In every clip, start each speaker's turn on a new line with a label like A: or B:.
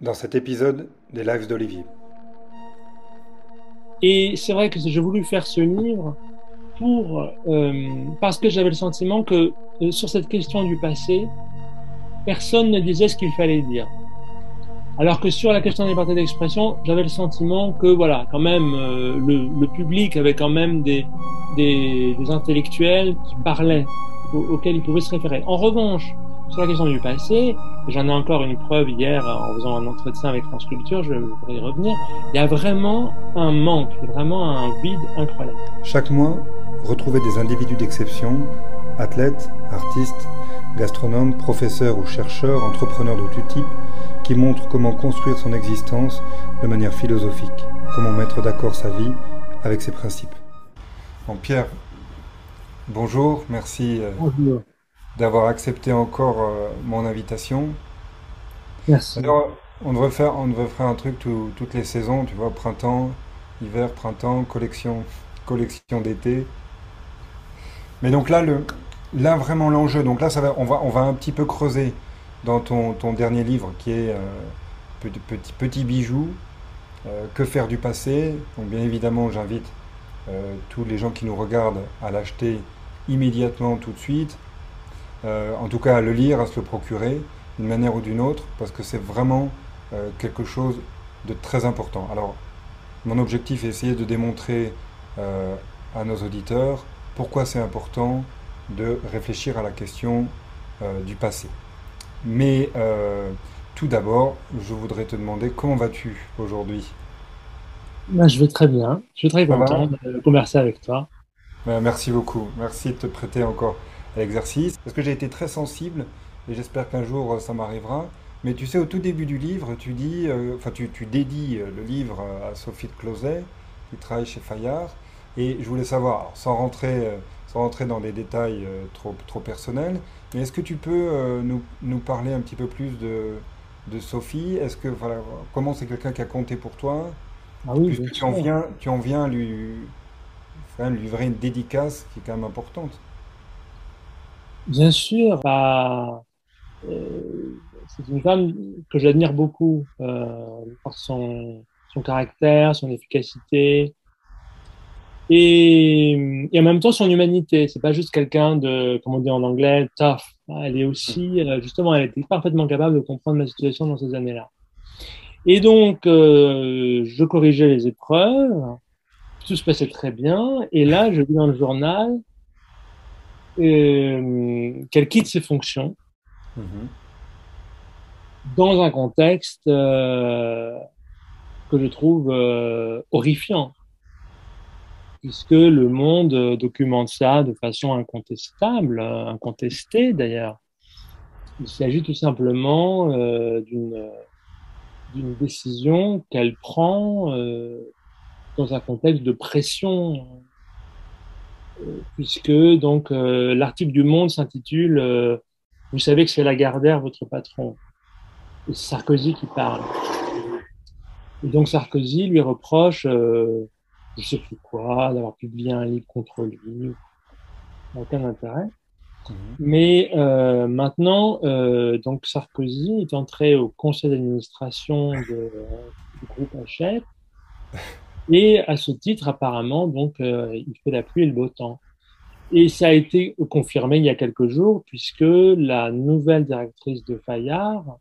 A: dans cet épisode des Lives d'Olivier.
B: Et c'est vrai que j'ai voulu faire ce livre pour, euh, parce que j'avais le sentiment que euh, sur cette question du passé, personne ne disait ce qu'il fallait dire. Alors que sur la question des liberté d'expression, j'avais le sentiment que voilà, quand même, euh, le, public avait quand même des, des, des intellectuels qui parlaient, auxquels il pouvait se référer. En revanche, sur la question du passé, j'en ai encore une preuve hier en faisant un entretien avec France Culture, je pourrais y revenir, il y a vraiment un manque, vraiment un vide incroyable.
A: Chaque mois, retrouvez des individus d'exception, athlètes, artistes, gastronomes, professeurs ou chercheurs, entrepreneurs de tout type, qui montrent comment construire son existence de manière philosophique, comment mettre d'accord sa vie avec ses principes. Bon, Pierre, bonjour, merci. Euh, bonjour d'avoir accepté encore euh, mon invitation.
B: Merci.
A: Alors, on devrait faire, on devrait faire un truc toutes les saisons, tu vois, printemps, hiver, printemps, collection, collection d'été. Mais donc là, le, là vraiment l'enjeu. Donc là, ça va, on va, on va un petit peu creuser dans ton, ton dernier livre qui est euh, petit, petit, petit bijou. Euh, que faire du passé Donc bien évidemment, j'invite tous les gens qui nous regardent à l'acheter immédiatement, tout de suite. Euh, en tout cas à le lire, à se le procurer, d'une manière ou d'une autre, parce que c'est vraiment euh, quelque chose de très important. Alors, mon objectif est essayer de démontrer euh, à nos auditeurs pourquoi c'est important de réfléchir à la question du passé. Mais tout d'abord, je voudrais te demander comment vas-tu aujourd'hui?
B: Ben, Je vais très bien. Je suis très content de converser avec toi.
A: Ben, merci beaucoup. Merci de te prêter encore l'exercice, parce que j'ai été très sensible, et j'espère qu'un jour euh, ça m'arrivera. Mais tu sais, au tout début du livre, tu dis, euh, enfin, tu, tu, dédies euh, le livre à Sophie de Closet, qui travaille chez Fayard. Et je voulais savoir, sans rentrer, sans rentrer dans des détails trop, trop personnels, mais est-ce que tu peux nous, nous, parler un petit peu plus de, de Sophie? Est-ce que, voilà, comment c'est quelqu'un qui a compté pour toi?
B: Ah oui,
A: tu en viens, tu en viens lui, enfin, lui livrer une dédicace qui est quand même importante.
B: Bien sûr, bah, euh, c'est une femme que j'admire beaucoup euh, par son, son caractère, son efficacité et, et, en même temps son humanité. C'est pas juste quelqu'un de, comme on dit en anglais, tough. Elle est aussi, euh, justement, elle était parfaitement capable de comprendre ma situation dans ces années-là. Et donc, euh, je corrigeais les épreuves, tout se passait très bien, et là, je lis dans le journal euh, qu'elle quitte ses fonctions mhm. dans un contexte euh, que je trouve euh, horrifiant, puisque le monde documente ça de façon incontestable, incontestée d'ailleurs. Il s'agit tout simplement d'une d'une décision qu'elle prend dans un contexte de pression puisque donc euh, l'article du Monde s'intitule euh, Vous savez que c'est Lagardère votre patron. C'est Sarkozy qui parle. Et donc Sarkozy lui reproche, euh, je sais plus quoi, d'avoir publié un livre contre lui. Aucun intérêt. Mhm. Mais euh, maintenant, euh, donc Sarkozy est entré au conseil d'administration du groupe Hachette et à ce titre, apparemment, donc, euh, il fait la pluie et le beau temps. Et ça a été confirmé il y a quelques jours, puisque la nouvelle directrice de Fayard,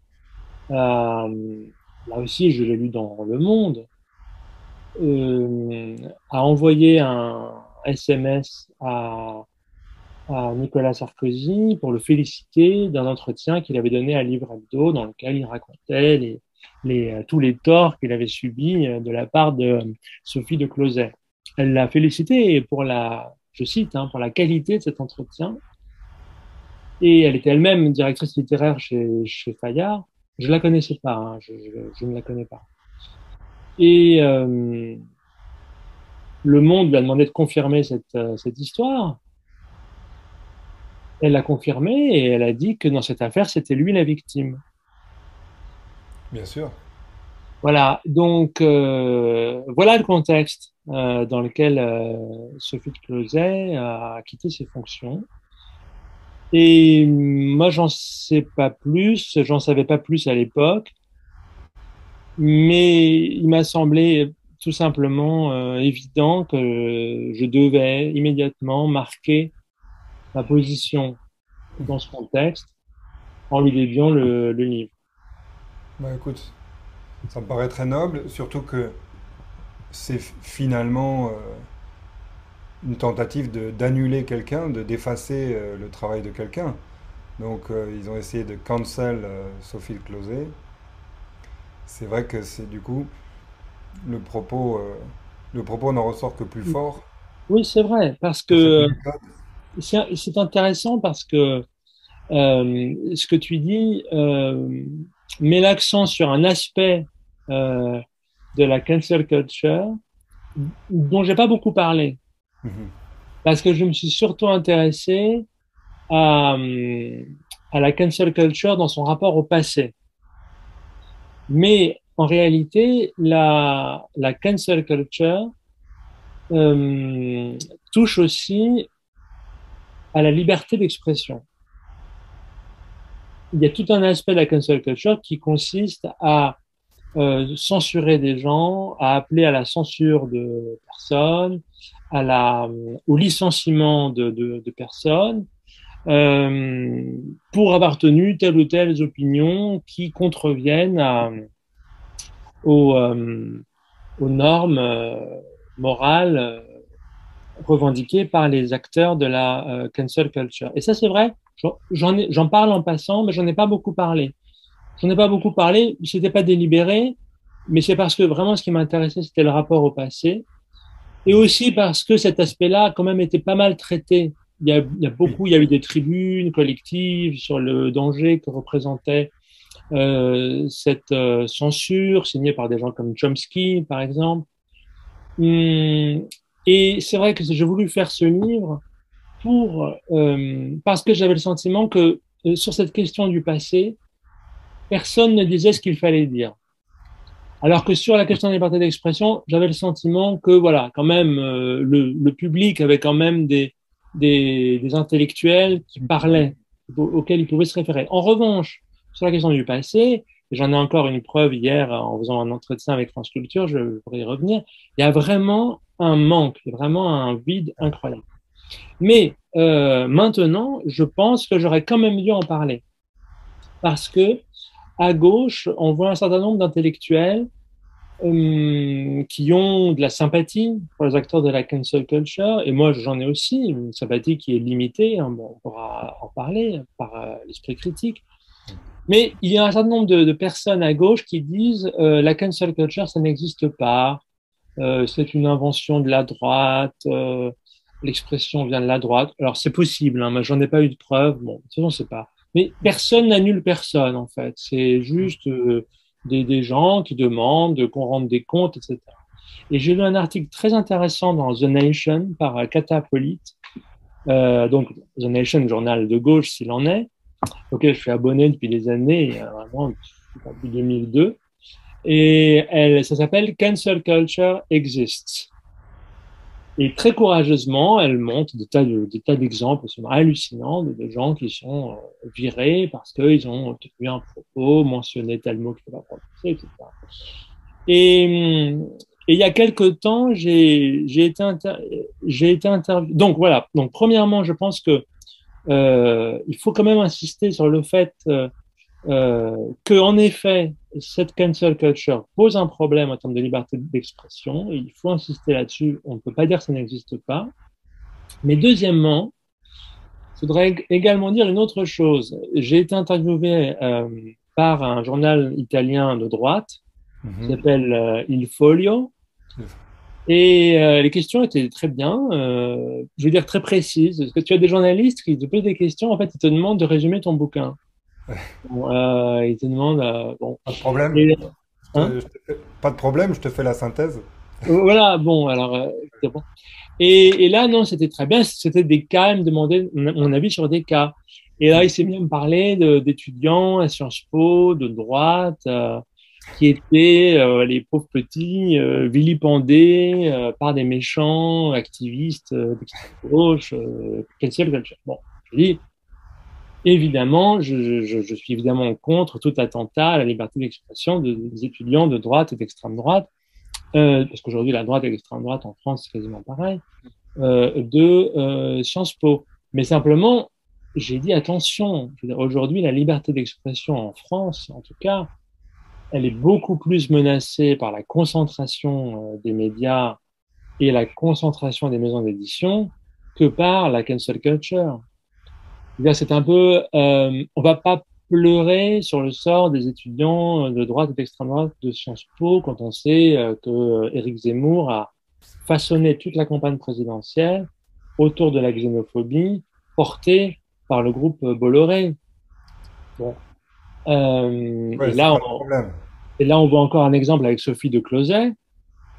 B: euh, là aussi, je l'ai lu dans Le Monde, euh, a envoyé un SMS à, à, Nicolas Sarkozy pour le féliciter d'un entretien qu'il avait donné à Livre Hebdo, dans lequel il racontait les, euh, tous les torts qu'il avait subis euh, de la part de euh, Sophie de Closet. Elle l'a félicité pour la, je cite, hein, pour la qualité de cet entretien. Et elle était elle-même directrice littéraire chez, chez Fayard. Je la connaissais pas, hein, je, ne la connais pas. Et Le Monde lui a demandé de confirmer cette, cette histoire. Elle l'a confirmé et elle a dit que dans cette affaire, c'était lui la victime.
A: Bien sûr.
B: Voilà, donc euh, voilà le contexte euh, dans lequel euh, Sophie de Closet a quitté ses fonctions. Et moi, j'en sais pas plus, j'en savais pas plus à l'époque. mais il m'a semblé tout simplement euh, évident que je devais immédiatement marquer ma position dans ce contexte en lui dédiant le, le livre.
A: Bah écoute, ça me paraît très noble, surtout que c'est finalement euh, une tentative de- d'annuler quelqu'un, de d'effacer euh, le travail de quelqu'un. Donc euh, ils ont essayé de cancel euh, Sophie le Closet. C'est vrai que c'est du coup le propos, euh, le propos n'en ressort que plus fort
B: Oui, c'est vrai, parce que c'est c'est intéressant parce que euh, ce que tu dis euh, met l'accent sur un aspect euh, de la cancel culture dont j'ai pas beaucoup parlé,
A: Mhm.
B: parce que je me suis surtout intéressé à, euh, à la cancel culture dans son rapport au passé. Mais en réalité, la, la cancel culture euh, touche aussi à la liberté d'expression. Il y a tout un aspect de la cancel culture qui consiste à euh, censurer des gens, à appeler à la censure de personnes, à la, au licenciement de, de, de personnes, euh, pour avoir tenu telle ou telle opinion qui contreviennent à, aux, euh, aux normes euh, morales euh, revendiquées par les acteurs de la euh, cancel culture. Et ça, c'est vrai, j'en parle en passant, mais j'en ai pas beaucoup parlé. J'en ai pas beaucoup parlé, c'était pas délibéré, mais c'est parce que vraiment ce qui m'intéressait, c'était le rapport au passé. Et aussi parce que cet aspect-là quand même été pas mal traité. Il y a, il y a beaucoup, il y a eu des tribunes collectives sur le danger que représentait euh, cette euh, censure signée par des gens comme Chomsky, par exemple. Hum, et c'est vrai que j'ai voulu faire ce livre pour euh, parce que j'avais le sentiment que euh, sur cette question du passé, personne ne disait ce qu'il fallait dire. Alors que sur la question de la liberté d'expression, j'avais le sentiment que voilà, quand même, euh, le, le public avait quand même des, des, des intellectuels qui parlaient, au- auxquels ils pouvaient se référer. En revanche, sur la question du passé, j'en ai encore une preuve hier en faisant un entretien avec France Culture, je pourrais y revenir, il y a vraiment un manque, vraiment un vide incroyable. Mais euh, maintenant, je pense que j'aurais quand même dû en parler. Parce que à gauche, on voit un certain nombre d'intellectuels hum, qui ont de la sympathie pour les acteurs de la cancel culture, et moi j'en ai aussi, une sympathie qui est limitée, hein, bon, on pourra en parler par euh, l'esprit critique, mais il y a un certain nombre de, de personnes à gauche qui disent euh, la cancel culture, ça n'existe pas, c'est une invention de la droite, l'expression vient de la droite. Alors c'est possible, hein, mais j'en ai pas eu de preuve. Bon, de toute façon, c'est pas. Mais personne n'annule personne en fait. C'est juste euh, des, gens qui demandent qu'on rende des comptes, etc. Et j'ai lu un article très intéressant dans The Nation par euh, Kata Polite. Euh, donc The Nation, journal de gauche s'il en est, auquel je suis abonné depuis des années, vraiment depuis 2002. Et elle, ça s'appelle Cancel Culture Exists. Et très courageusement, elle montre des tas de, des tas d'exemples absolument hallucinants de, de gens qui sont euh, virés parce qu'ils ont tenu un propos, mentionné tel mot qu'il ne faut pas prononcer, etc. Et, et il y a quelque temps, j'ai, été inter, été interviewé. Donc voilà. Donc premièrement, je pense que euh, il faut quand même insister sur le fait euh, que, en effet, cette cancel culture pose un problème en termes de liberté d'expression. Il faut insister là-dessus. On ne peut pas dire que ça n'existe pas. Mais deuxièmement, je voudrais également dire une autre chose. J'ai été interviewé euh, par un journal italien de droite qui
A: Mhm.
B: s'appelle euh, Il Folio. Et euh, les questions étaient très bien, euh, je veux dire très précises. Parce que tu as des journalistes qui te posent des questions, en fait, ils te demandent de résumer ton bouquin. Bon, euh, ils te demandent, euh, bon,
A: Pas de problème.
B: et,
A: Je te-
B: hein?
A: je te fais- pas de problème, je te fais la synthèse.
B: voilà, bon, alors, euh, bon. Et, et là, non, c'était très bien. C'était des cas, il me demandait mon avis sur des cas. Et là, il s'est mis à me parler de- d'étudiants à Sciences Po, de droite, euh, qui étaient euh, les pauvres petits euh, vilipendés euh, par des méchants activistes euh, d'extrême gauche, euh, cancel culture. Bon, je dis, Évidemment, je, suis évidemment contre tout attentat à la liberté d'expression des étudiants de droite et d'extrême droite, euh, parce qu'aujourd'hui la droite et l'extrême droite en France c'est quasiment pareil, euh, de euh, Sciences Po. Mais simplement, j'ai dit attention. Aujourd'hui, la liberté d'expression en France, en tout cas, elle est beaucoup plus menacée par la concentration des médias et la concentration des maisons d'édition que par la cancel culture. C'est un peu, euh, on va pas pleurer sur le sort des étudiants de droite et d'extrême droite de Sciences Po quand on sait euh, que Éric Zemmour a façonné toute la campagne présidentielle autour de la xénophobie portée par le groupe Bolloré. Bon. Euh, et, là, on, et là, on voit encore un exemple avec Sophie de Closet.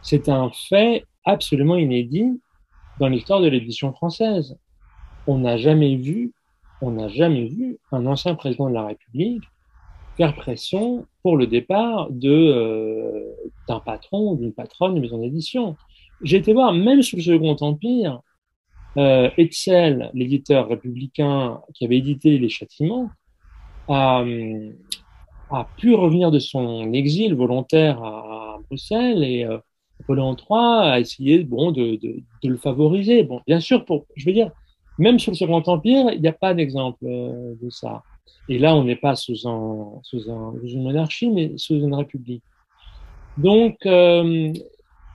B: C'est un fait absolument inédit dans l'histoire de l'édition française. On n'a jamais vu, on n'a jamais vu un ancien président de la République faire pression pour le départ de euh, d'un patron ou d'une patronne d'une maison d'édition. J'ai été voir, même sous le Second Empire, euh, Hetzel, l'éditeur républicain qui avait édité Les Châtiments, a, a pu revenir de son exil volontaire à Bruxelles et euh, Napoléon III a essayé bon, de, de, de, le favoriser. Bon, bien sûr, pour, je veux dire, même sur le Second Empire, il n'y a pas d'exemple euh, de ça. Et là, on n'est pas sous, un, sous, un, sous, une monarchie, mais sous une république. Donc, euh,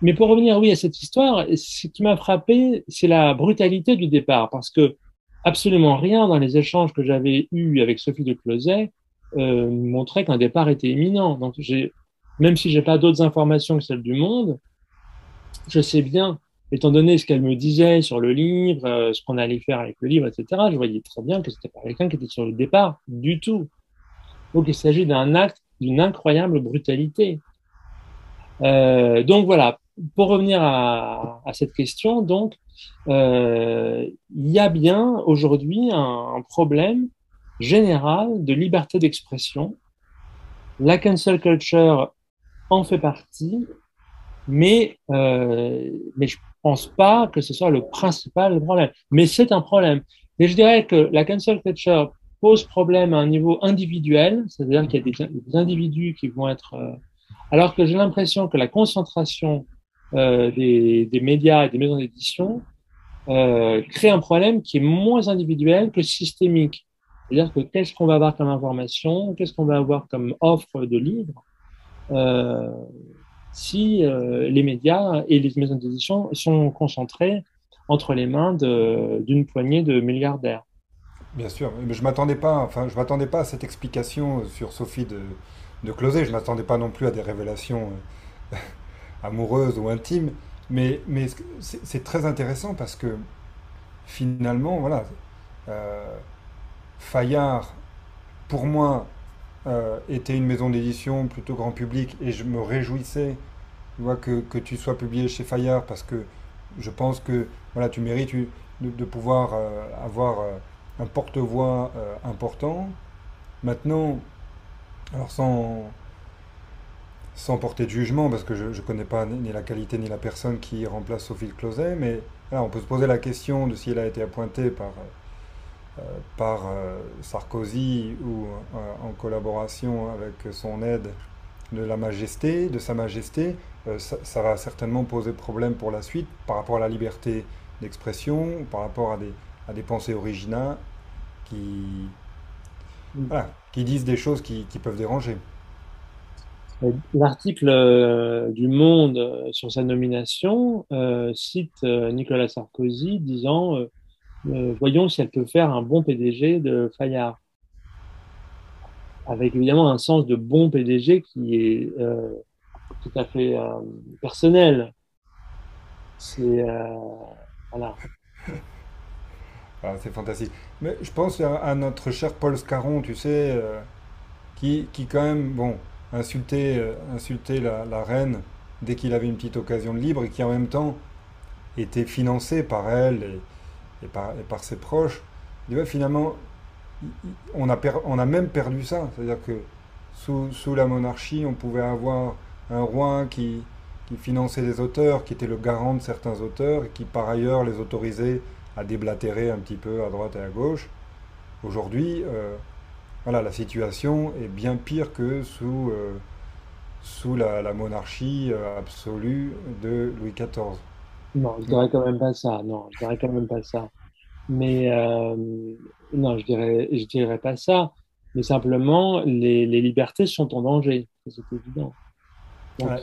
B: mais pour revenir, oui, à cette histoire, ce qui m'a frappé, c'est la brutalité du départ, parce que absolument rien dans les échanges que j'avais eus avec Sophie de Closet euh, montrait qu'un départ était imminent. Donc, même si j'ai pas d'autres informations que celles du Monde, je sais bien, étant donné ce qu'elle me disait sur le livre, euh, ce qu'on allait faire avec le livre, etc., je voyais très bien que c'était pas quelqu'un qui était sur le départ du tout. Donc, il s'agit d'un acte d'une incroyable brutalité. Euh, donc voilà, pour revenir à, cette question, donc, euh, il y a bien aujourd'hui un, problème général de liberté d'expression. La cancel culture en fait partie, mais, euh, mais pense pas que ce soit le principal problème. Mais c'est un problème. Et je dirais que la cancel culture pose problème à un niveau individuel, c'est-à-dire qu'il y a des, des, individus qui vont être... Euh, alors que j'ai l'impression que la concentration euh, des, des, médias et des maisons d'édition euh, crée un problème qui est moins individuel que systémique. C'est-à-dire que qu'est-ce qu'on va avoir comme information, qu'est-ce qu'on va avoir comme offre de livres, euh, si euh, les médias et les maisons d'édition sont concentrés entre les mains d'une poignée de milliardaires.
A: Bien sûr, je m'attendais pas, enfin, m'attendais pas à cette explication sur Sophie de, de Closet. Je m'attendais pas non plus à des révélations euh, amoureuses ou intimes, mais, mais c'est très intéressant parce que finalement, voilà, euh, Fayard, pour moi, euh, était une maison d'édition plutôt grand public et je me réjouissais que, que, tu sois publié chez Fayard parce que je pense que voilà, tu mérites de, pouvoir euh, avoir euh, un porte-voix important. Maintenant, alors sans, sans porter de jugement, parce que je ne connais pas ni la qualité ni la personne qui remplace Sophie Closet, mais on peut se poser la question de si elle a été appointée par par euh, Sarkozy ou euh, en collaboration avec son aide de la majesté, de sa majesté, ça, ça, va certainement poser problème pour la suite par rapport à la liberté d'expression, par rapport à des, à des pensées originales qui, mm. voilà, qui disent des choses qui, qui peuvent déranger.
B: L'article du Monde sur sa nomination euh, cite Nicolas Sarkozy disant euh, voyons si elle peut faire un bon PDG de Fayard. Avec évidemment un sens de bon PDG qui est euh, tout à fait euh, personnel. C'est euh, voilà.
A: Ah, c'est fantastique. Mais je pense à, notre cher Paul Scarron, tu sais, euh, qui, qui quand même, bon, insultait, euh, la, reine dès qu'il avait une petite occasion de libre et qui en même temps était financé par elle. Et par, ses proches, et finalement, on a, même perdu ça. C'est-à-dire que sous, la monarchie, on pouvait avoir un roi qui, finançait des auteurs, qui était le garant de certains auteurs, et qui par ailleurs les autorisait à déblatérer un petit peu à droite et à gauche. aujourd'hui, voilà, la situation est bien pire que sous, sous la, monarchie absolue de Louis XIV.
B: Non, je dirais quand même pas ça. Non, je dirais quand même pas ça. Mais non, je dirais, je dirais pas ça. Mais simplement, les, les libertés sont en danger. C'est évident.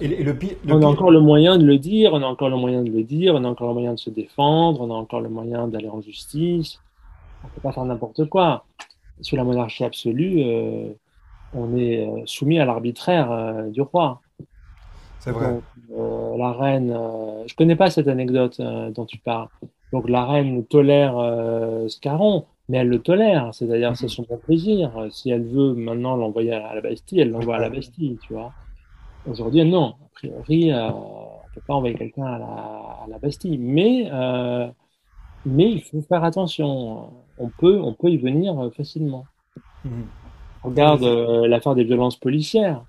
A: et, le
B: on a encore le moyen de le dire, on a encore le moyen de le dire, on a encore le moyen de se défendre, on a encore le moyen d'aller en justice. On ne peut pas faire n'importe quoi. Sous la monarchie absolue, euh, on est euh, soumis à l'arbitraire euh, du roi.
A: C'est vrai.
B: la reine, je connais pas cette anecdote dont tu parles. Donc la reine tolère Scarron, mais elle le tolère, c'est-à-dire c'est mhm. son bon plaisir. Si elle veut maintenant l'envoyer à la Bastille, elle l'envoie à la Bastille, tu vois. Aujourd'hui, non. A priori, euh, on ne peut pas envoyer quelqu'un à la, Bastille. Mais, euh, mais il faut faire attention. On peut, on peut y venir euh, facilement. Mhm. Regarde l'affaire des violences policières.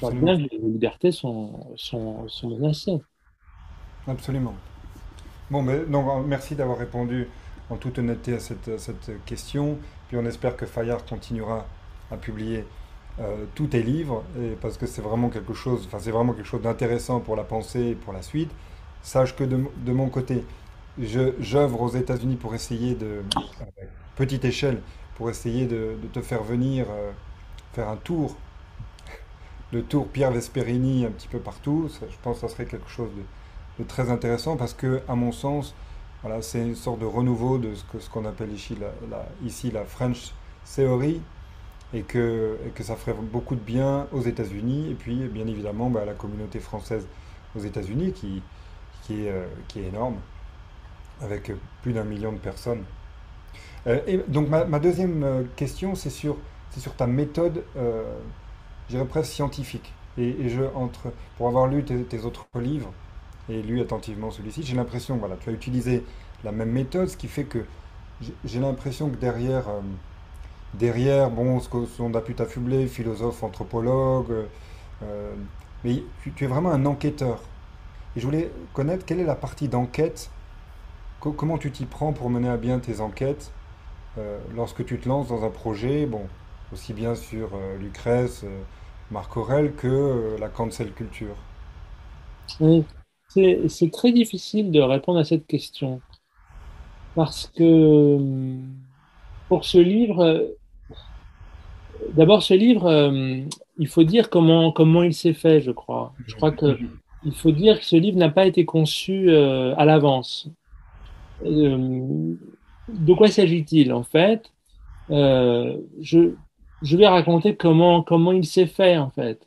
B: On bien que les libertés sont, sont, sont menacées.
A: Absolument. Bon, mais, donc, merci d'avoir répondu en toute honnêteté à cette, question. Puis on espère que Fayard continuera à publier euh, tous tes livres, et parce que c'est vraiment quelque chose, enfin c'est vraiment quelque chose d'intéressant pour la pensée et pour la suite. Sache que de, mon côté, j'œuvre aux États-Unis pour essayer de, petite échelle, pour essayer de, te faire venir euh, faire un tour, le tour Pierre Vesperini un petit peu partout. je pense que ça serait quelque chose de, de très intéressant parce que, à mon sens, voilà, c'est une sorte de renouveau de ce qu'on ce appelle ici la, French Theory et que, ça ferait beaucoup de bien aux États-Unis et puis bien évidemment bah, à la communauté française aux États-Unis qui, qui, est, euh, qui est énorme avec plus d'un million de personnes. Euh, donc ma, deuxième euh, question c'est sur ta méthode, je dirais presque scientifique. Et, je, entre, pour avoir lu tes, autres livres, et lu attentivement celui-ci, j'ai l'impression, voilà, tu as utilisé la même méthode, ce qui fait que j'ai l'impression que derrière, euh, derrière, bon, ce qu'on a pu t'affubler, philosophe, anthropologue, euh, mais tu, es vraiment un enquêteur. Et je voulais connaître quelle est la partie d'enquête, comment tu t'y prends pour mener à bien tes enquêtes euh, lorsque tu te lances dans un projet, bon, aussi bien sur Lucrèce, Marc Aurel que la cancel culture.
B: Oui. C'est très difficile de répondre à cette question parce que pour ce livre, d'abord ce livre, euh, il faut dire comment, comment il s'est fait, je crois. Je crois que il faut dire que ce livre n'a pas été conçu euh, à l'avance. Euh, de quoi s'agit-il en fait? Je, je vais raconter comment, comment il s'est fait en fait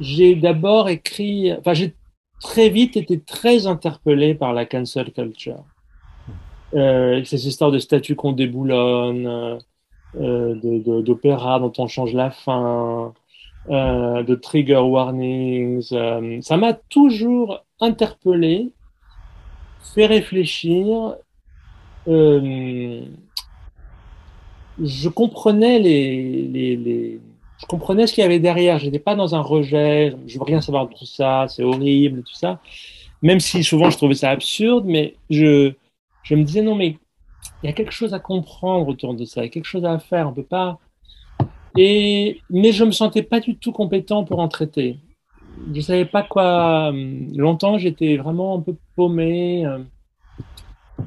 B: j'ai d'abord écrit, enfin j'ai très vite été très interpellé par la cancel culture. Euh, ces histoires de statues qu'on déboulonne, euh, d'opéra dont on change la fin, euh, de trigger warnings. Euh, ça m'a toujours interpellé, fait réfléchir. Euh, je comprenais les, les, les je comprenais ce qu'il y avait derrière. Je n'étais pas dans un rejet. Je veux rien savoir de tout ça. C'est horrible, tout ça. Même si souvent je trouvais ça absurde, mais je, je me disais non, mais il y a quelque chose à comprendre autour de ça. Il y a quelque chose à faire. On peut pas. Et, mais je me sentais pas du tout compétent pour en traiter. Je savais pas quoi. Longtemps, j'étais vraiment un peu paumé.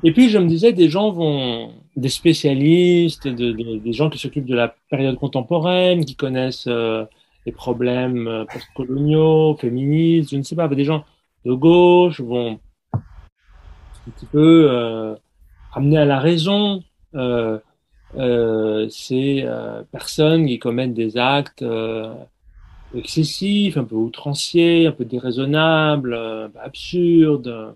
B: Et puis, je me disais, des gens vont, des spécialistes, des gens qui s'occupent de la période contemporaine, qui connaissent euh, les problèmes euh, postcoloniaux, féministes, je ne sais pas, des gens de gauche vont un petit peu euh, amener à la raison euh, euh ces personnes qui commettent des actes excessifs, un peu outranciers, un peu déraisonnables, absurdes.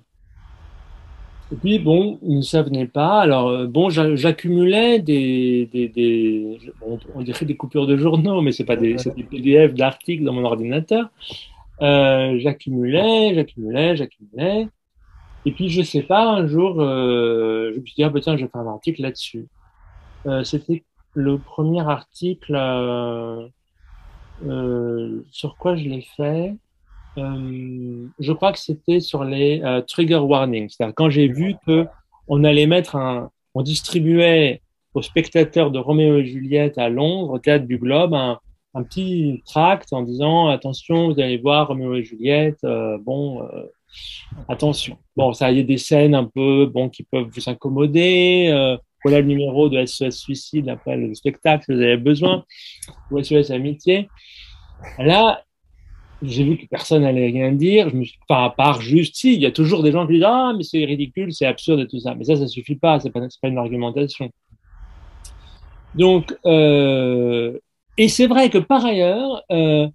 B: Et puis, bon, ça venait pas. Alors, euh, bon, j'accumulais des, des, des on dirait des coupures de journaux, mais c'est pas des, des PDF d'articles dans mon ordinateur. Euh, j'accumulais, j'accumulais, j'accumulais. Et puis, je sais pas, un jour, euh, je me suis dit, ah, bah, tiens, je vais faire un article là-dessus. Euh, C'était le premier article, euh, euh, sur quoi je l'ai fait je crois que c'était sur les euh, trigger warnings. C'est-à-dire quand j'ai vu que on allait mettre un, on distribuait aux spectateurs de Roméo et Juliette à Londres, au théâtre du Globe, un, petit tract en disant attention, vous allez voir Roméo et Juliette, euh, bon, euh, attention. Bon, ça, y a des scènes un peu, bon, qui peuvent vous incommoder. Euh, voilà le numéro de SOS Suicide après le spectacle, si vous avez besoin, ou SOS Amitié. Là, j'ai vu que personne n'allait rien dire. Je me suis, enfin, à part juste, si, il y a toujours des gens qui disent ah mais c'est ridicule, c'est absurde et tout ça. Mais ça, ça suffit pas. C'est pas, pas une argumentation. Donc, euh, et c'est vrai que par ailleurs, euh,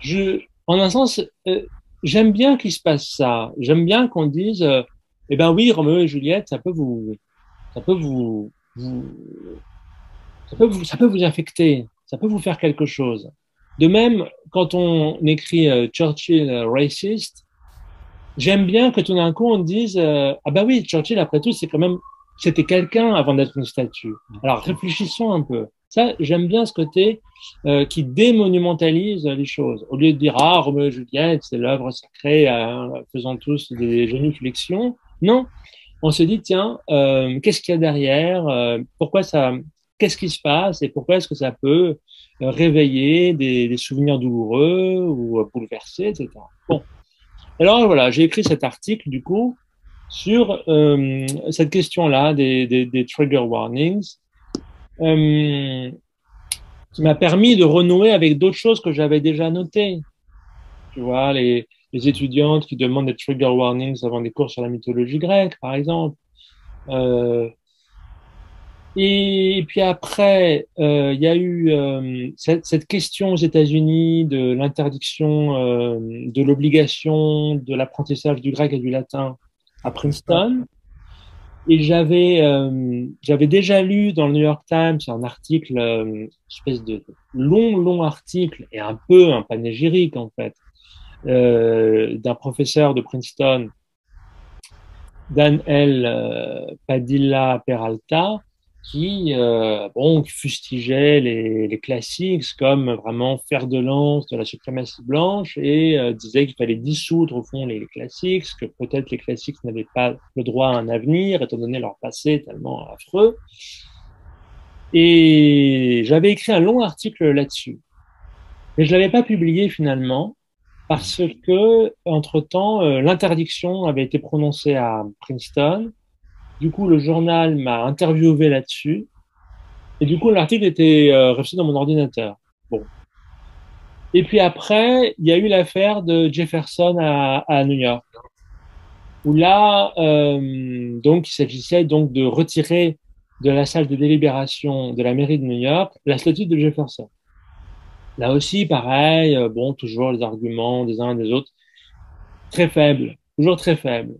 B: je, en un sens, euh, j'aime bien qu'il se passe ça. J'aime bien qu'on dise, euh, eh ben oui, Roméo et Juliette, ça peut vous, ça peut vous, vous, ça peut vous, ça peut vous affecter, ça peut vous faire quelque chose. De même, quand on écrit euh, Churchill euh, racist, j'aime bien que tout d'un coup on dise euh, ah ben oui, Churchill après tout c'est quand même c'était quelqu'un avant d'être une statue. Alors réfléchissons un peu. Ça, j'aime bien ce côté euh, qui démonumentalise les choses. Au lieu de dire ah Roméo et Juliette c'est l'œuvre sacrée, euh, faisant tous des génuflexions. Non, on se dit tiens qu'est-ce qu'il y a derrière Pourquoi ça Qu'est-ce qui se passe et pourquoi est-ce que ça peut réveiller des, souvenirs douloureux ou bouleverser, etc. Bon. Alors voilà, j'ai écrit cet article du coup sur euh, cette question-là des, des, des, trigger warnings, euh, qui m'a permis de renouer avec d'autres choses que j'avais déjà notées. Tu vois, les, les, étudiantes qui demandent des trigger warnings avant des cours sur la mythologie grecque, par exemple. Euh, et puis après, euh, il y a eu euh, cette, cette, question aux États-Unis de l'interdiction euh, de l'obligation de l'apprentissage du grec et du latin à Princeton. Et j'avais euh, j'avais déjà lu dans le New York Times un article, une espèce de long long article et un peu un panégyrique en fait d'un professeur de Princeton, Dan L. Padilla Peralta, qui euh, bon fustigeait les, les, classiques comme vraiment fer de lance de la suprématie blanche et euh, disait qu'il fallait dissoudre au fond les, classiques, que peut-être les classiques n'avaient pas le droit à un avenir étant donné leur passé tellement affreux. Et j'avais écrit un long article là-dessus, mais je l'avais pas publié finalement parce que entre temps euh, l'interdiction avait été prononcée à Princeton du coup, le journal m'a interviewé là-dessus. Et du coup, l'article était euh, dans mon ordinateur. Bon. Et puis après, il y a eu l'affaire de Jefferson à, à, New York, où là, euh, donc, il s'agissait donc de retirer de la salle de délibération de la mairie de New York la statue de Jefferson. Là aussi, pareil, euh, bon, toujours les arguments des uns et des autres, très faibles, toujours très faibles.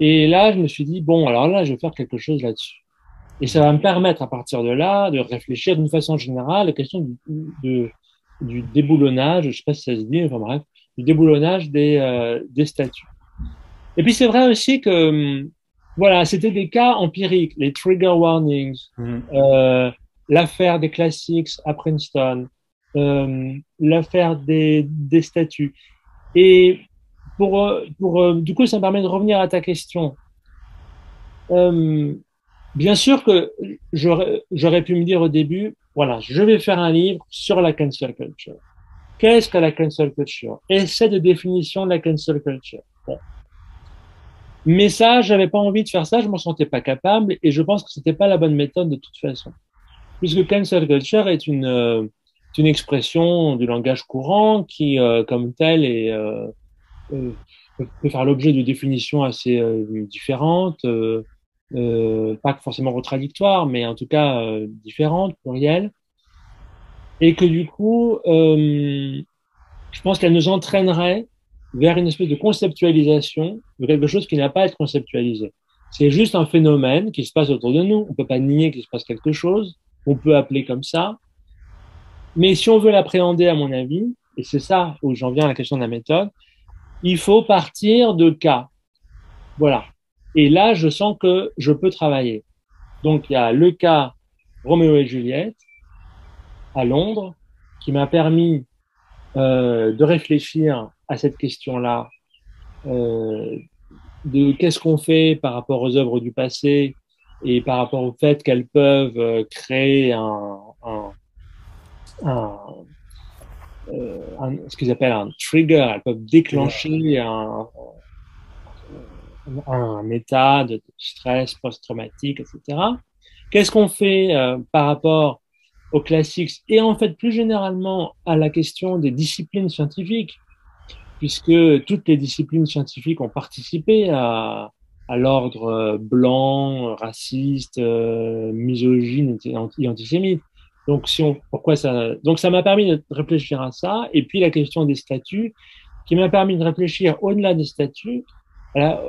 B: Et là, je me suis dit, bon, alors là, je vais faire quelque chose là-dessus. Et ça va me permettre, à partir de là, de réfléchir d'une façon générale à la question du, de, du déboulonnage, je sais pas si ça se dit, enfin bref, du déboulonnage des, euh, des statuts. Et puis c'est vrai aussi que, hum, voilà, c'était des cas empiriques, les trigger warnings, mmh. euh, l'affaire des classics à Princeton, euh, l'affaire des, des statuts. Et pour, euh, pour, euh, du coup, ça me permet de revenir à ta question. Euh, bien sûr que j'aurais pu me dire au début, voilà, je vais faire un livre sur la cancel culture. Qu'est-ce que la cancel culture? Essai de définition de la cancel culture. Bon. Mais ça, j'avais pas envie de faire ça, je m'en sentais pas capable et je pense que c'était pas la bonne méthode de toute façon. Puisque cancel culture est une, euh, une expression du langage courant qui, euh, comme telle, est, euh, peut faire l'objet de définitions assez euh, différentes, euh, pas forcément contradictoires, mais en tout cas différentes, plurielles, et que du coup, je pense qu'elle nous entraînerait vers une espèce de conceptualisation de quelque chose qui n'a pas à être conceptualisé. C'est juste un phénomène qui se passe autour de nous. On peut pas nier qu'il se passe quelque chose. On peut appeler comme ça. Mais si on veut l'appréhender, à mon avis, et c'est ça où j'en viens à la question de la méthode, il faut partir de cas. Voilà. Et là, je sens que je peux travailler. Donc, il y a le cas Roméo et Juliette à Londres qui m'a permis euh, de réfléchir à cette question-là euh, de qu'est-ce qu'on fait par rapport aux œuvres du passé et par rapport au fait qu'elles peuvent euh, créer un, un ce qu'ils appellent un trigger, elles peuvent déclencher un, un état de stress post-traumatique, etc. Qu'est-ce qu'on fait euh, par rapport aux classiques et en fait plus généralement à la question des disciplines scientifiques, puisque toutes les disciplines scientifiques ont participé à, à l'ordre euh, blanc, raciste, euh, misogyne et antisémite. Donc, si on, pourquoi ça, donc ça m'a permis de réfléchir à ça. Et puis la question des statuts, qui m'a permis de réfléchir au-delà des statuts,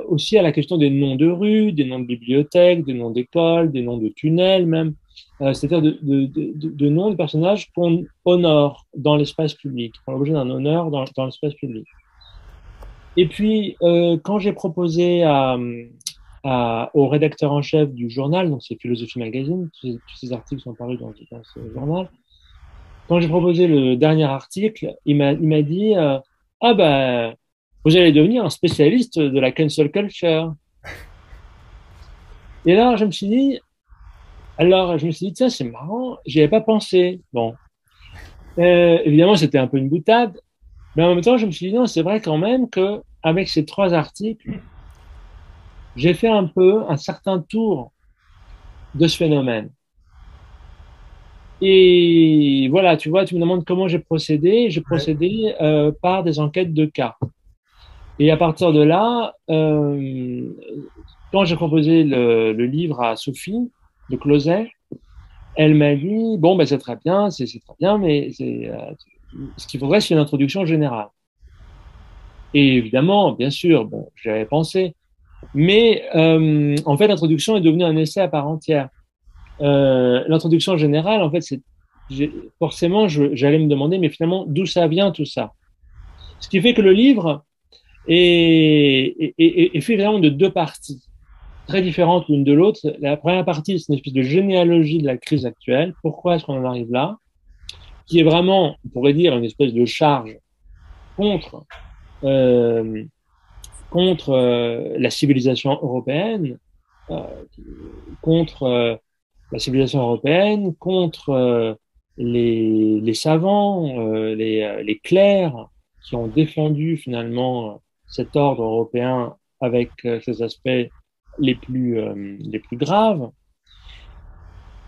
B: aussi à la question des noms de rues, des noms de bibliothèques, des noms d'écoles, des noms de tunnels même, euh, c'est-à-dire de, de, de, de, noms de personnages qu'on honore dans l'espace public, qu'on l'objet d'un honneur dans, dans l'espace public. Et puis, euh, quand j'ai proposé à, au rédacteur en chef du journal, donc c'est Philosophie Magazine, tous ces, articles sont parus dans, dans ce journal, quand j'ai proposé le dernier article, il m'a dit euh, Ah ben, vous allez devenir un spécialiste de la cancel culture. Et là, je me suis dit, alors je me suis dit, tiens, c'est marrant, j'y avais pas pensé. Bon, euh, évidemment, c'était un peu une boutade, mais en même temps, je me suis dit, non, c'est vrai quand même que avec ces trois articles, j'ai fait un peu un certain tour de ce phénomène. Et voilà, tu vois, tu me demandes comment j'ai procédé. J'ai procédé euh, par des enquêtes de cas. Et à partir de là, euh, quand j'ai proposé le, le, livre à Sophie de Closet, elle m'a dit bon ben c'est très bien, c'est très bien, mais c'est euh, ce qu'il faudrait c'est une introduction générale. Et évidemment, bien sûr, bon, j'avais pensé, mais euh, en fait l'introduction est devenue un essai à part entière. Euh, l'introduction générale, en fait, c'est forcément j'allais me demander, mais finalement d'où ça vient tout ça? Ce qui fait que le livre et, et, et, fait vraiment de deux parties très différentes l'une de l'autre. La première partie, c'est une espèce de généalogie de la crise actuelle. Pourquoi est-ce qu'on en arrive là? Qui est vraiment, on pourrait dire, une espèce de charge contre euh, contre euh, la civilisation européenne, euh, contre euh, la civilisation européenne, contre euh, les, les savants, les, les clercs qui ont défendu finalement cet ordre européen avec euh, ses aspects les plus, euh, les plus graves.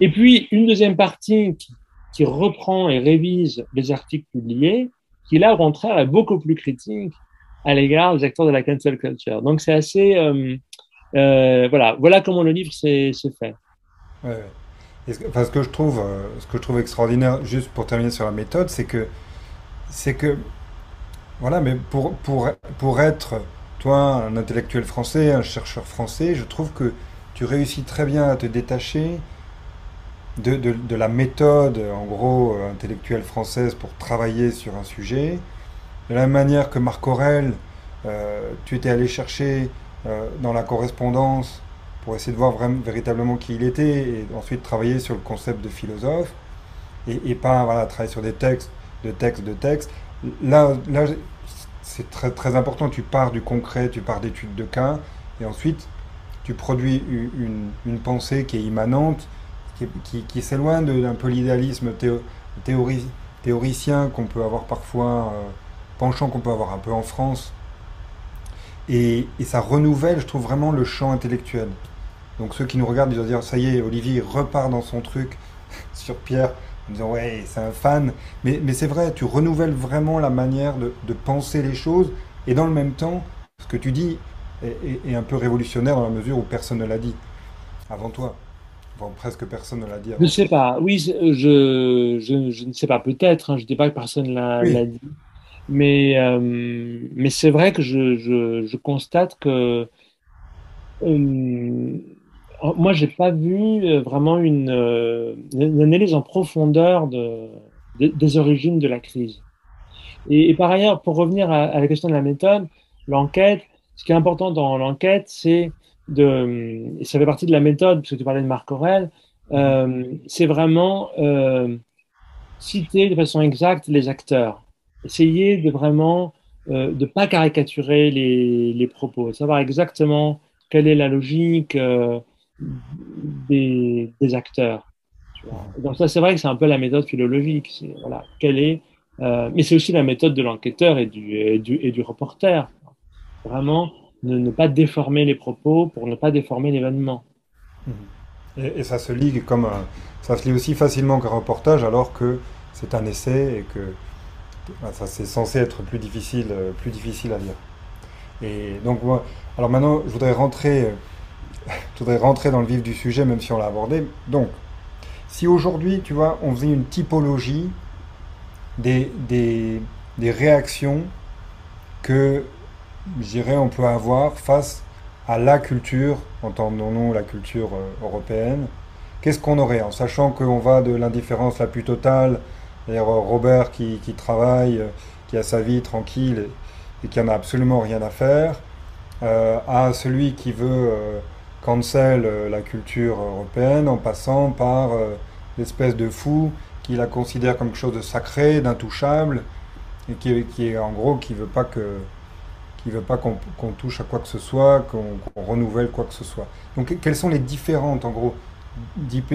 B: Et puis, une deuxième partie qui, qui, reprend et révise les articles publiés, qui là, au contraire, est beaucoup plus critique à l'égard des acteurs de la cancel culture. Donc, c'est assez... Euh, euh, voilà, voilà comment le livre s'est fait.
A: Ouais. Ce, que je trouve, ce que je trouve extraordinaire, juste pour terminer sur la méthode, c'est que, c'est que voilà, mais pour, pour, pour être, toi, un intellectuel français, un chercheur français, je trouve que tu réussis très bien à te détacher de, de la méthode, en gros, intellectuelle française pour travailler sur un sujet. De la même manière que Marc Aurel, euh, tu étais allé chercher euh, dans la correspondance pour essayer de voir vraiment, véritablement qui il était et ensuite travailler sur le concept de philosophe et, pas voilà, travailler sur des textes, de textes, de textes là, là c'est très, très important. Tu pars du concret, tu pars d'études de cas, et ensuite, tu produis une, une pensée qui est immanente, qui, qui, qui s'éloigne d'un peu l'idéalisme théo, théori, théoricien qu'on peut avoir parfois, euh, penchant qu'on peut avoir un peu en France. Et, et, ça renouvelle, je trouve, vraiment le champ intellectuel. Donc ceux qui nous regardent, ils vont dire, ça y est, Olivier repart dans son truc sur Pierre en disant ouais, c'est un fan. Mais, mais c'est vrai, tu renouvelles vraiment la manière de, de, penser les choses et dans le même temps, ce que tu dis est, est, est un peu révolutionnaire dans la mesure où personne ne l'a dit avant toi. Bon, presque personne ne l'a dit.
B: Avant. Je ne sais pas. Oui, je, je, je ne sais pas. Peut-être. Hein, je ne dis pas que personne ne l'a oui. dit. Mais, euh, mais c'est vrai que je, je, je constate que euh, moi, j'ai pas vu euh, vraiment une, euh, une analyse en profondeur de, de, des origines de la crise. Et, par ailleurs, pour revenir à, la question de la méthode, l'enquête, ce qui est important dans l'enquête, c'est de, et ça fait partie de la méthode, parce que tu parlais de Marc Aurel, euh, c'est vraiment euh, citer de façon exacte les acteurs, essayer de vraiment de ne pas caricaturer les, les, propos, savoir exactement quelle est la logique des, des, acteurs. Donc ça, c'est vrai que c'est un peu la méthode philologique. Voilà, quelle est, mais c'est aussi la méthode de l'enquêteur et du, et du, et du reporter. Vraiment, ne, pas déformer les propos pour ne pas déformer l'événement.
A: Et, ça se lit comme ça se lit aussi facilement qu'un reportage, alors que c'est un essai et que ça c'est censé être plus difficile, euh, plus difficile à lire. Et donc moi, alors maintenant, je voudrais rentrer, je voudrais rentrer dans le vif du sujet, même si on l'a abordé. Donc, si aujourd'hui, tu vois, on faisait une typologie des, des, des réactions que, je dirais, on peut avoir face à la culture, entendons-nous la culture euh, européenne, qu'est-ce qu'on aurait? En sachant qu'on va de l'indifférence la plus totale, Robert qui, qui, travaille, euh, qui a sa vie tranquille et, qui en a absolument rien à faire, euh, à celui qui veut euh, cancel euh, la culture européenne en passant par euh, l'espèce de fou qui la considère comme quelque chose de sacré, d'intouchable, et qui, qui, est en gros qui veut pas que qui veut pas qu'on qu touche à quoi que ce soit, qu'on qu renouvelle quoi que ce soit. Donc quelles sont les différentes en gros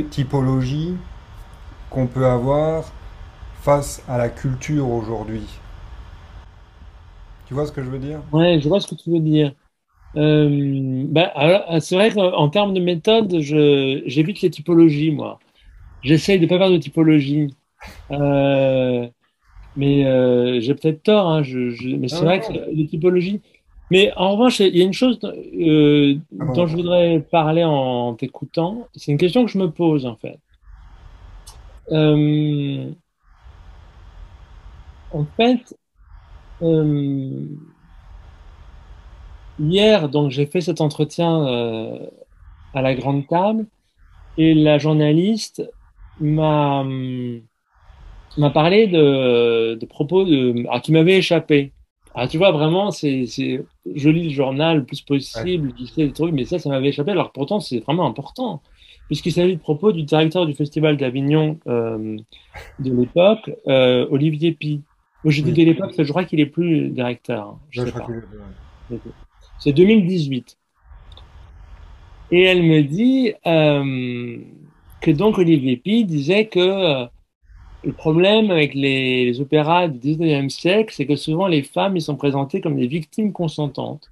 A: typologie qu'on peut avoir face à la culture aujourd'hui. Tu vois ce que je veux dire?
B: Ouais, je vois ce que tu veux dire. Euh, bah, c'est vrai qu'en termes de méthode, j'évite les typologies, moi. J'essaye de ne pas faire de typologie. Euh, mais euh, j'ai peut-être tort, hein, je, je, mais c'est vrai que les typologies, mais en revanche, il y a une chose euh, ah bon, dont je voudrais parler en t'écoutant. C'est une question que je me pose en fait. Euh, en fait, euh, hier, donc j'ai fait cet entretien euh, à la grande table et la journaliste m'a m'a parlé de, de propos de, ah, qui m'avaient échappé. Ah, tu vois, vraiment, c'est, je lis le journal le plus possible, je sais des trucs, mais ça, ça m'avait échappé. Alors pourtant, c'est vraiment important, puisqu'il s'agit de propos du directeur du Festival d'Avignon euh, de l'époque, euh, Olivier Pi. Moi, je dis de l'époque, je crois qu'il est plus directeur. Hein, je sais pas. C'est 2018. Et elle me dit euh, que donc Olivier Pi disait que le problème avec les, les opéras du 19e siècle, c'est que souvent les femmes ils sont présentées comme des victimes consentantes.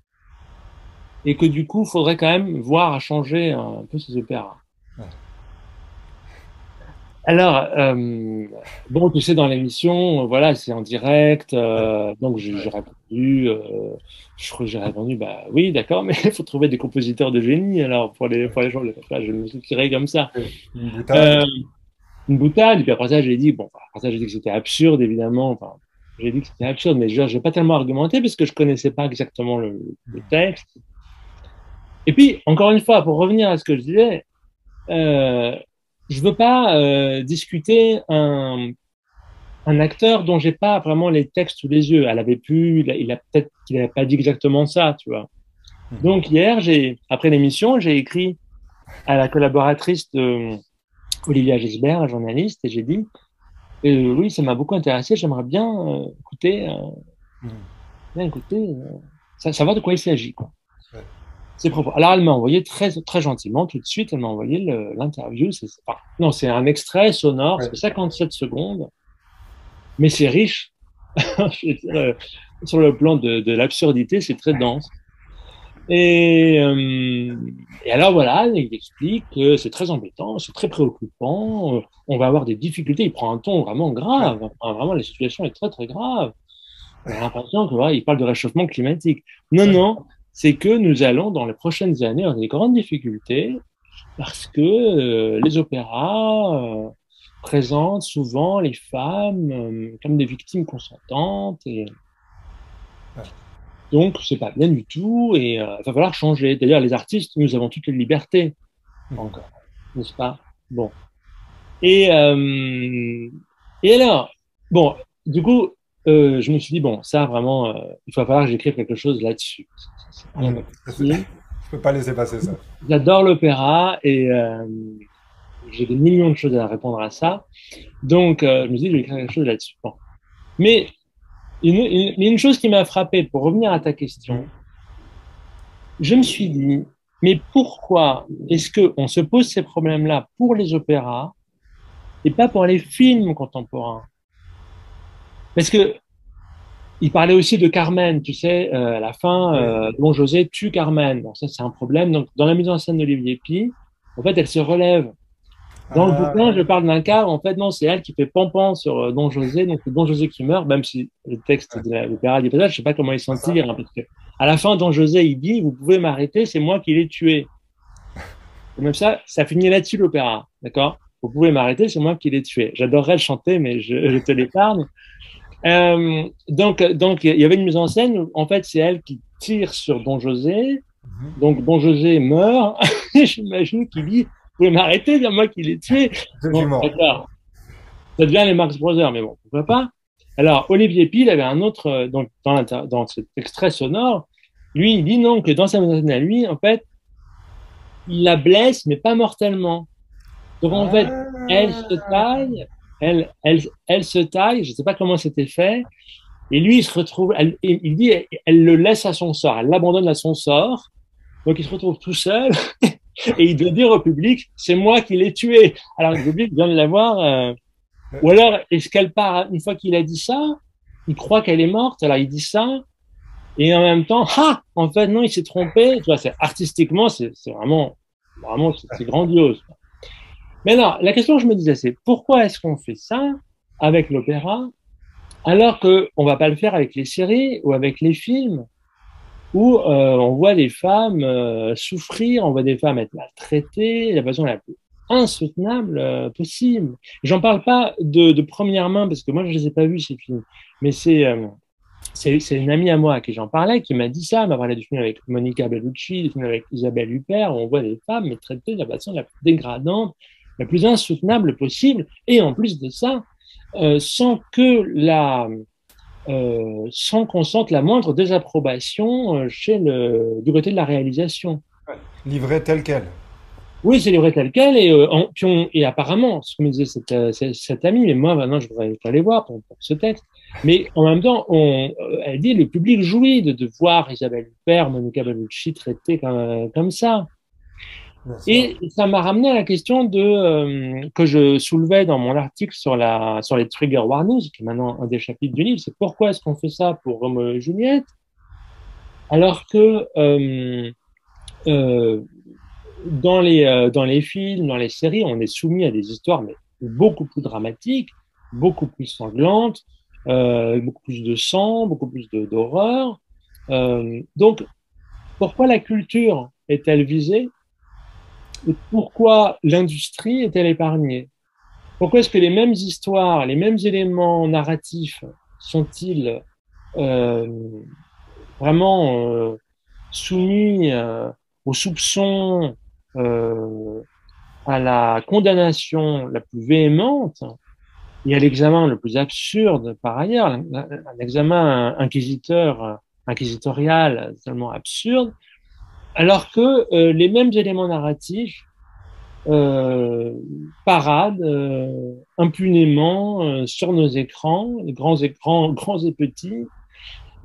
B: Et que du coup, il faudrait quand même voir à changer un peu ces opéras. Alors, euh, bon, tu sais, dans l'émission, voilà, c'est en direct, euh, donc j'ai répondu, euh, je crois que j'ai répondu, bah oui, d'accord, mais il faut trouver des compositeurs de génie, alors, pour les, pour les gens, là, je me suis tiré comme ça. Euh, une boutade. Et puis après ça, j'ai dit, bon, après ça, j'ai dit que c'était absurde, évidemment. Enfin, j'ai dit que c'était absurde, mais je n'ai pas tellement argumenté parce que je connaissais pas exactement le, le, texte. Et puis, encore une fois, pour revenir à ce que je disais, euh, je veux pas euh, discuter un, un acteur dont j'ai pas vraiment les textes sous les yeux. Elle avait pu, il a, il a peut-être qu'il n'avait pas dit exactement ça, tu vois. Donc hier, j'ai après l'émission, j'ai écrit à la collaboratrice de Olivia Gisbert, la journaliste, et j'ai dit euh, oui, ça m'a beaucoup intéressé, j'aimerais bien euh, écouter, euh, mmh. bien écouter, euh, savoir de quoi il s'agit. Quoi. Ouais. Ses propos. Alors elle m'a envoyé très, très gentiment, tout de suite, elle m'a envoyé l'interview. Enfin, non, c'est un extrait sonore, ouais. c'est 57 secondes, mais c'est riche. dire, sur le plan de, de l'absurdité, c'est très dense. Et, euh, et, alors voilà, il explique que c'est très embêtant, c'est très préoccupant, on va avoir des difficultés. Il prend un ton vraiment grave, enfin, vraiment la situation est très très grave. On a l'impression que voilà, il parle de réchauffement climatique. Non, non, c'est que nous allons dans les prochaines années avoir des grandes difficultés parce que euh, les opéras euh, présentent souvent les femmes euh, comme des victimes consentantes et donc, c'est pas bien du tout et il va falloir changer. D'ailleurs, les artistes, nous avons toutes les libertés encore, n'est-ce pas? Bon. Et, et alors, bon, du coup, euh, je me suis dit, bon, ça vraiment, euh, il va falloir que j'écrive quelque chose là-dessus.
A: Mmh. Je peux pas laisser passer ça.
B: J'adore l'opéra et euh, j'ai des millions de choses à répondre à ça. Donc, euh, je me suis dit, je vais écrire quelque chose là-dessus. Bon. Mais une, une chose qui m'a frappé, pour revenir à ta question, je me suis dit, mais pourquoi est-ce qu'on se pose ces problèmes-là pour les opéras et pas pour les films contemporains? Parce que il parlait aussi de Carmen, tu sais, euh, à la fin, euh, Don José tue Carmen. Bon, ça, c'est un problème. Donc, dans la mise en scène d'Olivier Pi, en fait, elle se relève. Dans le ah. bouquin, je parle d'un cas, en fait, non, c'est elle qui fait pampan sur euh, Don José, donc c'est Don José qui meurt, même si le texte de l'opéra dit pas je sais pas comment il s'en tire, hein, parce que à la fin, Don José, il dit, vous pouvez m'arrêter, c'est moi qui l'ai tué. Et même ça, ça finit là-dessus l'opéra, d'accord? Vous pouvez m'arrêter, c'est moi qui l'ai tué. J'adorerais le chanter, mais je, je te l'épargne. Euh, donc, donc, il y avait une mise en scène où, en fait, c'est elle qui tire sur Don José. Mhm. Donc, Don José meurt. J'imagine qu'il dit, vous pouvez m'arrêter, c'est moi qui l'ai tué. Bon, ça devient les Marx Brothers, mais bon, pourquoi pas. Alors, Olivier Pille avait un autre, euh, donc, dans, dans cet extrait sonore, lui, il dit non, que dans sa mise en scène à lui, en fait, il la blesse, mais pas mortellement. Donc, en fait, elle se taille, elle, elle, elle se taille, je ne sais pas comment c'était fait, et lui, il se retrouve, il dit, elle le laisse à son sort, elle l'abandonne à son sort, donc il se retrouve tout seul, et il doit dire au public, c'est moi qui l'ai tué. Alors le public vient de l'avoir, euh, ou alors est-ce qu'elle part une fois qu'il a dit ça, il croit qu'elle est morte, alors il dit ça, et en même temps, ah, en fait non, il s'est trompé. Tu vois, c'est artistiquement, c'est vraiment, vraiment, c'est grandiose. Mais non, la question que je me disais, c'est pourquoi est-ce qu'on fait ça avec l'opéra alors qu'on va pas le faire avec les séries ou avec les films où euh, on voit des femmes euh, souffrir, on voit des femmes être maltraitées de la façon la plus insoutenable euh, possible. J'en parle pas de, première main parce que moi je les ai pas vus ces films, mais c'est c'est une amie à moi à qui j'en parlais qui m'a dit ça, m'a parlé du film avec Monica Bellucci, du film avec Isabelle Huppert, où on voit des femmes mais traitées de la façon la plus dégradante la plus insoutenable possible, et en plus de ça, euh, sans que la, euh, sans qu'on sente la moindre désapprobation euh, chez le, du côté de la réalisation.
A: Livré tel quel.
B: Oui, c'est livré tel quel, et, en, et apparemment, ce que me disait cette, cette, amie, mais moi maintenant je voudrais aller voir pour, ce texte, mais en même temps, on, elle dit le public jouit de, de voir Isabelle Huppert, Monica Bellucci traitée comme, comme ça. Et ça m'a ramené à la question de euh, que je soulevais dans mon article sur la sur les trigger warnings, qui est maintenant un des chapitres du livre, c'est pourquoi est-ce qu'on fait ça pour Roméo et Juliette, alors que euh, euh, dans les euh, dans les films, dans les séries, on est soumis à des histoires mais beaucoup plus dramatiques, beaucoup plus sanglantes, euh, beaucoup plus de sang, beaucoup plus d'horreur. donc, pourquoi la culture est-elle visée? Pourquoi l'industrie est-elle épargnée? Pourquoi est-ce que les mêmes histoires, les mêmes éléments narratifs sont-ils euh, vraiment euh, soumis euh, aux soupçons, à la condamnation la plus véhémente et à l'examen le plus absurde par ailleurs, un, examen inquisiteur, inquisitorial tellement absurde, alors que euh, les mêmes éléments narratifs euh, paradent euh, impunément euh, sur nos écrans, grands écrans, grands et petits.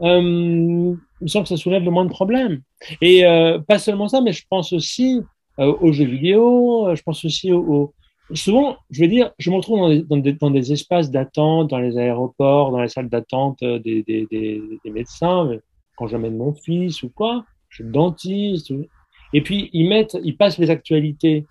B: me semble que ça soulève le moins de problèmes. Et pas seulement ça, mais je pense aussi aux jeux vidéo, je pense aussi aux, souvent, je veux dire, je me retrouve dans des, dans des, dans des espaces d'attente, dans les aéroports, dans les salles d'attente des, des, médecins, quand j'amène mon fils ou quoi je suis dentiste. Et puis, ils mettent, ils passent les actualités.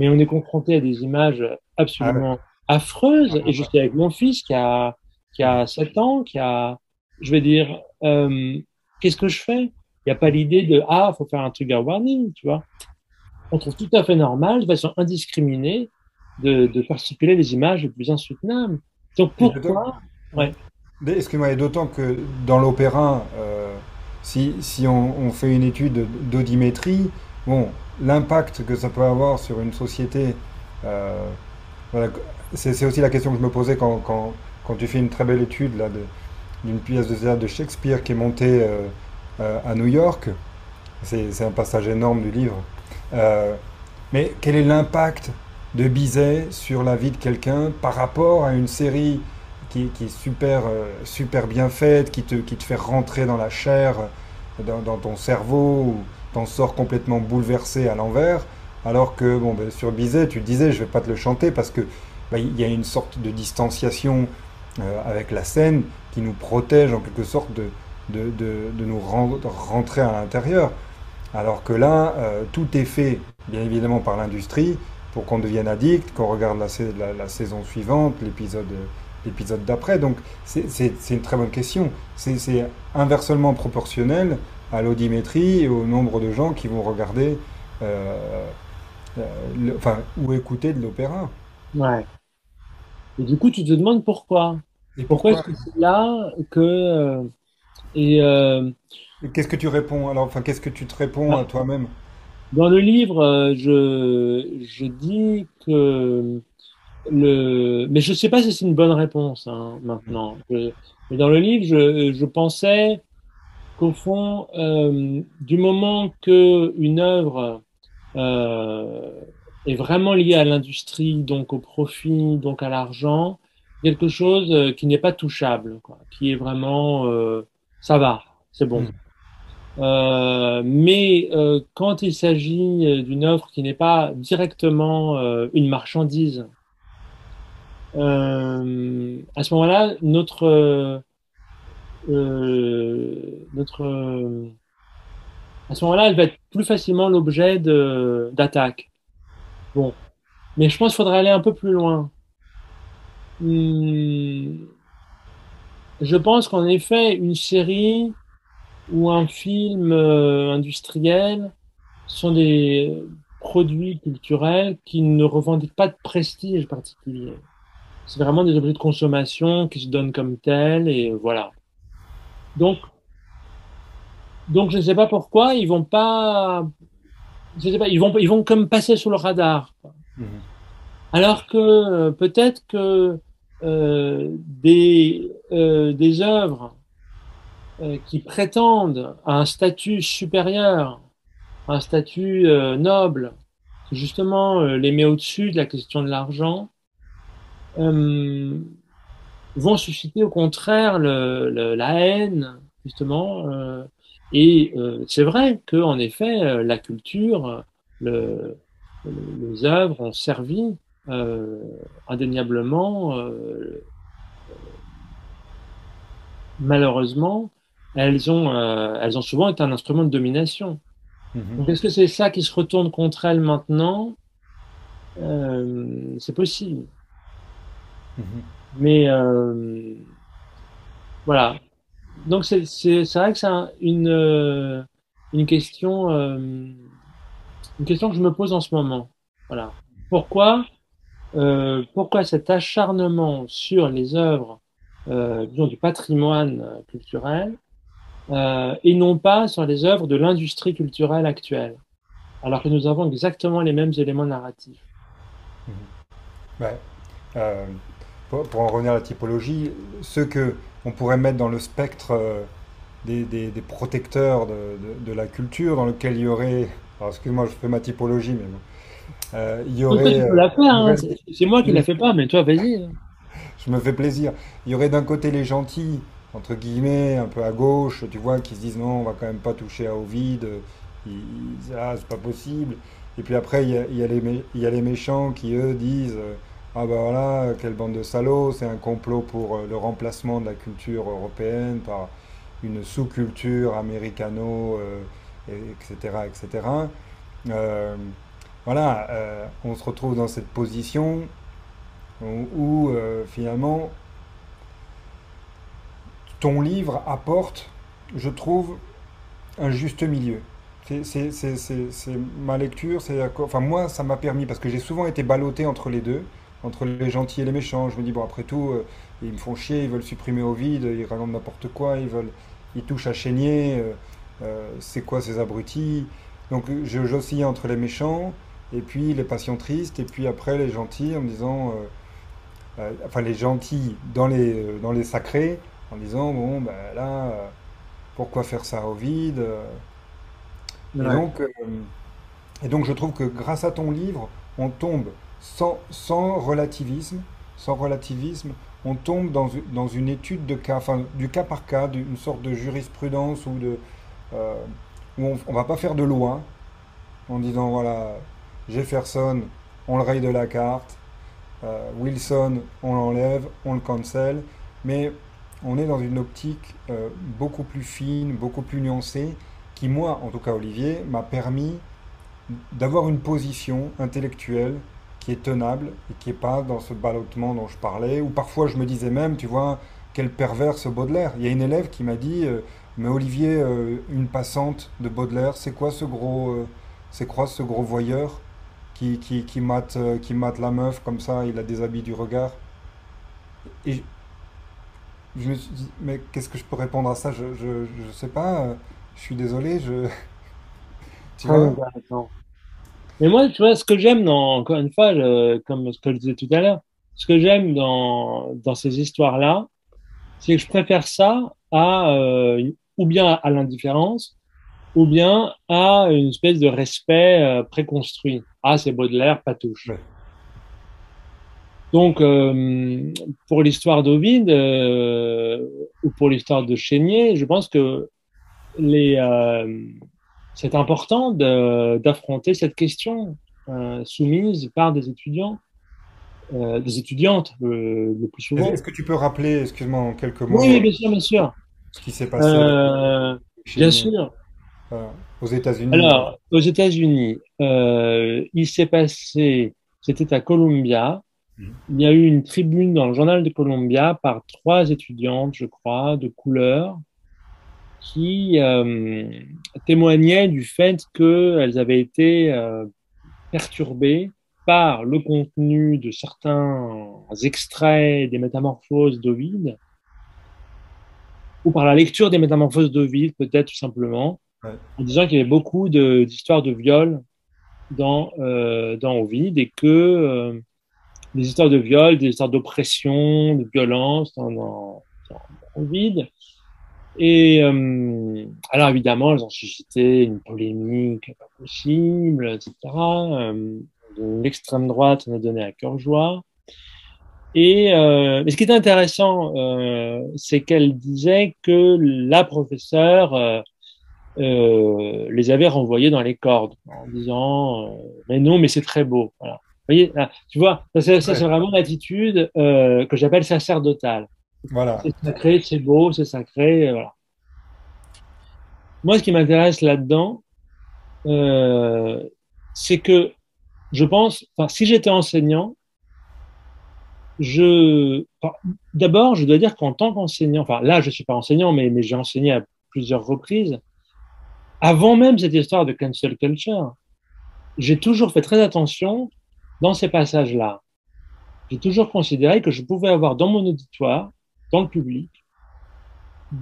B: Mais on est confronté à des images absolument ah affreuses. Et je suis avec mon fils qui a, qui a 7 ans, qui a, je vais dire, euh, qu'est-ce que je fais? Il n'y a pas l'idée de, ah, faut faire un trigger warning, tu vois. On trouve tout à fait normal, de façon indiscriminée, de, de faire circuler les images les plus insoutenables. Donc pourquoi?
A: Ouais. Excuse-moi, et d'autant que dans l'opéra, euh, si, on, fait une étude d'audimétrie, bon, l'impact que ça peut avoir sur une société, euh, c'est aussi la question que je me posais quand, tu fais une très belle étude d'une pièce de théâtre de Shakespeare qui est montée euh, euh, à New York. C'est un passage énorme du livre. Mais quel est l'impact de Bizet sur la vie de quelqu'un par rapport à une série qui, est super, euh, super bien faite, qui te, qui te fait rentrer dans la chair, dans, dans ton cerveau, t'en sors complètement bouleversé à l'envers. Alors que bon, ben, sur Bizet, tu disais, je vais pas te le chanter parce que ben, il y a une sorte de distanciation euh, avec la scène qui nous protège en quelque sorte de, de, de- nous ren- rentrer à l'intérieur. Alors que là, euh, tout est fait, bien évidemment, par l'industrie pour qu'on devienne addict, qu'on regarde la saison suivante, l'épisode, l'épisode d'après. Donc, c'est une très bonne question. C'est inversement proportionnel à l'audimétrie et au nombre de gens qui vont regarder euh, euh, le- enfin, ou écouter de l'opéra.
B: Ouais. Et du coup, tu te demandes pourquoi.
A: Et
B: Pourquoi est-ce que c'est là que euh, et euh,
A: et Qu'est-ce que tu réponds? Alors, enfin, qu'est-ce que tu te réponds à
B: bah,
A: toi-même?
B: dans le livre, je je dis que le mais je sais pas si c'est une bonne réponse hein, maintenant. Je- mais dans le livre, je je pensais qu'au fond, euh, du moment que une œuvre euh, est vraiment liée à l'industrie, donc au profit, donc à l'argent, quelque chose euh, qui n'est pas touchable, quoi, qui est vraiment, euh, ça va, c'est bon.
A: Mhm.
B: Euh, mais euh, quand il s'agit euh, d'une œuvre qui n'est pas directement une marchandise, euh, à ce moment-là, notre euh, euh, notre euh, à ce moment-là, elle va être plus facilement l'objet de d'attaque. Bon, mais je pense qu'il faudrait aller un peu plus loin. Hmm, je pense qu'en effet, une série ou un film euh, industriel sont des produits culturels qui ne revendiquent pas de prestige particulier. C'est vraiment des objets de consommation qui se donnent comme tels et voilà. Donc, donc je ne sais pas pourquoi ils vont pas, je sais pas, ils vont ils vont comme passer sous le radar.
A: Mhm.
B: Alors que euh, peut-être que euh, des euh, des œuvres euh, qui prétendent à un statut supérieur, à un statut noble, qui justement les met au-dessus de la question de l'argent, euh, vont susciter au contraire le, le- la haine, justement. euh, et euh, c'est vrai que en effet, euh, la culture, le, le- les œuvres ont servi euh, indéniablement, euh, malheureusement, elles ont, elles ont souvent été un instrument de domination.
A: Mhm.
B: Est-ce que c'est ça qui se retourne contre elles maintenant? Euh, c'est possible. Mais euh, voilà. Donc c'est vrai que c'est un- une euh, une question euh, une question que je me pose en ce moment. Voilà. Pourquoi pourquoi cet acharnement sur les œuvres du patrimoine culturel et non pas sur les œuvres de l'industrie culturelle actuelle, alors que nous avons exactement les mêmes éléments narratifs?
A: Euh, pour, pour en revenir à la typologie, ceux que on pourrait mettre dans le spectre euh, des, des- des protecteurs de, de- de la culture, dans lequel il y aurait, alors excuse-moi, je fais ma typologie, mais bon, Euh, il y aurait, euh,
B: hein. C'est moi qui la fais pas, mais toi, vas-y. hein.
A: je me fais plaisir, il y aurait d'un côté les gentils, entre guillemets, un peu à gauche, tu vois, qui se disent non, on va quand même pas toucher à ils, ils- ah, c'est pas possible. Et puis après, il y a, il y a les, mé- il y a les méchants qui, eux, disent ah bah voilà, quelle bande de salauds, c'est un complot pour euh, le remplacement de la culture européenne par une sous-culture américano, euh, et- etc., etc. Euh, voilà, euh, on se retrouve dans cette position où, où, euh, finalement ton livre apporte, je trouve, un juste milieu. C'est ma lecture, enfin moi ça m'a permis parce que j'ai souvent été ballotté entre les deux, entre les gentils et les méchants. Je me dis bon après tout euh, ils me font chier, ils veulent supprimer au vide, ils racontent n'importe quoi, ils veulent ils touchent à Chénier, euh, euh, c'est quoi ces abrutis? Donc je j'oscille entre les méchants et puis les patients tristes et puis après les gentils en me disant enfin les gentils dans les dans les sacrés en disant bon ben là pourquoi faire ça au vide? et donc, et donc, je trouve que grâce à ton livre, on tombe sans, relativisme, sans relativisme, on tombe dans, une étude de cas, enfin, du cas par cas, d'une sorte de jurisprudence euh, où on, on va pas faire de loi en disant voilà, Jefferson, on le raye de la carte, euh, Wilson, on l'enlève, on le cancel, mais on est dans une optique euh, beaucoup plus fine, beaucoup plus nuancée, qui moi, en tout cas Olivier, m'a permis d'avoir une position intellectuelle qui est tenable et qui n'est pas dans ce ballottement dont je parlais, ou parfois je me disais même, tu vois, quel pervers ce Baudelaire. Il y a une élève qui m'a dit, euh, mais Olivier, euh, une passante de Baudelaire, c'est quoi ce gros, euh, c'est quoi ce gros voyeur qui, qui, qui mate, qui mate la meuf comme ça, il a des habits du regard? Et je, je me suis dit, mais qu'est-ce que je peux répondre à ça? Je, je, je sais pas, je suis désolé, je, tu
B: Très
A: vois?
B: Mais moi, tu vois, ce que j'aime dans, encore une fois, je- comme ce que je disais tout à l'heure, ce que j'aime dans, dans ces histoires-là, c'est que je préfère ça à, euh, ou bien à l'indifférence, ou bien à une espèce de respect euh, préconstruit. Ah, c'est Baudelaire, pas touche.
A: Ouais.
B: Donc, euh, pour l'histoire d'Ovide, euh, ou pour l'histoire de Chénier, je pense que les, euh, c'est important d'affronter cette question euh, soumise par des étudiants, euh, des étudiantes le, le plus souvent.
A: est-ce que tu peux rappeler, excuse-moi, en quelques mots,
B: Oui,
A: euh,
B: bien sûr, bien sûr.
A: ce qui s'est passé
B: Euh, bien sûr.
A: euh, aux États-Unis?
B: Alors, aux États-Unis, euh, il s'est passé, c'était à Columbia,
A: Mhm.
B: il y a eu une tribune dans le journal de Columbia par trois étudiantes, je crois, de couleur, qui euh, témoignaient du fait qu'elles avaient été euh, perturbées par le contenu de certains extraits des métamorphoses d'Ovide, ou par la lecture des métamorphoses d'Ovide, peut-être tout simplement,
A: Ouais.
B: en disant qu'il y avait beaucoup d'histoires de, viol dans, euh, dans Ovide et que euh, des histoires de viol, des histoires d'oppression, de violence dans, dans, dans Ovide. Et euh, alors évidemment, elles ont suscité une polémique pas possible, etc. Euh, L'extrême droite en a donné à cœur joie. Et euh, mais ce qui est intéressant, euh, c'est qu'elle disait que la professeure euh, les avait renvoyés dans les cordes en disant euh, mais non, mais c'est très beau. Voilà. Vous voyez, là, tu vois, ça c'est ça, c'est vraiment l'attitude euh, que j'appelle sacerdotale.
A: Voilà.
B: C'est sacré, c'est beau, c'est sacré, voilà. Moi, ce qui m'intéresse là-dedans, euh, c'est que je pense, si j'étais enseignant, je, d'abord, je dois dire qu'en tant qu'enseignant, enfin, là, je suis pas enseignant, mais, mais j'ai enseigné à plusieurs reprises, avant même cette histoire de cancel culture, j'ai toujours fait très attention dans ces passages-là. J'ai toujours considéré que je pouvais avoir dans mon auditoire, dans le public,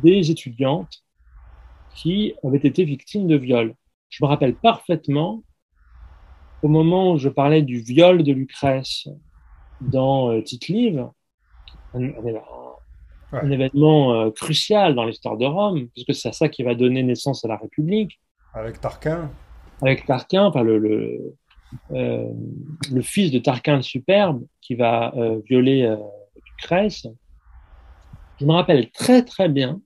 B: des étudiantes qui avaient été victimes de viol. Je me rappelle parfaitement, au moment où je parlais du viol de Lucrèce dans euh, Tite-Live, un, un éve- un
A: Ouais.
B: événement euh, crucial dans l'histoire de Rome, puisque c'est ça qui va donner naissance à la République,
A: Avec Tarquin.
B: avec Tarquin, enfin le, le, euh, le fils de Tarquin le Superbe, qui va euh, violer Lucrèce. Je me rappelle très très bien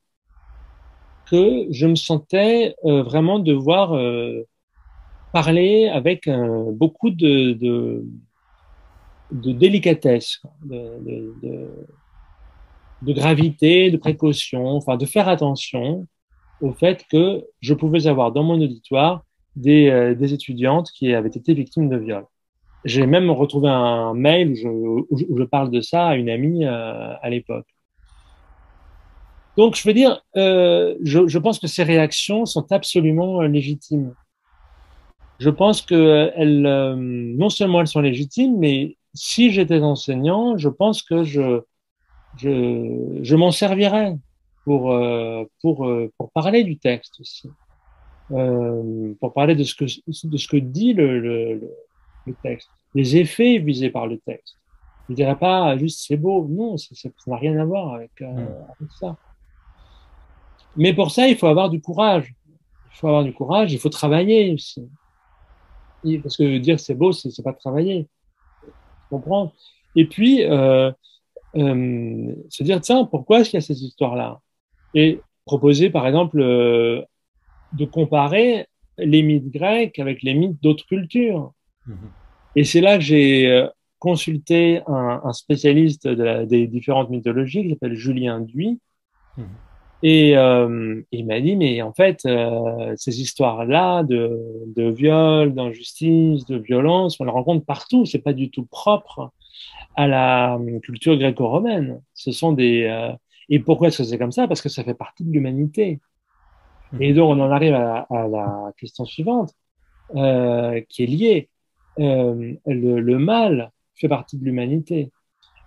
B: que je me sentais euh, vraiment devoir euh, parler avec euh, beaucoup de, délicatesse, de, gravité, de précaution, enfin de faire attention au fait que je pouvais avoir dans mon auditoire des, étudiantes qui avaient été victimes de viol. J'ai même retrouvé un mail où je, parle de ça à une amie à l'époque. Donc, je veux dire, euh, je, je pense que ces réactions sont absolument euh, légitimes. Je pense que elles, euh, non seulement elles sont légitimes, mais si j'étais enseignant, je pense que je, je, je m'en servirais pour, euh, pour, euh, pour parler du texte aussi, euh, pour parler de ce que, de ce que dit le, le, le, texte, les effets visés par le texte. Je dirais pas juste c'est beau, non, ça n'a rien à voir avec, euh,
A: Mm.
B: avec ça. Mais pour ça, il faut avoir du courage. Il faut avoir du courage, il faut travailler aussi. Parce que dire c'est beau, c'est pas travailler. Tu comprends? Et puis, euh, euh, se dire, tiens, pourquoi est-ce qu'il y a cette histoire-là Et proposer, par exemple, euh, de comparer les mythes grecs avec les mythes d'autres cultures. Mhm. Et c'est là que j'ai consulté un, un spécialiste de la, des différentes mythologies qui s'appelle Julien Duy. Mhm. Et euh, il m'a dit, mais en fait, euh, ces histoires-là de, de viol, d'injustice, de violence, on les rencontre partout. C'est pas du tout propre à la culture gréco-romaine. Ce sont des euh, et pourquoi est-ce que c'est comme ça? Parce que ça fait partie de l'humanité. Mmh. Et donc on en arrive à, à la question suivante, euh, qui est liée. Euh, le, le mal fait partie de l'humanité.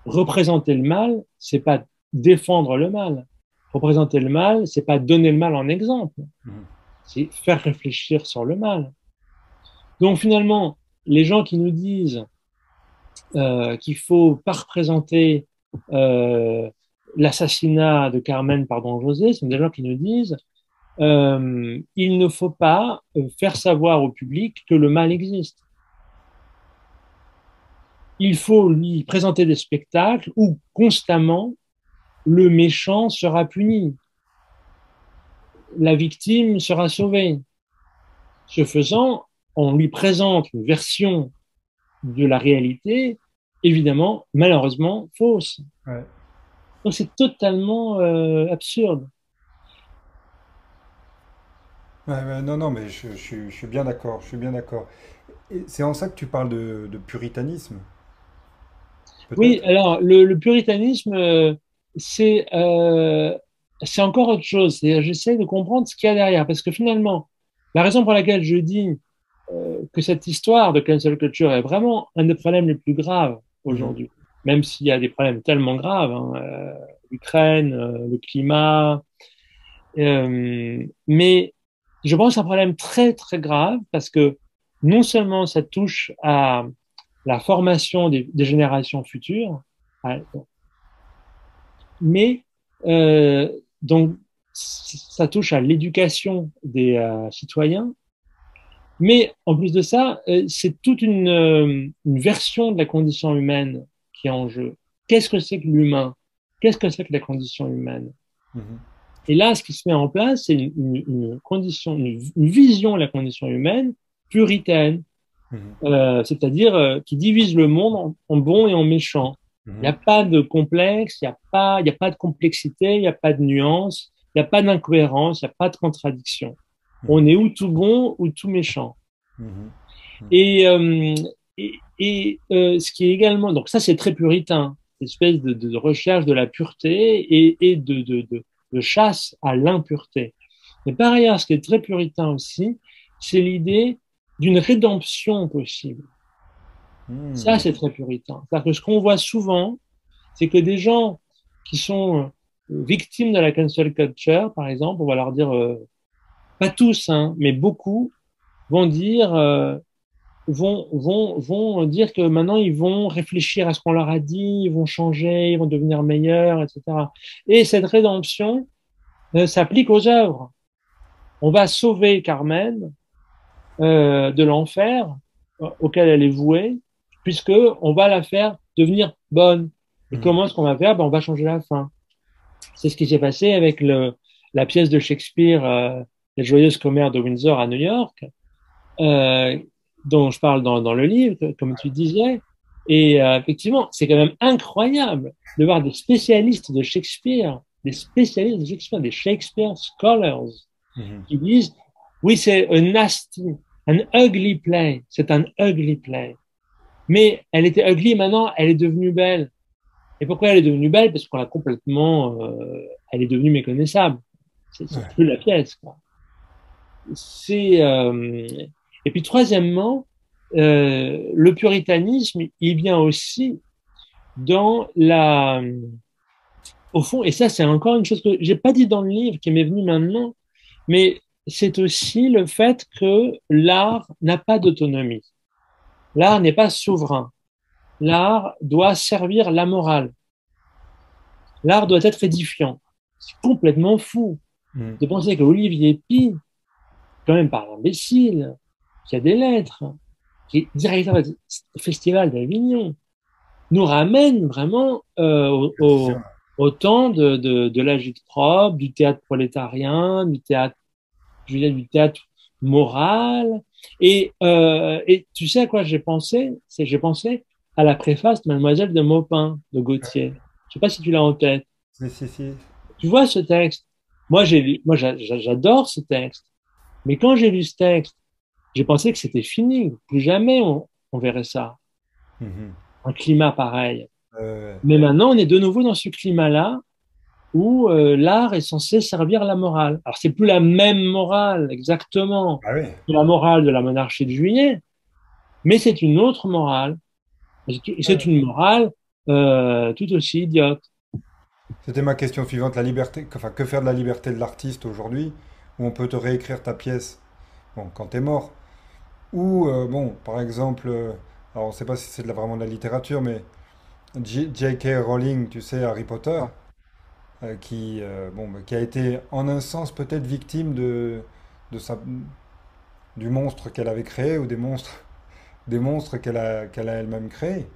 B: Représenter le mal, c'est pas défendre le mal représenter le mal, c'est pas donner le mal en exemple, mhm. c'est faire réfléchir sur le mal. Donc finalement, les gens qui nous disent euh, qu'il faut pas représenter euh, l'assassinat de Carmen par Don José, ce sont des gens qui nous disent euh, il ne faut pas faire savoir au public que le mal existe. Il faut lui présenter des spectacles où constamment le méchant sera puni. La victime sera sauvée. Ce faisant, on lui présente une version de la réalité, évidemment, malheureusement, fausse. Donc c'est totalement euh, absurde.
A: non, non, mais je, suis bien d'accord, je suis bien d'accord. C'est en ça que tu parles de, puritanisme?
B: Oui, alors le, puritanisme, euh, c'est euh, encore autre chose. J'essaie de comprendre ce qu'il y a derrière, parce que finalement, la raison pour laquelle je dis euh, que cette histoire de cancel culture est vraiment un des problèmes les plus graves aujourd'hui, même s'il y a des problèmes tellement graves, hein, euh, l'Ukraine, euh, le climat, mais je pense c'est un problème très très grave parce que non seulement ça touche à la formation des, générations futures, à, mais euh, donc ça touche à l'éducation des euh, citoyens. Mais en plus de ça, euh, c'est toute une, euh, une, version de la condition humaine qui est en jeu. Qu'est-ce que c'est que l'humain? Qu'est-ce que c'est que la condition humaine? Mm-hmm. Et là, ce qui se met en place, c'est une, une, condition, une, vision de la condition humaine puritaine, mm-hmm. c'est-à-dire qui divise le monde en, en bon et en méchant. Il n'y a pas de complexe, il n'y a, pas, a pas de complexité, il n'y a pas de nuance, il n'y a pas d'incohérence, il n'y a pas de contradiction. Mhm. On est ou tout bon ou tout méchant. Mhm. Mhm. Et, euh, et, et euh, ce qui est également, donc ça c'est très puritain, espèce de, de, recherche de la pureté et, et de, de, de, chasse à l'impureté. Mais par ailleurs, ce qui est très puritain aussi, c'est l'idée d'une rédemption possible. Hmm. Ça, c'est très puritain. Parce que ce qu'on voit souvent, c'est que des gens qui sont euh, victimes de la cancel culture, par exemple, on va leur dire, euh, pas tous, hein, mais beaucoup, vont dire, euh, vont, vont, vont dire que maintenant ils vont réfléchir à ce qu'on leur a dit, ils vont changer, ils vont devenir meilleurs, etc. Et cette rédemption s'applique aux œuvres. On va sauver Carmen de l'enfer auquel elle est vouée, puisque on va la faire devenir bonne. Et hmm. comment est-ce qu'on va faire? Ben, On va changer la fin. C'est ce qui s'est passé avec le, la pièce de Shakespeare, euh, Les Joyeuses Commères de Windsor à New York, euh, dont je parle dans, dans, le livre, comme tu disais. Et euh, effectivement, c'est quand même incroyable de voir des spécialistes de Shakespeare, des spécialistes de Shakespeare, des Shakespeare scholars, hmm. qui disent, oui, c'est un nasty, un ugly play, c'est un ugly play. Mais elle était ugly, maintenant elle est devenue belle. Et pourquoi elle est devenue belle? Parce qu'on l'a complètement, euh, elle est devenue méconnaissable. C'est plus la pièce. C'est euh, et puis troisièmement, euh, le puritanisme, il vient aussi dans la, au fond, et ça c'est encore une chose que j'ai pas dit dans le livre qui m'est venu maintenant, mais c'est aussi le fait que l'art n'a pas d'autonomie. L'art n'est pas souverain. L'art doit servir la morale. L'art doit être édifiant. C'est complètement fou hmm. de penser que Olivier Pi, quand même par imbécile, qui a des lettres, qui est directeur du festival d'Avignon, nous ramène vraiment euh, au, au, au, temps de, de, de l'agite propre, du théâtre prolétarien, du théâtre, je veux dire, du théâtre moral. Et, euh, et tu sais à quoi j'ai pensé? C'est j'ai pensé à la préface de Mademoiselle de Maupin de Gauthier. Je sais pas si tu l'as en tête.
A: Si, si, si.
B: Tu vois ce texte? Moi, j'ai moi, j'adore ce texte. Mais quand j'ai lu ce texte, j'ai pensé que c'était fini. Plus jamais on, on verrait ça. Mm-hmm. Un climat pareil. Euh... Mais maintenant, on est de nouveau dans ce climat-là où euh, l'art est censé servir la morale. Alors, c'est plus la même morale exactement
A: ah oui.
B: que la morale de la monarchie de Juillet, mais c'est une autre morale. C'est une morale euh, tout aussi idiote.
A: C'était ma question suivante. La liberté, enfin, que faire de la liberté de l'artiste aujourd'hui, où on peut te réécrire ta pièce, bon, quand t'es mort, ou euh, bon, par exemple, alors on ne sait pas si c'est vraiment de la littérature, mais J.K. Rowling, tu sais, Harry Potter, euh, qui, euh, bon, bah, qui a été en un sens peut-être victime de, de sa, du monstre qu'elle avait créé ou des monstres, des monstres qu'elle a, qu'elle a elle-même créés.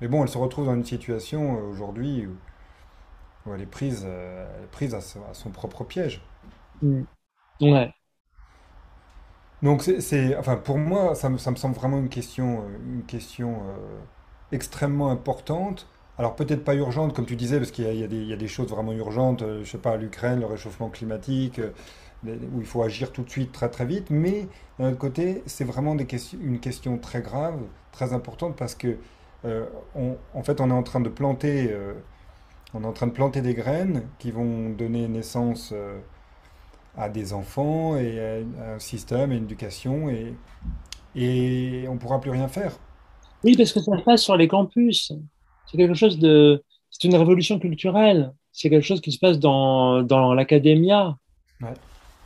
A: Mais bon, elle se retrouve dans une situation euh, aujourd'hui où, où elle est prise, elle est prise à, son, à son propre piège.
B: Mm. Ouais.
A: Donc c'est, c'est- enfin pour moi, ça me, ça me semble vraiment une question, une question extrêmement importante. Alors peut-être pas urgente, comme tu disais, parce qu'il y a, des, choses vraiment urgentes, euh, je sais pas, l'Ukraine, le réchauffement climatique, euh, où il faut agir tout de suite, très très vite. Mais d'un autre côté, c'est vraiment une question très grave, très importante, parce que euh, en fait, on est en train de planter, on est en train de planter des graines qui vont donner naissance. à des enfants et à un système et une éducation et, et on ne pourra plus rien faire.
B: Oui, parce que ça se passe sur les campus. C'est quelque chose de, c'est une révolution culturelle. C'est quelque chose qui se passe dans, dans l'académia.
A: Ouais.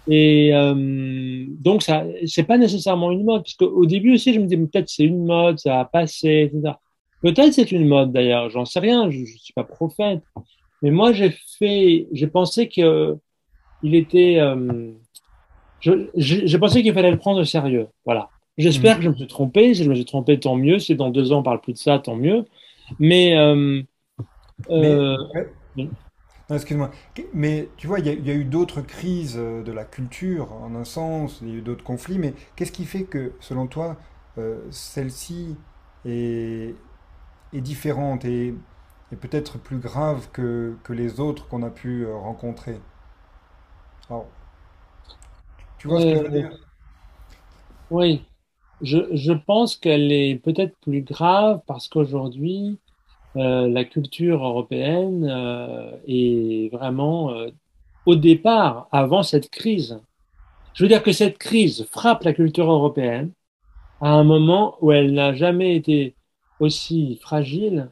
B: Et euh, donc, ça, c'est pas nécessairement une mode, parce qu'au début aussi, je me disais, peut-être c'est une mode, ça va passer, etc. Peut-être c'est une mode d'ailleurs, j'en sais rien, je, je suis pas prophète. Mais moi, j'ai fait, j'ai pensé que il était, euh, j'ai pensé qu'il fallait le prendre au sérieux. Voilà. J'espère
A: Mhm.
B: que je me suis trompé. Si je me suis trompé, tant mieux. Si dans deux ans on parle plus de ça, tant mieux. Mais euh,
A: Mais,
B: euh,
A: excuse-moi. Mais tu vois, il y a, il y a eu d'autres crises euh, de la culture, en un sens, il y a eu d'autres conflits, mais qu'est-ce qui fait que, selon toi, euh, celle-ci est, est différente et, et peut-être plus grave que, que les autres qu'on a pu rencontrer? Alors, tu vois ce que je veux dire?
B: oui, je, je pense qu'elle est peut-être plus grave parce qu'aujourd'hui, euh, la culture européenne euh, est vraiment euh, au départ, avant cette crise. Je veux dire que cette crise frappe la culture européenne à un moment où elle n'a jamais été aussi fragile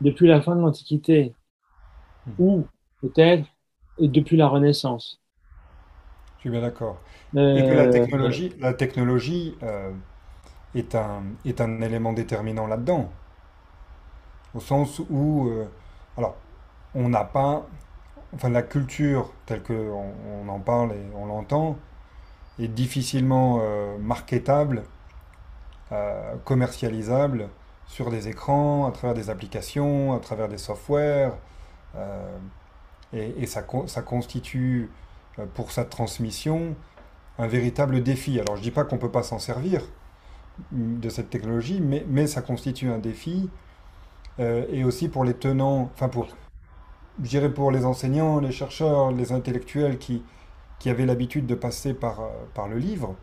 B: depuis la fin de l'Antiquité, ou peut-être depuis la Renaissance.
A: Je suis bien d'accord. Et que la
B: Euh,
A: technologie, la technologie euh, est un, est un élément déterminant là-dedans, au sens où, euh, alors, on n'a pas, enfin, la culture telle qu'on on en parle et on l'entend est difficilement euh, marketable, commercialisable sur des écrans, à travers des applications, à travers des softwares, et, et ça, co- ça constitue pour sa transmission un véritable défi. Alors je dis pas qu'on peut pas s'en servir de cette technologie, mais, mais ça constitue un défi euh, et aussi pour les tenants, enfin pour, je dirais pour les enseignants, les chercheurs, les intellectuels qui, qui avaient l'habitude de passer par, euh, par le livre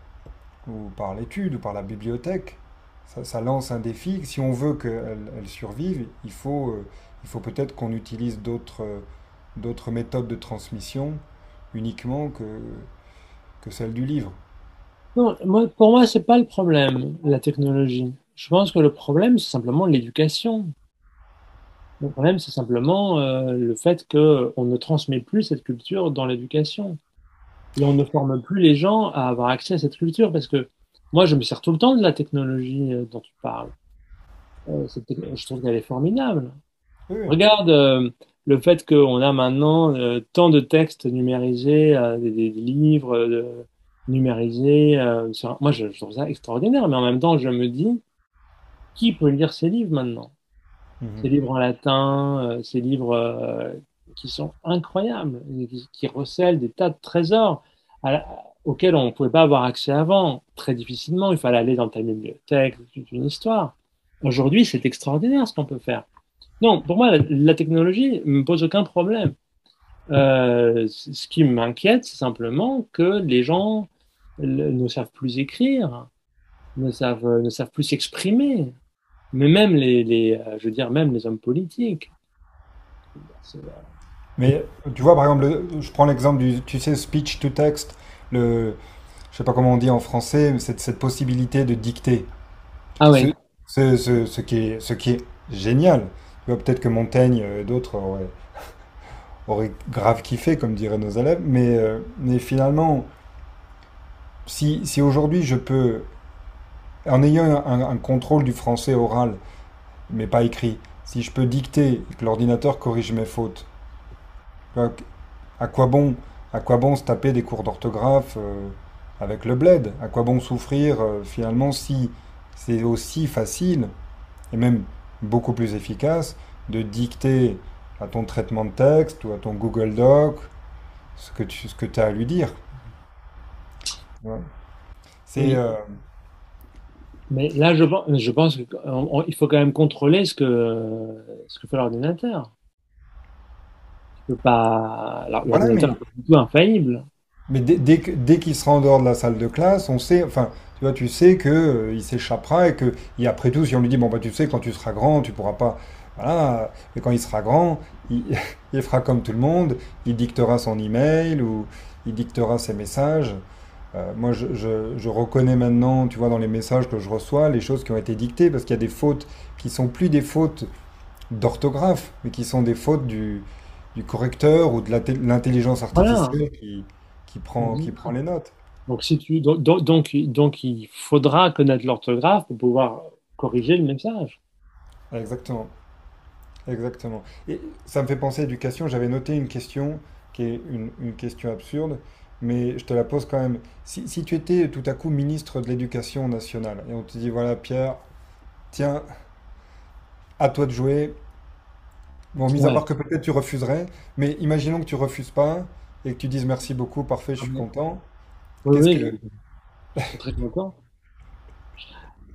A: ou par l'étude ou par la bibliothèque. Ça, lance un défi. Si on veut qu'elle elle survive, il faut, euh, faut peut-être qu'on utilise d'autres d'autres méthodes de transmission uniquement que, que celle du livre.
B: non, moi, pour moi, c'est pas le problème, la technologie. Je pense que le problème, c'est simplement l'éducation. Le problème, c'est simplement euh, le fait que on ne transmet plus cette culture dans l'éducation. Et on ne forme plus les gens à avoir accès à cette culture parce que moi, je me sers tout le temps de la technologie euh, dont tu parles. Euh, je trouve qu'elle est formidable.
A: Oui.
B: Regarde euh, le fait qu'on a maintenant euh, tant de textes numérisés, euh, des, des livres euh, numérisés. sur- moi, je, je trouve ça extraordinaire, mais en même temps, je me dis, qui peut lire ces livres maintenant? Mhm. Ces livres en latin, ces livres qui sont incroyables, qui, qui, recèlent des tas de trésors auxquels on ne pouvait pas avoir accès avant, très difficilement. Il fallait aller dans ta bibliothèque, toute une histoire. Aujourd'hui, c'est extraordinaire ce qu'on peut faire. Non, pour moi, la, technologie ne me pose aucun problème. Euh, ce qui m'inquiète, c'est simplement que les gens ne savent plus écrire, ne savent, ne savent plus s'exprimer. Mais même les, les, euh, je veux dire, même les hommes politiques.
A: Mais tu vois, par exemple, je prends l'exemple du, tu sais, speech to text, le, je sais pas comment on dit en français, cette, cette possibilité de dicter.
B: Ah oui.
A: Ce, ce, ce, qui est, ce qui est génial. Peut-être que Montaigne et d'autres auraient, grave kiffé, comme diraient nos élèves, mais, euh, mais finalement, si, aujourd'hui je peux, en ayant un, contrôle du français oral, mais pas écrit, si je peux dicter que l'ordinateur corrige mes fautes, à quoi bon, à quoi bon se taper des cours d'orthographe euh, avec le bled? À quoi bon souffrir euh, finalement si c'est aussi facile et même beaucoup plus efficace de dicter à ton traitement de texte ou à ton Google Doc ce que tu ce que as à lui dire.
B: C'est. Euh, Mais là, je, je pense qu'il faut quand même contrôler ce que, ce que fait l'ordinateur. Tu peux pas. L'ordinateur pas du tout infaillible.
A: Mais dès, dès, dès qu'il sera en dehors de la salle de classe, on sait, enfin, tu vois, tu sais que euh, il s'échappera et que, et après tout, si on lui dit, bon, bah, tu sais, quand tu seras grand, tu pourras pas, voilà, mais quand il sera grand, il, il fera comme tout le monde, il dictera son email ou il dictera ses messages. Euh, moi, je, je, je, reconnais maintenant, tu vois, dans les messages que je reçois, les choses qui ont été dictées, parce qu'il y a des fautes qui sont plus des fautes d'orthographe, mais qui sont des fautes du, du correcteur ou de l'intelligence artificielle qui, qui, prend, qui prend les notes.
B: Donc, si tu, donc, donc, donc il faudra connaître l'orthographe pour pouvoir corriger le message.
A: Exactement. Exactement. Et ça me fait penser à l'éducation. J'avais noté une question qui est une, une, question absurde, mais je te la pose quand même. Si, si tu étais tout à coup ministre de l'Éducation nationale et on te dit voilà, Pierre, tiens, à toi de jouer, Bon, mis à part que peut-être tu refuserais, mais imaginons que tu refuses pas et que tu dises merci beaucoup, parfait, je suis content.
B: Oui, oui, je suis très content.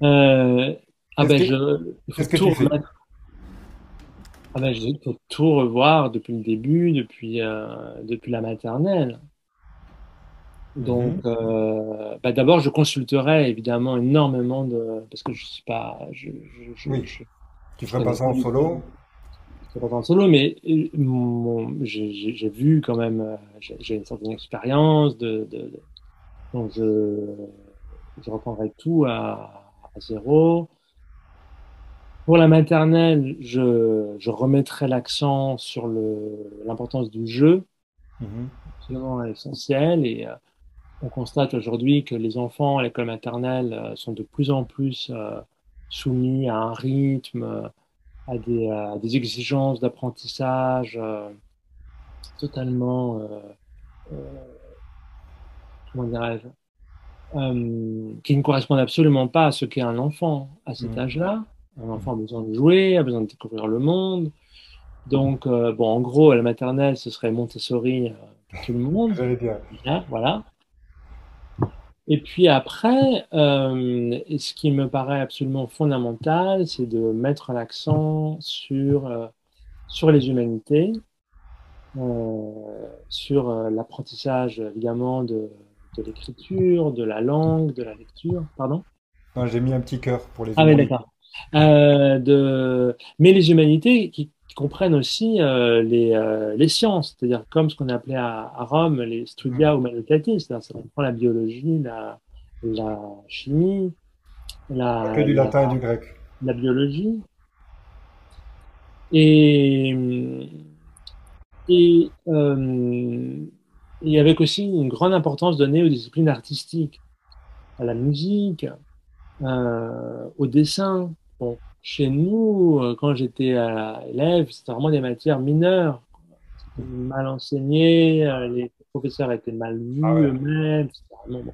B: Euh, ah ben, je, il faut tout remettre. Ah ben, il faut tout revoir depuis le début, depuis, euh, depuis la maternelle. Donc, mhm. euh, bah, d'abord, je consulterai évidemment énormément de. Parce que je ne suis pas. Je, je,
A: oui. Je, tu ferais pas ça en solo?
B: C'est pas en solo, mais euh, j'ai vu quand même, j'ai une certaine expérience de, de, de, donc je, je reprendrai tout à, à, zéro. Pour la maternelle, je, je remettrai l'accent sur l'importance du jeu, mm -hmm. c'est vraiment essentiel. Et euh, on constate aujourd'hui que les enfants à l'école maternelle euh, sont de plus en plus euh, soumis à un rythme, à des, à des exigences d'apprentissage totalement, euh, euh, comment dirais-je, qui ne correspondent absolument pas à ce qu'est un enfant à cet mmh. âge-là. Un enfant a besoin de jouer, a besoin de découvrir le monde. Donc, euh, bon, en gros, à la maternelle, ce serait Montessori euh, pour tout le monde. Bien, voilà. Et puis après, euh, ce qui me paraît absolument fondamental, c'est de mettre l'accent sur, euh, sur les humanités, euh, sur euh, l'apprentissage évidemment de, de l'écriture, de la langue, de la lecture. Pardon
A: J'ai mis un petit cœur pour les
B: Ah oui, d'accord. Euh, de... Mais les humanités qui, comprennent aussi euh, les, euh, les, sciences, c'est-à-dire comme ce qu'on appelait à, à, Rome les studia mm. humanitatis, ça comprend la biologie, la, la chimie, la,
A: que du
B: la,
A: latin et du grec,
B: la biologie, et et, et avec aussi une grande importance donnée aux disciplines artistiques, à la musique, euh, au dessin. Bon, chez nous, euh, quand j'étais élève, c'était vraiment des matières mineures. mal enseigné, euh, les professeurs étaient mal vus ah ouais. eux-mêmes. Bon.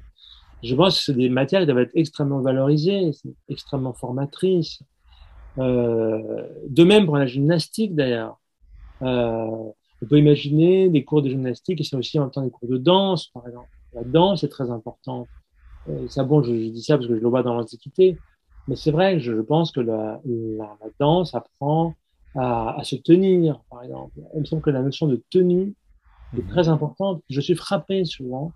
B: Je pense que c'est des matières qui doivent être extrêmement valorisées, extrêmement formatrices. de même pour la gymnastique d'ailleurs. On peut imaginer des cours de gymnastique et c'est aussi en même temps des cours de danse, par exemple. La danse est très importante. ça, bon, je, dis ça parce que je le vois dans l'Antiquité, mais c'est vrai, je, je pense que la, la, la danse apprend à, à, se tenir, par exemple. Il me semble que la notion de tenue est mhm. très importante. Je suis frappé souvent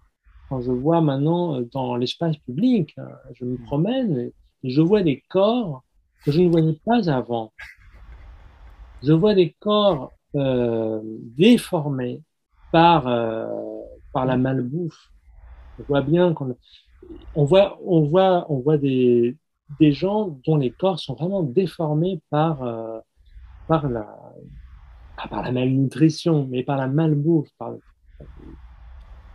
B: quand je vois maintenant euh, dans l'espace public, hein, je me mhm. promène et je vois des corps que je ne voyais pas avant. Je vois des corps euh, déformés par, euh, par la malbouffe. On voit bien qu'on on voit, on voit, on voit des, des gens dont les corps sont vraiment déformés par, euh, par, la, par la malnutrition, mais par la malbouffe.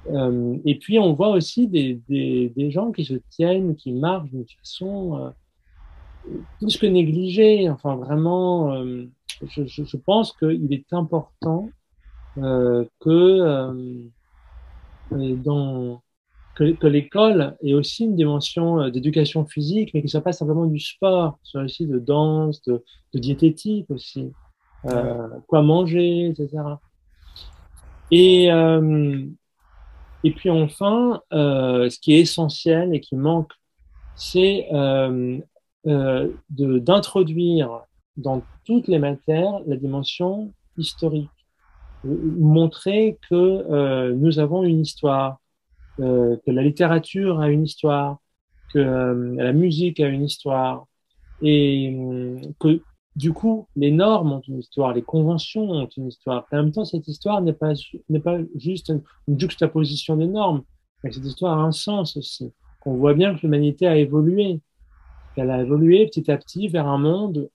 B: Euh, et puis on voit aussi des, des, des, gens qui se tiennent, qui marchent d'une façon euh, plus que négligée. Enfin, vraiment, euh, je, je, je, pense qu'il est important euh, que euh, que, l'école ait aussi une dimension euh, d'éducation physique, mais que ce soit pas simplement du sport, ce soit aussi de danse, de, diététique aussi, quoi manger, etc. Et, puis enfin, ce qui est essentiel et qui manque, c'est d'introduire dans toutes les matières la dimension historique, montrer que nous avons une histoire, euh, que la littérature a une histoire, que euh, la musique a une histoire, et euh, que du coup, les normes ont une histoire, les conventions ont une histoire. Et en même temps, cette histoire n'est pas, n'est pas juste une, juxtaposition des normes, cette histoire a un sens aussi. On voit bien que l'humanité a évolué, qu'elle a évolué petit à petit vers un monde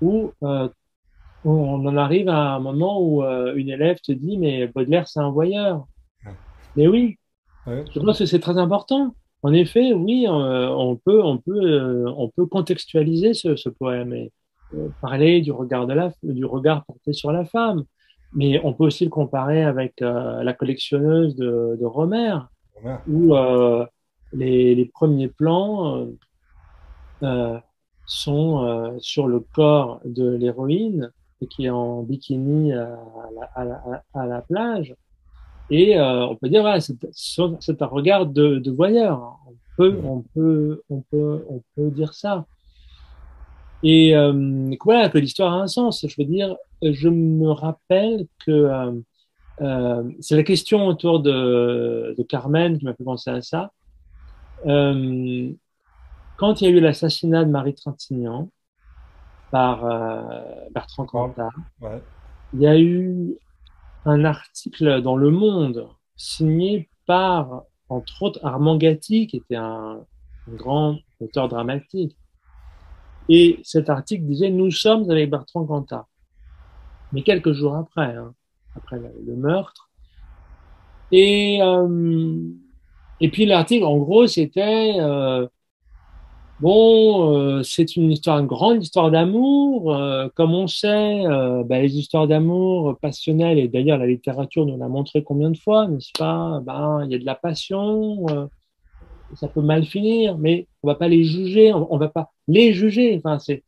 B: où euh, on en arrive à un moment où une élève te dit mais Baudelaire c'est un voyeur. Mais oui, je pense que c'est très important. En effet, oui, euh, on peut, on peut, euh, on peut contextualiser ce, ce poème et euh, parler du regard de la, du regard porté sur la femme. Mais on peut aussi le comparer avec la collectionneuse de, de Romer, où les, les, premiers plans sont sur le corps de l'héroïne qui est en bikini à à la, à la plage. Et euh, on peut dire, voilà, c'est un regard de, de, voyeur. On peut, on peut, on peut, on peut dire ça. Et euh, voilà, que l'histoire a un sens. Je veux dire, je me rappelle que euh, euh c'est la question autour de, de Carmen qui m'a fait penser à ça. Euh, quand il y a eu l'assassinat de Marie Trintignant par euh, Bertrand Cantat, ouais. il y a eu un article dans Le Monde signé par, entre autres, Armand Gatti, qui était un, grand auteur dramatique. Et cet article disait Nous sommes avec Bertrand Cantat. Mais quelques jours après, hein, après le, meurtre. Et, euh, et puis l'article, en gros, c'était euh, Bon, euh, c'est une histoire, une grande histoire d'amour. Euh, comme on sait, euh, bah, les histoires d'amour passionnelles, et d'ailleurs la littérature nous l'a montré combien de fois, n'est-ce pas? Ben, il y a de la passion, ça peut mal finir, mais on va pas les juger, on, va pas les juger. Enfin, c'est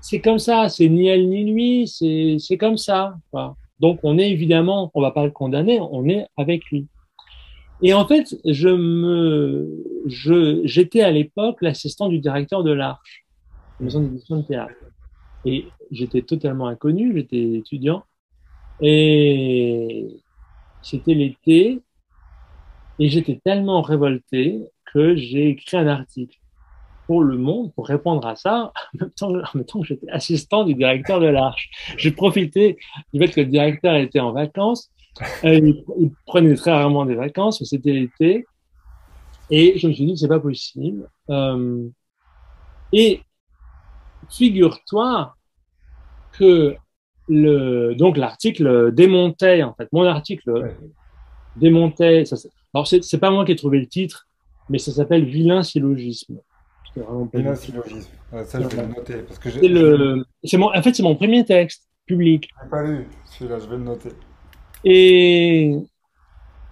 B: c'est comme ça, c'est ni elle ni lui, c'est c'est comme ça. Quoi. Donc on est évidemment, on va pas le condamner, on est avec lui. Et en fait, je j'étais à l'époque l'assistant du directeur de l'Arche, maison d'édition de théâtre. Et j'étais totalement inconnu, j'étais étudiant. Et c'était l'été. Et j'étais tellement révolté que j'ai écrit un article pour Le Monde pour répondre à ça, en même temps, en même temps que j'étais assistant du directeur de l'Arche. J'ai profité du fait que le directeur était en vacances euh, il, prenait très rarement des vacances, c'était l'été. Et je me suis dit, c'est pas possible. Euh, et figure-toi que le, donc l'article démontait, en fait, mon article démontait, ça, alors c'est pas moi qui ai trouvé le titre, mais ça s'appelle Vilain syllogisme.
A: Vilain syllogisme. ça, je vais le noter. Parce que
B: le, mon, en fait, c'est mon premier texte public.
A: Je pas lu celui-là, je vais le noter.
B: Et,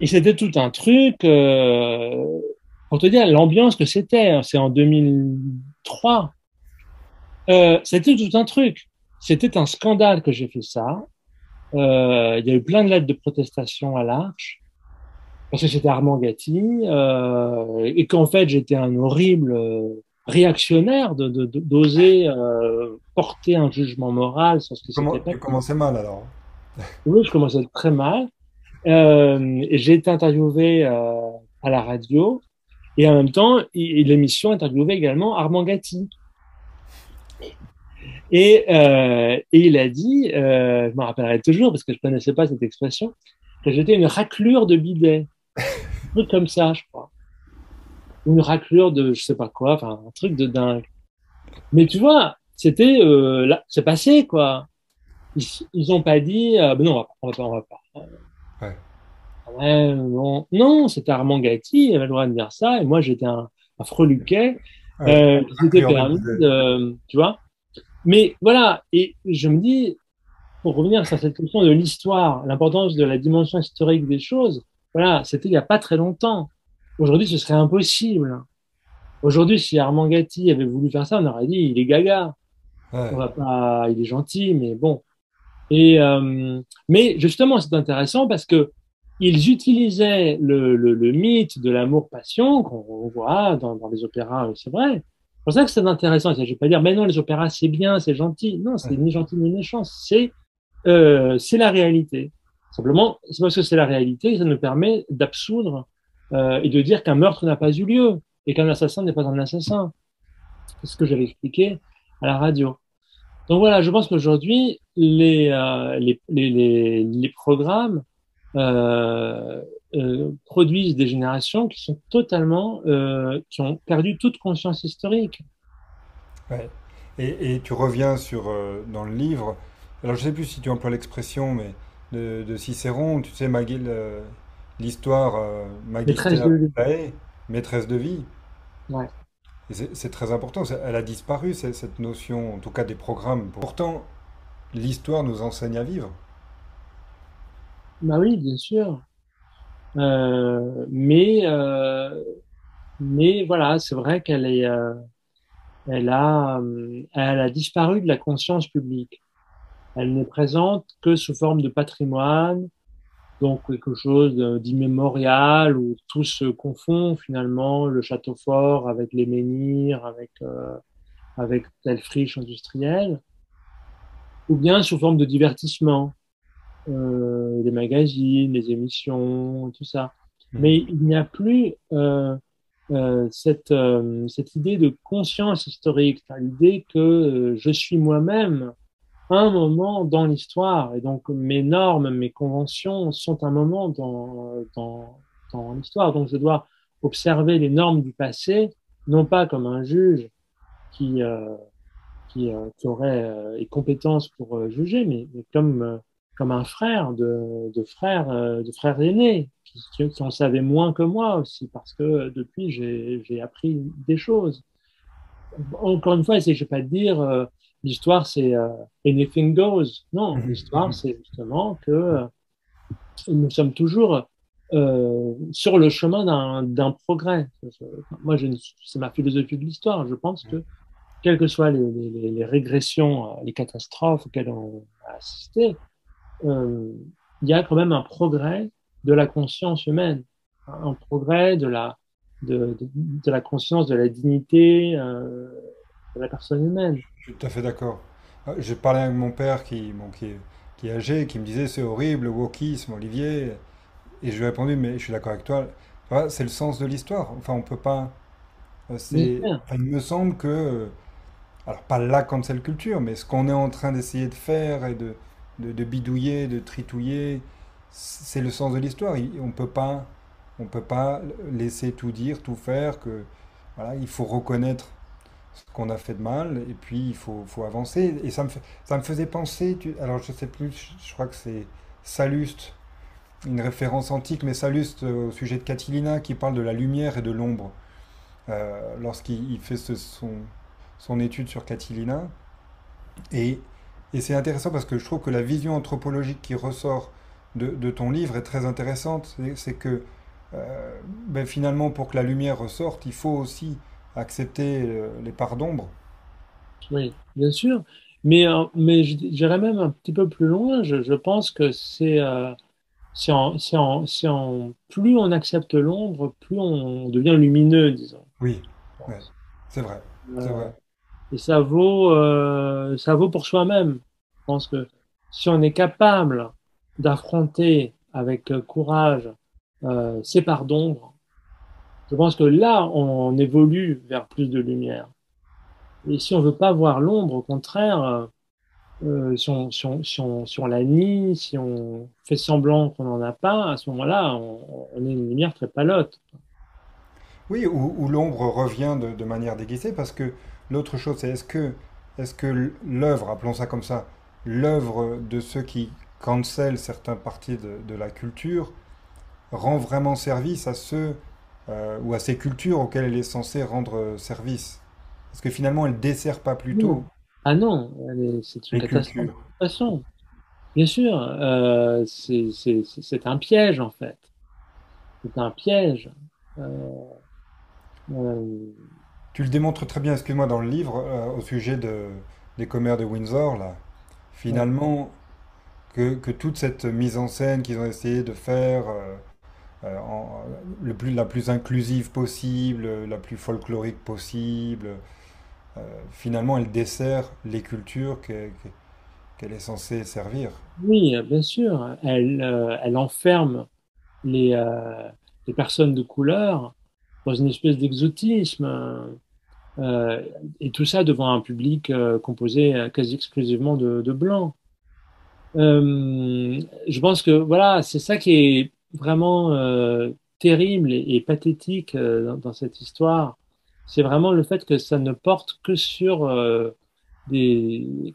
B: et c'était tout un truc, euh, pour te dire l'ambiance que c'était. Hein. C'est en 2003. Euh, c'était tout un truc. C'était un scandale que j'ai fait ça. Euh, il y a eu plein de lettres de protestation à l'Arche parce que c'était Armand Gatti euh, et qu'en fait j'étais un horrible réactionnaire de d'oser porter un jugement moral sur ce que
A: c'était. Tu commençais mal alors?
B: Oui, je commençais très mal. et j'ai été interviewé à la radio et en même temps l'émission interviewait également Armand Gatti. Et, euh, il a dit, euh, je me rappellerai toujours parce que je connaissais pas cette expression, que j'étais une raclure de bidet. un truc comme ça, je crois. Une raclure de je sais pas quoi, enfin un truc de dingue. Mais tu vois, c'était euh, là, c'est passé quoi. Ils, ils ont pas dit, euh, ben non, on va pas, on va pas. On va pas. Ouais. Ouais, non, non c'était Armand Gatti, il avait le droit de dire ça, et moi j'étais un, un freluquet. Ouais, euh, qui permis de, tu vois. Mais voilà, et je me dis, pour revenir sur cette question de l'histoire, l'importance de la dimension historique des choses, voilà, c'était il n'y a pas très longtemps. Aujourd'hui, ce serait impossible. Aujourd'hui, si Armand Gatti avait voulu faire ça, on aurait dit, il est gaga. Ouais. On va pas, il est gentil, mais bon. Et euh, mais justement, c'est intéressant parce que ils utilisaient le, le, le mythe de l'amour-passion qu'on voit dans, dans les opéras, c'est vrai, c'est pour ça que c'est intéressant. Je ne vais pas dire, mais non, les opéras, c'est bien, c'est gentil. Non, c'est ni gentil ni méchant. C'est euh, la réalité. Simplement, c'est parce que c'est la réalité que ça nous permet d'absoudre euh, et de dire qu'un meurtre n'a pas eu lieu et qu'un assassin n'est pas un assassin. C'est ce que j'avais expliqué à la radio. Donc voilà, je pense qu'aujourd'hui, les, euh, les, les, les, programmes euh, euh, produisent des générations qui sont totalement, qui ont perdu toute conscience historique.
A: Ouais. Et, et, tu reviens sur dans le livre. Alors je sais plus si tu emploies l'expression, mais de, de, Cicéron, tu sais, l'histoire euh,
B: maîtresse de vie.
A: maîtresse de vie.
B: Ouais.
A: C'est très important. Elle a disparu cette notion, en tout cas des programmes. Pourtant, l'histoire nous enseigne à vivre.
B: Bah oui, bien sûr. Euh, mais euh, mais voilà, c'est vrai qu'elle est, euh, elle a, elle a disparu de la conscience publique. Elle n'est présente que sous forme de patrimoine, donc quelque chose d'immémorial où tout se confond finalement, le château fort avec les menhirs, avec avec telle friche industrielle, ou bien sous forme de divertissement euh, les magazines, les émissions, tout ça. Hmm. Mais il n'y a plus euh, euh, cette, euh, cette idée de conscience historique, l'idée que euh, je suis moi-même un moment dans l'histoire et donc mes normes, mes conventions sont un moment dans, dans, dans l'histoire. Donc je dois observer les normes du passé, non pas comme un juge qui, euh, qui, qui, aurait les compétences pour juger, mais, comme comme un frère de, de frères euh, de frères aînés qui, qui, en savaient moins que moi aussi parce que depuis j'ai appris des choses. Encore une fois, vais pas dire euh, l'histoire c'est euh, anything goes. Non, mhm. l'histoire c'est justement que euh, nous sommes toujours euh, sur le chemin d'un progrès. Moi, c'est ma philosophie de l'histoire. Je pense que quelles que soient les, les, les régressions, les catastrophes auxquelles on a assisté, euh, il y a quand même un progrès de la conscience humaine, un progrès de la, de, de, de la conscience de la dignité euh, de la personne humaine.
A: Je suis tout à fait d'accord. Euh, j'ai parlé avec mon père qui, bon, qui, est, qui est âgé, qui me disait c'est horrible, le wokisme, Olivier. Et je lui ai répondu, mais je suis d'accord avec toi, c'est le sens de l'histoire. Enfin, on peut pas. Euh, enfin, il me semble que. Alors, pas la cancel culture, mais ce qu'on est en train d'essayer de faire et de, de, bidouiller, de tritouiller. C'est le sens de l'histoire. On peut pas, on peut pas laisser tout dire, tout faire. Que voilà, il faut reconnaître ce qu'on a fait de mal et puis il faut, faut avancer. Et ça me, ça me faisait penser. Alors je sais plus. Je crois que c'est Saluste, une référence antique, mais Saluste au sujet de Catilina qui parle de la lumière et de l'ombre euh, lorsqu'il fait son, son étude sur Catilina. Et et c'est intéressant parce que je trouve que la vision anthropologique qui ressort de, de ton livre est très intéressante. C'est que euh, ben finalement, pour que la lumière ressorte, il faut aussi accepter euh, les parts d'ombre.
B: Oui, bien sûr. Mais, euh, mais j'irais même un petit peu plus loin. Je, je pense que c'est euh, en, en, en- plus on accepte l'ombre, plus on devient lumineux, disons.
A: Oui, ouais, c'est vrai,
B: Euh, et ça vaut, euh, ça vaut pour soi-même. Je pense que si on est capable d'affronter avec courage ces parts d'ombre, je pense que là, on évolue vers plus de lumière. Et si on veut pas voir l'ombre, au contraire, euh, euh, si on, si on, si on, si on la nie, si on fait semblant qu'on n'en a pas, à ce moment-là, on, est une lumière très palote.
A: Oui, où, l'ombre revient de, manière déguisée, parce que l'autre chose, c'est est-ce que, est-ce que l'œuvre, appelons ça comme ça, l'œuvre de ceux qui cancellent certaines parties de la culture, rend vraiment service à ceux euh, ou à ces cultures auxquelles elle est censée rendre service? Parce que finalement, elle dessert pas plutôt.
B: Ah non, c'est une
A: les
B: catastrophe de toute façon. Bien sûr, euh, c'est un piège en fait. C'est un piège. Euh, euh,
A: Tu le démontres très bien, excuse-moi, dans le livre euh, au sujet de, des commères de Windsor, là.
B: ouais.
A: Finalement, que, que toute cette mise en scène qu'ils ont essayé de faire euh, euh, le plus, la plus inclusive possible, la plus folklorique possible, euh, finalement, elle dessert les cultures que- que- qu'elle est censée servir.
B: Oui, euh, bien sûr, elle, euh, elle enferme les, euh, les personnes de couleur dans une espèce d'exotisme, euh, euh, et tout ça devant un public euh, composé euh, quasi exclusivement de, de blancs. Euh, je pense que voilà, c'est ça qui est vraiment euh, terrible et, pathétique euh, dans, cette histoire. C'est vraiment le fait que ça ne porte que sur euh, des,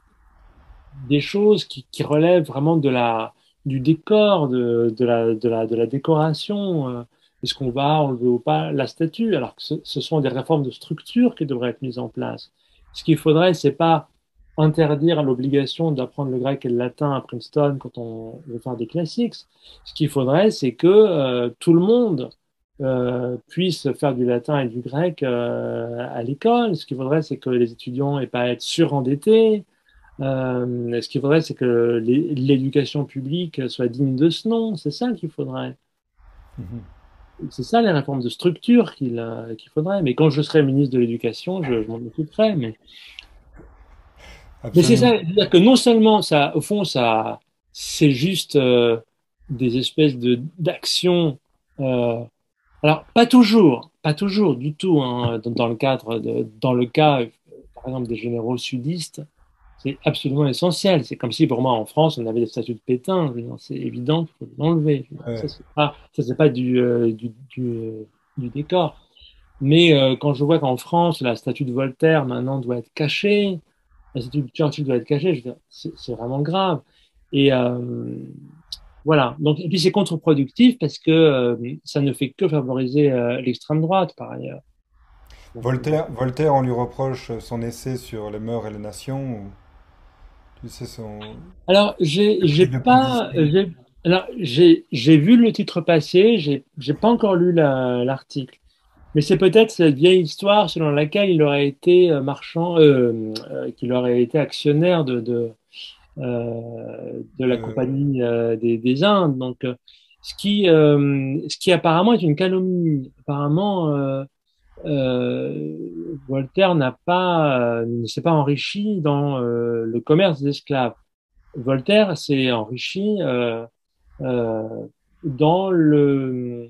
B: choses qui, relèvent vraiment de la, du décor, de, la, de la, de la décoration. Est-ce qu'on va enlever ou pas la statue? Alors que ce, ce sont des réformes de structure qui devraient être mises en place. Ce qu'il faudrait, c'est pas interdire l'obligation d'apprendre le grec et le latin à Princeton quand on veut faire des classiques. Ce qu'il faudrait, c'est que euh, tout le monde euh, puisse faire du latin et du grec euh, à l'école. Ce qu'il faudrait, c'est que les étudiants n'aient pas à être surendettés. Ce qu'il faudrait, c'est que l'é- l'éducation publique soit digne de ce nom. C'est ça qu'il faudrait.
A: Mhm.
B: C'est ça les réformes de structure qu'il qu'il faudrait. Mais quand je serai ministre de l'Éducation, je, je m'en occuperai. Mais, mais c'est ça, c'est-à-dire que non seulement ça, au fond, ça, c'est juste euh, des espèces de d'actions. Euh, alors pas toujours, pas toujours du tout. Hein, dans, dans le cadre de, dans le cas, par exemple, des généraux sudistes. C'est absolument essentiel. C'est comme si pour moi en France on avait des statues de Pétain. C'est évident qu'il faut l'enlever. Dire, Ça
A: Ouais.
B: c'est pas, ça c'est pas du, euh, du, du, du décor. Mais quand je vois qu'en France la statue de Voltaire maintenant doit être cachée, de Churchill doit être dire, c'est vraiment grave. Et euh, voilà. Donc et puis c'est contre-productif parce que euh, ça ne fait que favoriser euh, l'extrême droite par ailleurs. Donc,
A: Voltaire, Voltaire, on lui reproche son essai sur les mœurs et les nations, ou, tu sais, son
B: Alors, j'ai, pas, alors, j'ai, vu le titre passer, j'ai, pas encore lu la- l'article, mais c'est peut-être cette vieille histoire selon laquelle il aurait été euh, marchand, euh, euh, qu'il aurait été actionnaire de, de, euh, de la compagnie des, des Indes. Donc, ce qui, ce qui apparemment est une calomnie. Apparemment, Voltaire n'a pas, ne s'est pas enrichi dans le commerce des esclaves. Voltaire s'est enrichi dans le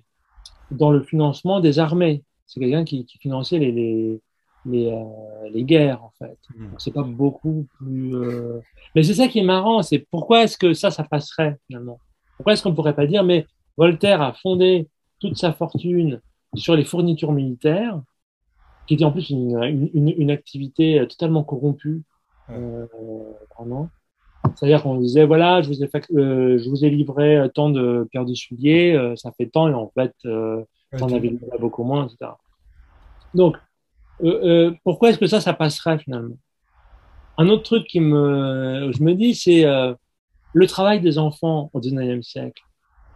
B: dans le financement des armées. C'est quelqu'un qui, qui finançait les les les, euh, les guerres en fait. Donc c'est pas beaucoup plus. euh, Mais c'est ça qui est marrant, c'est pourquoi est-ce que ça ça passerait finalement? Pourquoi est-ce qu'on pourrait pas dire mais Voltaire a fondé toute sa fortune sur les fournitures militaires, qui était en plus une, une, une, une activité totalement corrompue, euh, vraiment. C'est-à-dire qu'on disait, voilà, je vous ai, euh, je vous ai livré euh, tant de paires de souliers, euh, ça fait tant, et en fait, euh, t'en avais beaucoup moins, etc. Donc, euh, euh, pourquoi est-ce que ça, ça passerait finalement? Un autre truc qui me, je me dis, c'est euh, le travail des enfants au 19e siècle.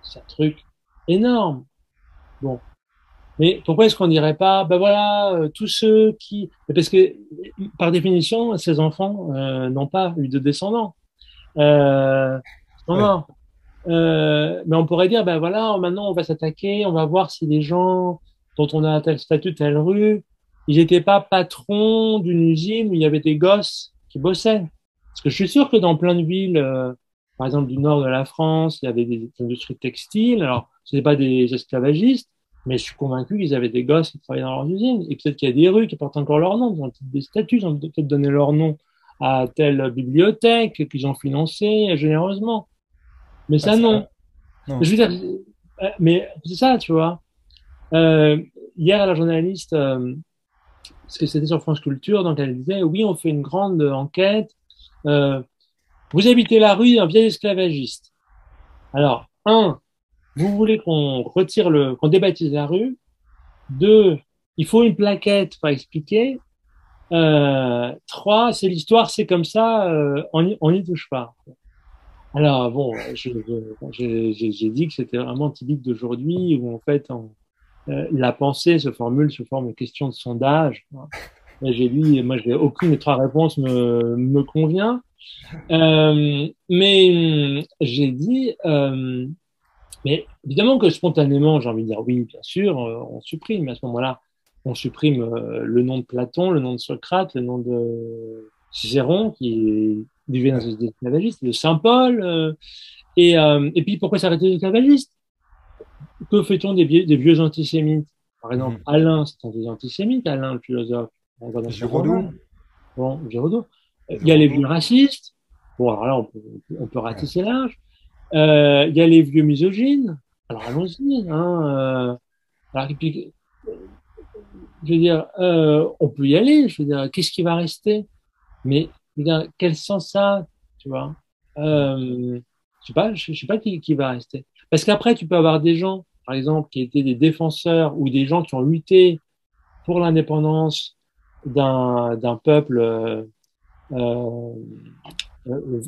B: C'est un truc énorme. Bon, Mais pourquoi est-ce qu'on dirait pas, ben voilà, euh, tous ceux qui, parce que par définition, ces enfants euh, n'ont pas eu de descendants, euh, sont morts. Euh, mais on pourrait dire, ben voilà, maintenant on va s'attaquer, on va voir si les gens dont on a tel statut, telle rue, ils n'étaient pas patrons d'une usine où il y avait des gosses qui bossaient. Parce que je suis sûr que dans plein de villes, euh, par exemple du nord de la France, il y avait des industries textiles. Alors, ce n'est pas des esclavagistes, mais je suis convaincu qu'ils avaient des gosses qui travaillaient dans leurs usines. Et peut-être qu'il y a des rues qui portent encore leur nom, ils ont des statuts, ils ont peut-être donné leur nom à telle bibliothèque qu'ils ont financée généreusement. Mais ça, non. non. Je veux dire, mais c'est ça, tu vois. Euh, hier, la journaliste, euh, parce que c'était sur France Culture, donc elle disait, oui, on fait une grande enquête. Euh, vous habitez la rue d'un vieil esclavagiste. Alors, un, vous voulez qu'on retire le, qu'on débaptise la rue. Deux, il faut une plaquette pour expliquer. Euh, trois, c'est l'histoire, c'est comme ça, euh, on n'y touche pas. Alors bon, j'ai dit que c'était vraiment typique d'aujourd'hui où en fait euh, la pensée se formule sous forme de questions de sondage. J'ai dit, moi, aucune des trois réponses me, me convient. Euh, mais j'ai dit, euh, mais évidemment que spontanément, j'ai envie de dire oui, bien sûr, euh, on supprime. À ce moment-là, on supprime euh, le nom de Platon, le nom de Socrate, le nom de Cicéron, qui du d'un esclavagiste, de Saint Paul. Euh, et, et puis, pourquoi s'arrêter des esclavagistes Que fait-on des, des, vieux antisémites? Par exemple, mmh. Alain, c'est un des antisémites, Alain, le philosophe.
A: Giraudot.
B: Bon, Giraudot. Il y a les vieux racistes. Bon, alors là, on peut, on peut ratisser large. Euh, il y a les vieux misogynes. Alors allons-y. Hein, euh, alors, puis, je veux dire, euh, on peut y aller. Je veux dire, qu'est-ce qui va rester? Mais dire, quel sens ça Tu vois? Euh, Je sais pas. Je sais pas qui, qui va rester. Parce qu'après, tu peux avoir des gens, par exemple, qui étaient des défenseurs ou des gens qui ont lutté pour l'indépendance d'un peuple euh,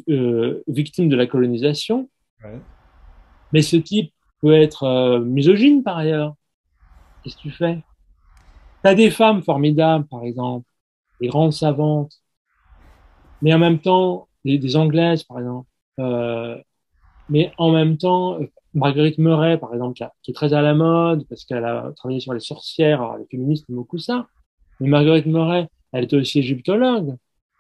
B: euh, victime de la colonisation mais ce type peut être misogyne par ailleurs. Qu'est-ce que tu fais? Tu as des femmes formidables, par exemple, des grandes savantes, mais en même temps, des, des Anglaises, par exemple. Euh, mais en même temps, Marguerite Murray, par exemple, qui, a, qui, est très à la mode parce qu'elle a travaillé sur les sorcières, alors les féministes aiment beaucoup ça. Mais Marguerite Murray, elle était aussi égyptologue.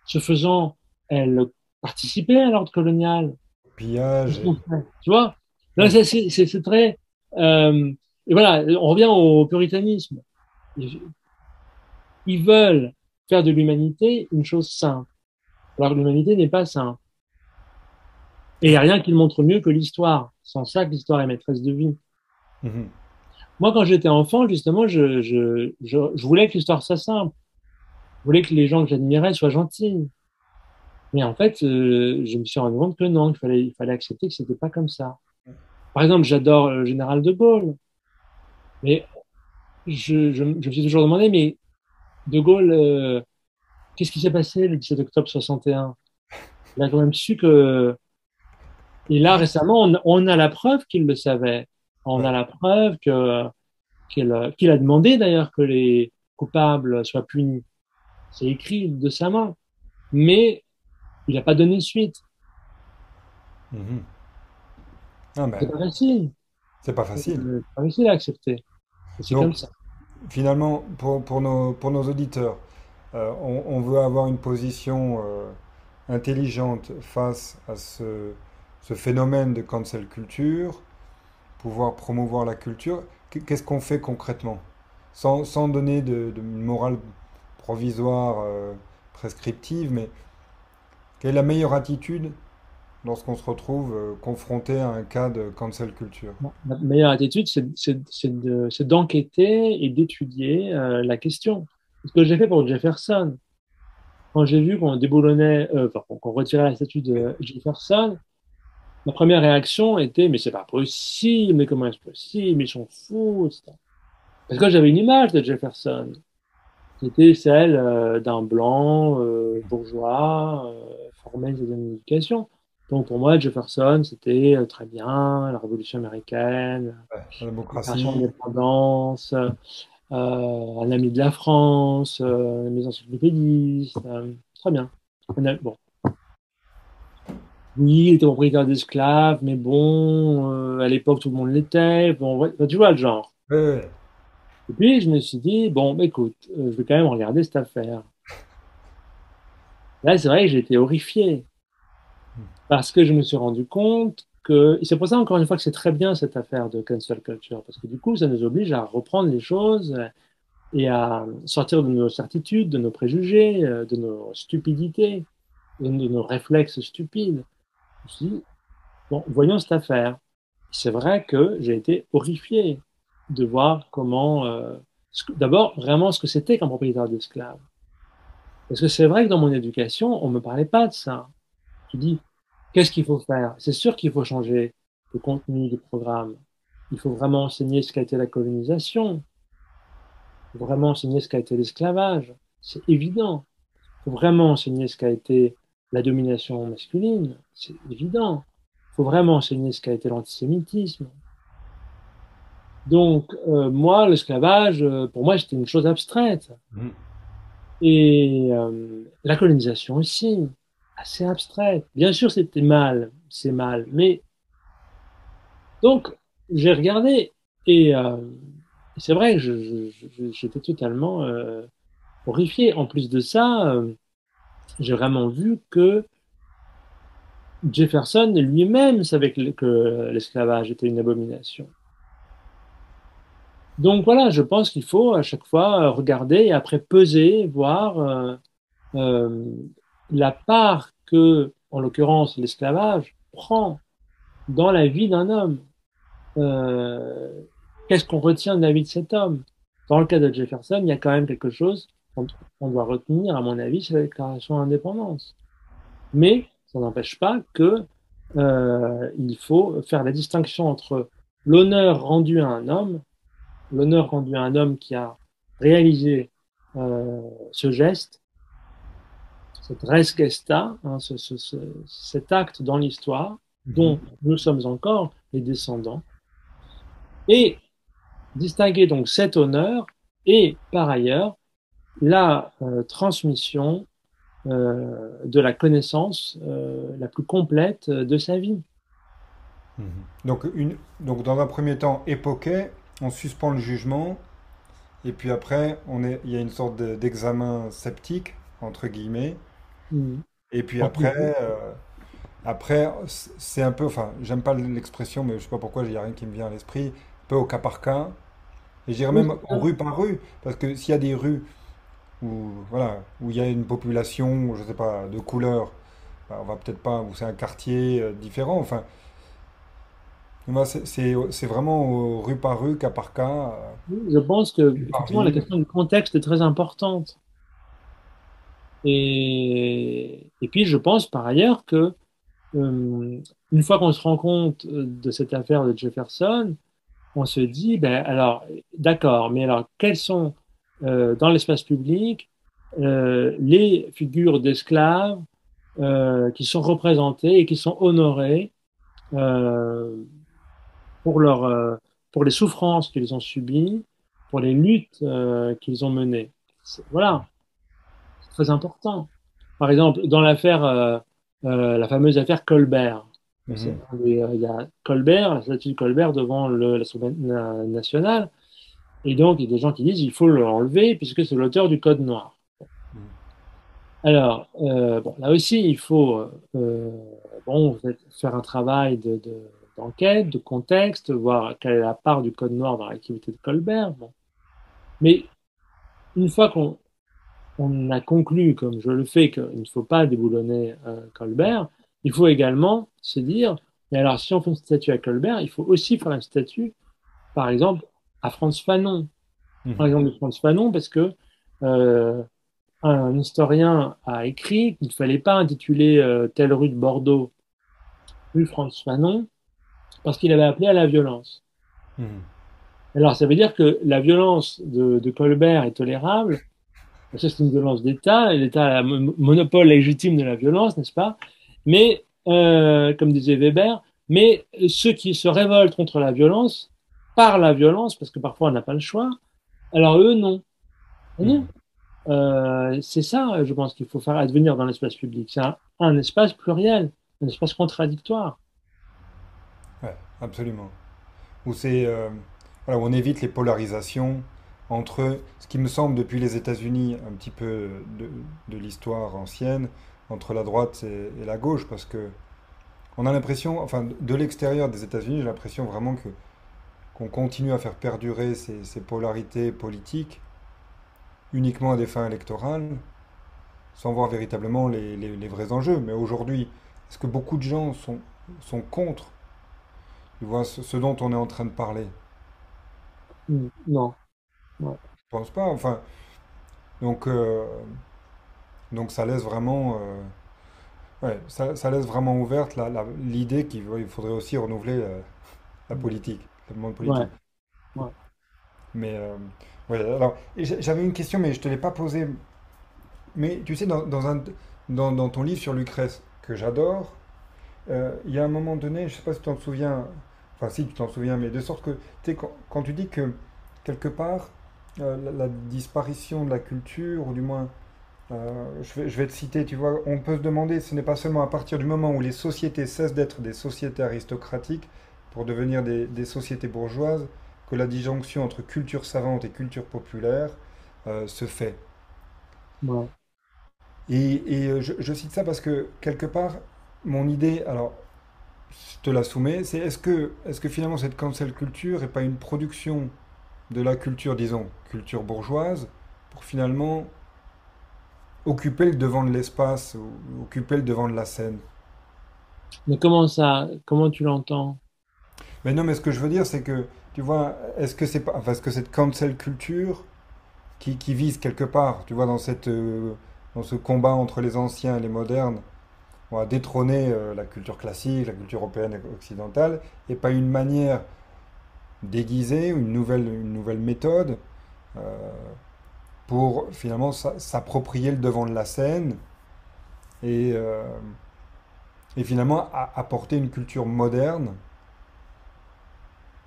B: Ce faisant, elle participait à l'ordre colonial
A: pillage.
B: Tu vois? C'est très. Euh, et voilà, on revient au puritanisme. Ils veulent faire de l'humanité une chose simple. Alors que l'humanité n'est pas simple. Et il n'y a rien qui le montre mieux que l'histoire. Sans ça, que l'histoire est maîtresse de vie. Mm-hmm. Moi, quand j'étais enfant, justement, je, je, je, je voulais que l'histoire soit simple. Je voulais que les gens que j'admirais soient gentils. Mais en fait, euh, je me suis rendu compte que non, il fallait, il fallait accepter que c'était pas comme ça. Par exemple, j'adore le général de Gaulle. Mais je, je, je, me suis toujours demandé, mais de Gaulle, euh, qu'est-ce qui s'est passé le 17 octobre 61 Il a quand même su que. Et là, récemment, on, on a la preuve qu'il le savait. On a la preuve que qu'il a demandé d'ailleurs que les coupables soient punis. C'est écrit de sa main. Mais il n'a pas donné suite.
A: Mmh. Ah ben,
B: c'est pas facile.
A: C'est pas facile.
B: C'est pas facile à accepter. C'est comme ça.
A: Finalement, pour, pour, nos, pour nos auditeurs, on, on, veut avoir une position euh, intelligente face à ce, phénomène de cancel culture, pouvoir promouvoir la culture. Qu'est-ce qu'on fait concrètement? Sans, donner de, morale provisoire euh, prescriptive, mais quelle est la meilleure attitude lorsqu'on se retrouve euh, confronté à un cas de cancel culture?
B: La meilleure attitude, c'est d'enquêter et d'étudier euh, la question. Ce que j'ai fait pour Jefferson, quand j'ai vu qu'on déboulonnait, euh, enfin, qu'on retirait la statue de Jefferson, ma première réaction était mais c'est pas possible, mais comment est-ce possible, ils sont fous, etc. Parce que j'avais une image de Jefferson c'était celle euh, d'un blanc euh, bourgeois euh, formé dans une éducation. Donc pour moi, Jefferson, c'était euh, très bien, la Révolution américaine,
A: Ouais, la démocratie.
B: euh, un ami de la France, euh, mes encyclopédistes, euh, très bien. Bon. Oui, il était propriétaire d'esclaves, mais bon, euh, à l'époque, tout le monde l'était. Bon, tu vois le genre. Et puis, je me suis dit, bon, bah, écoute, euh, je vais quand même regarder cette affaire. Là, c'est vrai que j'ai été horrifié parce que je me suis rendu compte c'est pour ça, encore une fois, que c'est très bien cette affaire de cancel culture, parce que du coup, ça nous oblige à reprendre les choses et à sortir de nos certitudes, de nos préjugés, euh, de nos stupidités, de nos réflexes stupides. Je me suis dit, bon, voyons cette affaire. C'est vrai que j'ai été horrifié de voir comment, euh, d'abord, vraiment ce que c'était qu'un propriétaire d'esclaves. Parce que c'est vrai que dans mon éducation, on ne me parlait pas de ça. Tu dis, qu'est-ce qu'il faut faire? C'est sûr qu'il faut changer le contenu du programme. Il faut vraiment enseigner ce qu'a été la colonisation. Il faut vraiment enseigner ce qu'a été l'esclavage. C'est évident. Il faut vraiment enseigner ce qu'a été la domination masculine. C'est évident. Il faut vraiment enseigner ce qu'a été l'antisémitisme. Donc, euh, moi, l'esclavage, euh, pour moi, c'était une chose abstraite.
A: Mhm.
B: Et euh, la colonisation aussi, assez abstraite. Bien sûr, c'était mal, c'est mal, mais donc j'ai regardé et euh, c'est vrai j'étais totalement euh, horrifié. En plus de ça, euh, j'ai vraiment vu que Jefferson lui-même savait que, l'esclavage était une abomination. Donc voilà, je pense qu'il faut à chaque fois regarder et après peser, voir la part que, en l'occurrence, l'esclavage prend dans la vie d'un homme. Euh, Qu'est-ce qu'on retient de la vie de cet homme? Dans le cas de Jefferson, il y a quand même quelque chose qu'on doit retenir, à mon avis, c'est la déclaration d'indépendance. Mais ça n'empêche pas que euh, il faut faire la distinction entre l'honneur rendu à un homme, l'honneur rendu à un homme qui a réalisé euh, ce geste, cette res gesta, hein, ce, ce, ce, cet acte dans l'histoire dont nous sommes encore les descendants, et distinguer donc cet honneur et par ailleurs la euh, transmission euh, de la connaissance euh, la plus complète de sa vie.
A: Mhm. Donc, une, donc, dans un premier temps, époquet, on suspend le jugement, et puis après, on est, il y a une sorte de- d'examen sceptique, entre guillemets, Et puis après, euh, après, c'est un peu, enfin, j'aime pas l'expression, mais je sais pas pourquoi, il n'y a rien qui me vient à l'esprit, un peu au cas par cas, et je dirais même en rue par rue, parce que s'il y a des rues où, voilà, où il y a une population, je sais pas, de couleur, bah, on va peut-être pas, où c'est un quartier euh, différent, enfin, c'est vraiment au rue par rue, cas par cas, euh,
B: Je pense que effectivement la question du contexte est très importante. Et, et puis je pense par ailleurs que euh, une fois qu'on se rend compte de cette affaire de Jefferson, on se dit, ben alors, d'accord, mais alors quelles sont euh, dans l'espace public euh, les figures d'esclaves euh, qui sont représentées et qui sont honorées euh, pour leur, pour les souffrances qu'ils ont subies, pour les luttes qu'ils ont menées. Voilà, très important. Par exemple, dans l'affaire, euh, euh, la fameuse affaire Colbert,
A: Mhm.
B: euh, il y a Colbert, la statue de Colbert devant le- l'Assemblée na- nationale, et donc il y a des gens qui disent il faut l'enlever puisque c'est l'auteur du Code noir.
A: Mhm.
B: Alors, euh, bon, là aussi, il faut bon, faire un travail de, de- d'enquête, de contexte, voir quelle est la part du Code noir dans l'activité de Colbert. Bon. Mais une fois qu'on on a conclu, comme je le fais, qu'il ne faut pas déboulonner euh, Colbert, il faut également se dire, mais alors si on fait une statue à Colbert, il faut aussi faire une statue, par exemple, à Frantz Fanon. Par
A: Mhm.
B: exemple, de Frantz Fanon, parce que euh, un historien a écrit qu'il ne fallait pas intituler euh, telle rue de Bordeaux rue Frantz Fanon, parce qu'il avait appelé à la violence.
A: Mhm.
B: Alors, ça veut dire que la violence de, de Colbert est tolérable. Ça, c'est une violence d'État, et l'État a le mo- monopole légitime de la violence, n'est-ce pas? Mais comme disait Weber, mais ceux qui se révoltent contre la violence, par la violence, parce que parfois on n'a pas le choix, alors eux, non. Non. Euh, c'est ça, je pense qu'il faut faire advenir dans l'espace public. C'est un, espace pluriel, un espace contradictoire.
A: Ouais, absolument. Où euh, voilà, on évite les polarisations entre ce qui me semble depuis les États-Unis un petit peu de, l'histoire ancienne entre la droite et, la gauche, parce que on a l'impression, enfin de l'extérieur des États-Unis, j'ai l'impression vraiment que qu'on continue à faire perdurer ces, polarités politiques uniquement à des fins électorales, sans voir véritablement les, vrais enjeux. Mais aujourd'hui, est-ce que beaucoup de gens sont, sont contre? Tu vois, ce, dont on est en train de parler?
B: Non.
A: Non. Je pense pas. Enfin, donc, euh, donc ça laisse vraiment, euh, ouais, ça, ça, laisse vraiment ouverte l'idée qu'il faudrait aussi renouveler euh, la politique, le monde politique. Ouais. Mais Ouais, alors, j'avais une question, mais je ne te l'ai pas posée. Mais tu sais, dans, un, dans, dans ton livre sur Lucrèce, que j'adore, il y a un moment donné, je ne sais pas si tu t'en souviens, enfin si tu t'en souviens, mais de sorte que, tu sais, quand, quand, tu dis que, quelque part, euh, la, disparition de la culture, ou du moins, euh, je, vais, je vais te citer, tu vois, on peut se demander, ce n'est pas seulement à partir du moment où les sociétés cessent d'être des sociétés aristocratiques pour devenir des, des sociétés bourgeoises, que la disjonction entre culture savante et culture populaire euh, se fait. Et, euh, je, cite ça parce que quelque part, mon idée, alors je te la soumets, c'est est-ce que, est que finalement cette cancel culture n'est pas une production de la culture, disons, culture bourgeoise, pour finalement occuper le devant de l'espace, occuper le devant de la scène.
B: Mais comment ça Comment tu l'entends?
A: Mais non, mais ce que je veux dire, c'est que tu vois, est-ce que c'est pas, enfin, est-ce que cette cancel culture qui, qui, vise quelque part, tu vois, dans cette, euh, dans ce combat entre les anciens et les modernes, à détrôner euh, la culture classique, la culture européenne et occidentale, et pas une manière déguisée, une nouvelle, une nouvelle méthode euh, pour finalement s'approprier le devant de la scène et, et finalement apporter une culture moderne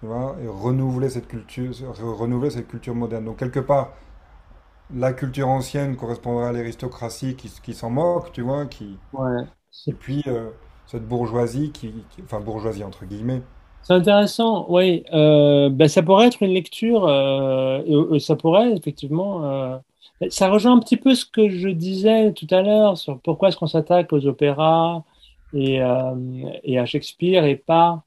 A: et renouveler cette culture, renouveler cette culture moderne. Donc quelque part, la culture ancienne correspondra à l'aristocratie qui, qui s'en moque, tu vois, qui,
B: ouais.
A: et puis euh, cette bourgeoisie qui, enfin bourgeoisie entre guillemets.
B: C'est intéressant, oui. Euh, ben, ça pourrait être une lecture, euh, ça pourrait effectivement. ça rejoint un petit peu ce que je disais tout à l'heure sur pourquoi est-ce qu'on s'attaque aux opéras et, et, à Shakespeare et pas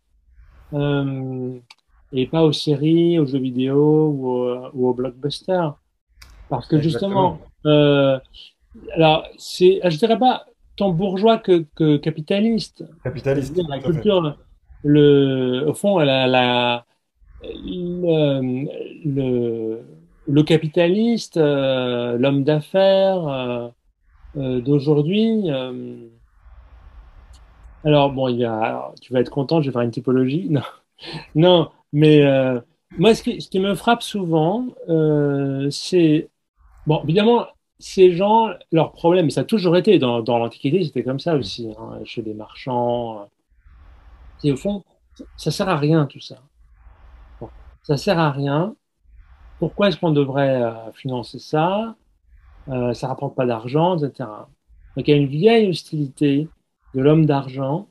B: et pas aux séries, aux jeux vidéo ou, au, ou aux blockbusters. Parce que justement, euh, alors c'est, je dirais pas tant bourgeois que, que capitaliste.
A: Capitaliste.
B: La culture, le, au fond, la, la, le, le, le capitaliste, euh, l'homme d'affaires euh, euh d'aujourd'hui. Euh, alors bon, il y a, tu vas être content, je vais faire une typologie. Non, non mais moi, ce qui, ce qui, me frappe souvent, c'est, bon, évidemment, ces gens, leur problème, ça a toujours été dans, dans l'Antiquité, c'était comme ça aussi, hein, chez les marchands. Et au fond, ça sert à rien tout ça. Bon, ça sert à rien. Pourquoi est-ce qu'on devrait euh, financer ça? Euh, Ça rapporte pas d'argent, etc. Donc il y a une vieille hostilité de l'homme d'argent,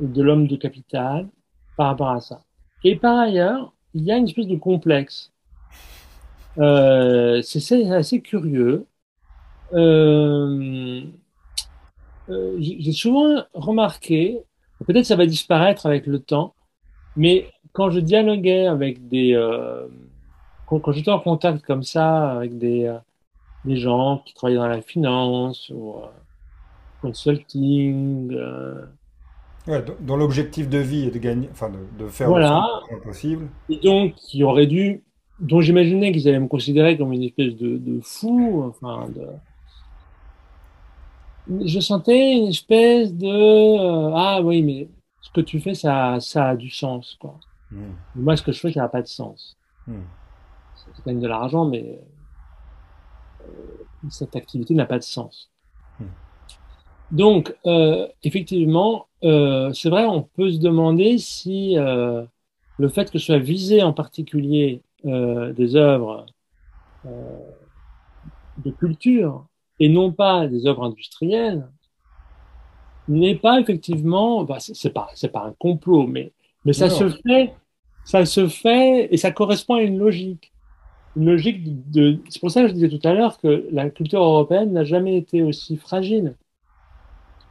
B: de l'homme de capital par rapport à ça. Et par ailleurs, il y a une espèce de complexe. Euh, c'est assez curieux. Euh, euh, J'ai souvent remarqué, peut-être ça va disparaître avec le temps, mais quand je dialoguais avec des, euh, quand, quand j'étais en contact comme ça avec des, euh, des gens qui travaillaient dans la finance ou euh, consulting,
A: Ouais, dont l'objectif de vie est de gagner, enfin de, de faire
B: voilà.
A: le plus possible.
B: Et donc, qui aurait dû, dont j'imaginais qu'ils allaient me considérer comme une espèce de, de fou, enfin, de... je sentais une espèce de euh, ah oui, mais ce que tu fais, ça, ça a du sens, quoi.
A: Mm.
B: Moi, ce que je fais, ça n'a pas de sens.
A: Mm.
B: Ça gagne de l'argent, mais euh, cette activité n'a pas de sens.
A: Mm.
B: Donc, euh, effectivement, euh, c'est vrai, on peut se demander si euh, le fait que soit visé en particulier des œuvres de culture et non pas des œuvres industrielles n'est pas effectivement, bah, c'est pas, c'est pas un complot, mais, mais ça se fait, ça se fait et ça correspond à une logique. Une logique de, c'est pour ça que je disais tout à l'heure que la culture européenne n'a jamais été aussi fragile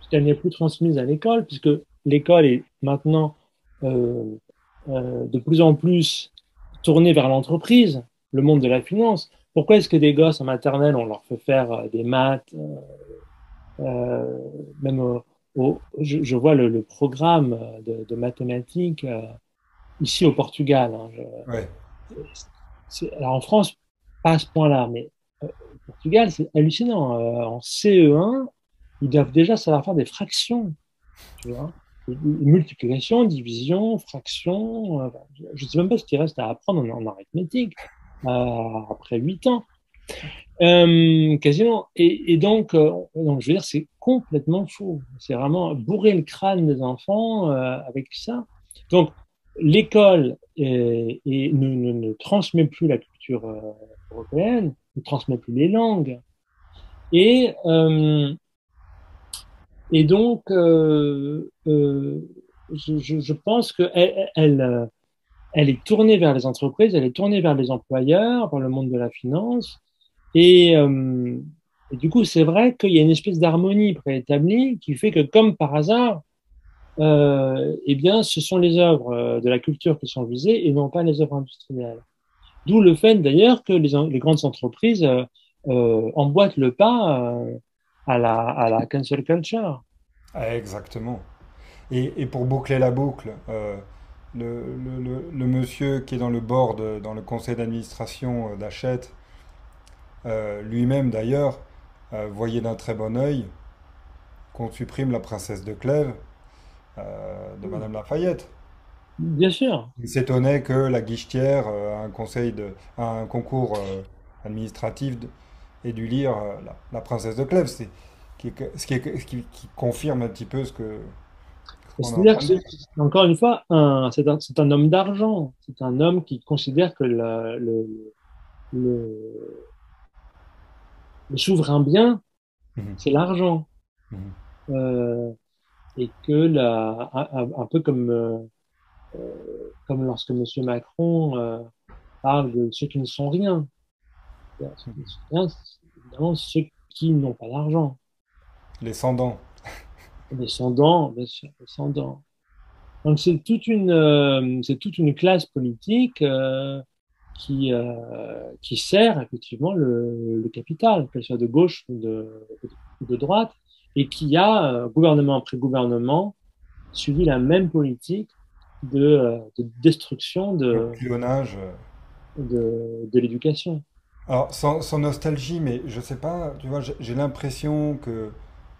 B: qu'elle n'est plus transmise à l'école, puisque l'école est maintenant euh, euh, de plus en plus tournée vers l'entreprise, le monde de la finance. Pourquoi est-ce que des gosses en maternelle, on leur fait faire euh, des maths, même je, vois le, programme de, mathématiques ici au Portugal. Hein, alors en France, pas à ce point-là, mais au Portugal, c'est hallucinant. en CE1, ils doivent déjà savoir faire des fractions. Tu vois multiplication, division, fraction. Euh, je ne sais même pas ce qu'il reste à apprendre en, arithmétique euh, après 8 ans. Euh, quasiment. Et, donc, donc, je veux dire, c'est complètement faux. C'est vraiment bourrer le crâne des enfants avec ça. Donc, l'école ne, transmet plus la culture européenne, ne transmet plus les langues. Et et donc, euh, euh, je, pense qu'elle elle, euh, elle est tournée vers les entreprises, elle est tournée vers les employeurs, vers le monde de la finance. Et, euh, et du coup, c'est vrai qu'il y a une espèce d'harmonie préétablie qui fait que, comme par hasard, euh, eh bien, ce sont les œuvres de la culture qui sont visées et non pas les œuvres industrielles. D'où le fait d'ailleurs que les, grandes entreprises euh, emboîtent le pas à la, à la cancel culture.
A: Ah, exactement. Et, pour boucler la boucle, euh, le, le, le, monsieur qui est dans le board, dans le conseil d'administration euh, d'Hachette, euh, lui-même d'ailleurs, voyait d'un très bon œil qu'on supprime la princesse de Clèves de Madame Lafayette.
B: Bien sûr.
A: Il s'étonnait que la guichetière à un conseil de, un concours administratif ait dû lire la, la princesse de Clèves. Qui, ce, qui, qui, confirme un petit peu ce que.
B: C'est-à-dire que, encore une fois, c'est un, un, homme d'argent. C'est un homme qui considère que le, le, le, souverain bien, mhm. c'est l'argent. Mhm. euh, et que, la, un, peu comme, euh, euh, comme lorsque M. Macron euh, parle de ceux qui ne sont rien. Ceux qui ne sont rien, c'est évidemment ceux qui n'ont pas d'argent.
A: Les Sandans.
B: Les Sandans. Donc c'est toute une, euh, c'est toute une classe politique euh, qui, euh, qui sert effectivement le, le capital, qu'elle soit de gauche ou de, de droite, et qui a, gouvernement après gouvernement, suivi la même politique de, de destruction de, de, de l'éducation.
A: Alors, sans, sans, nostalgie, mais je sais pas, tu vois, j'ai l'impression que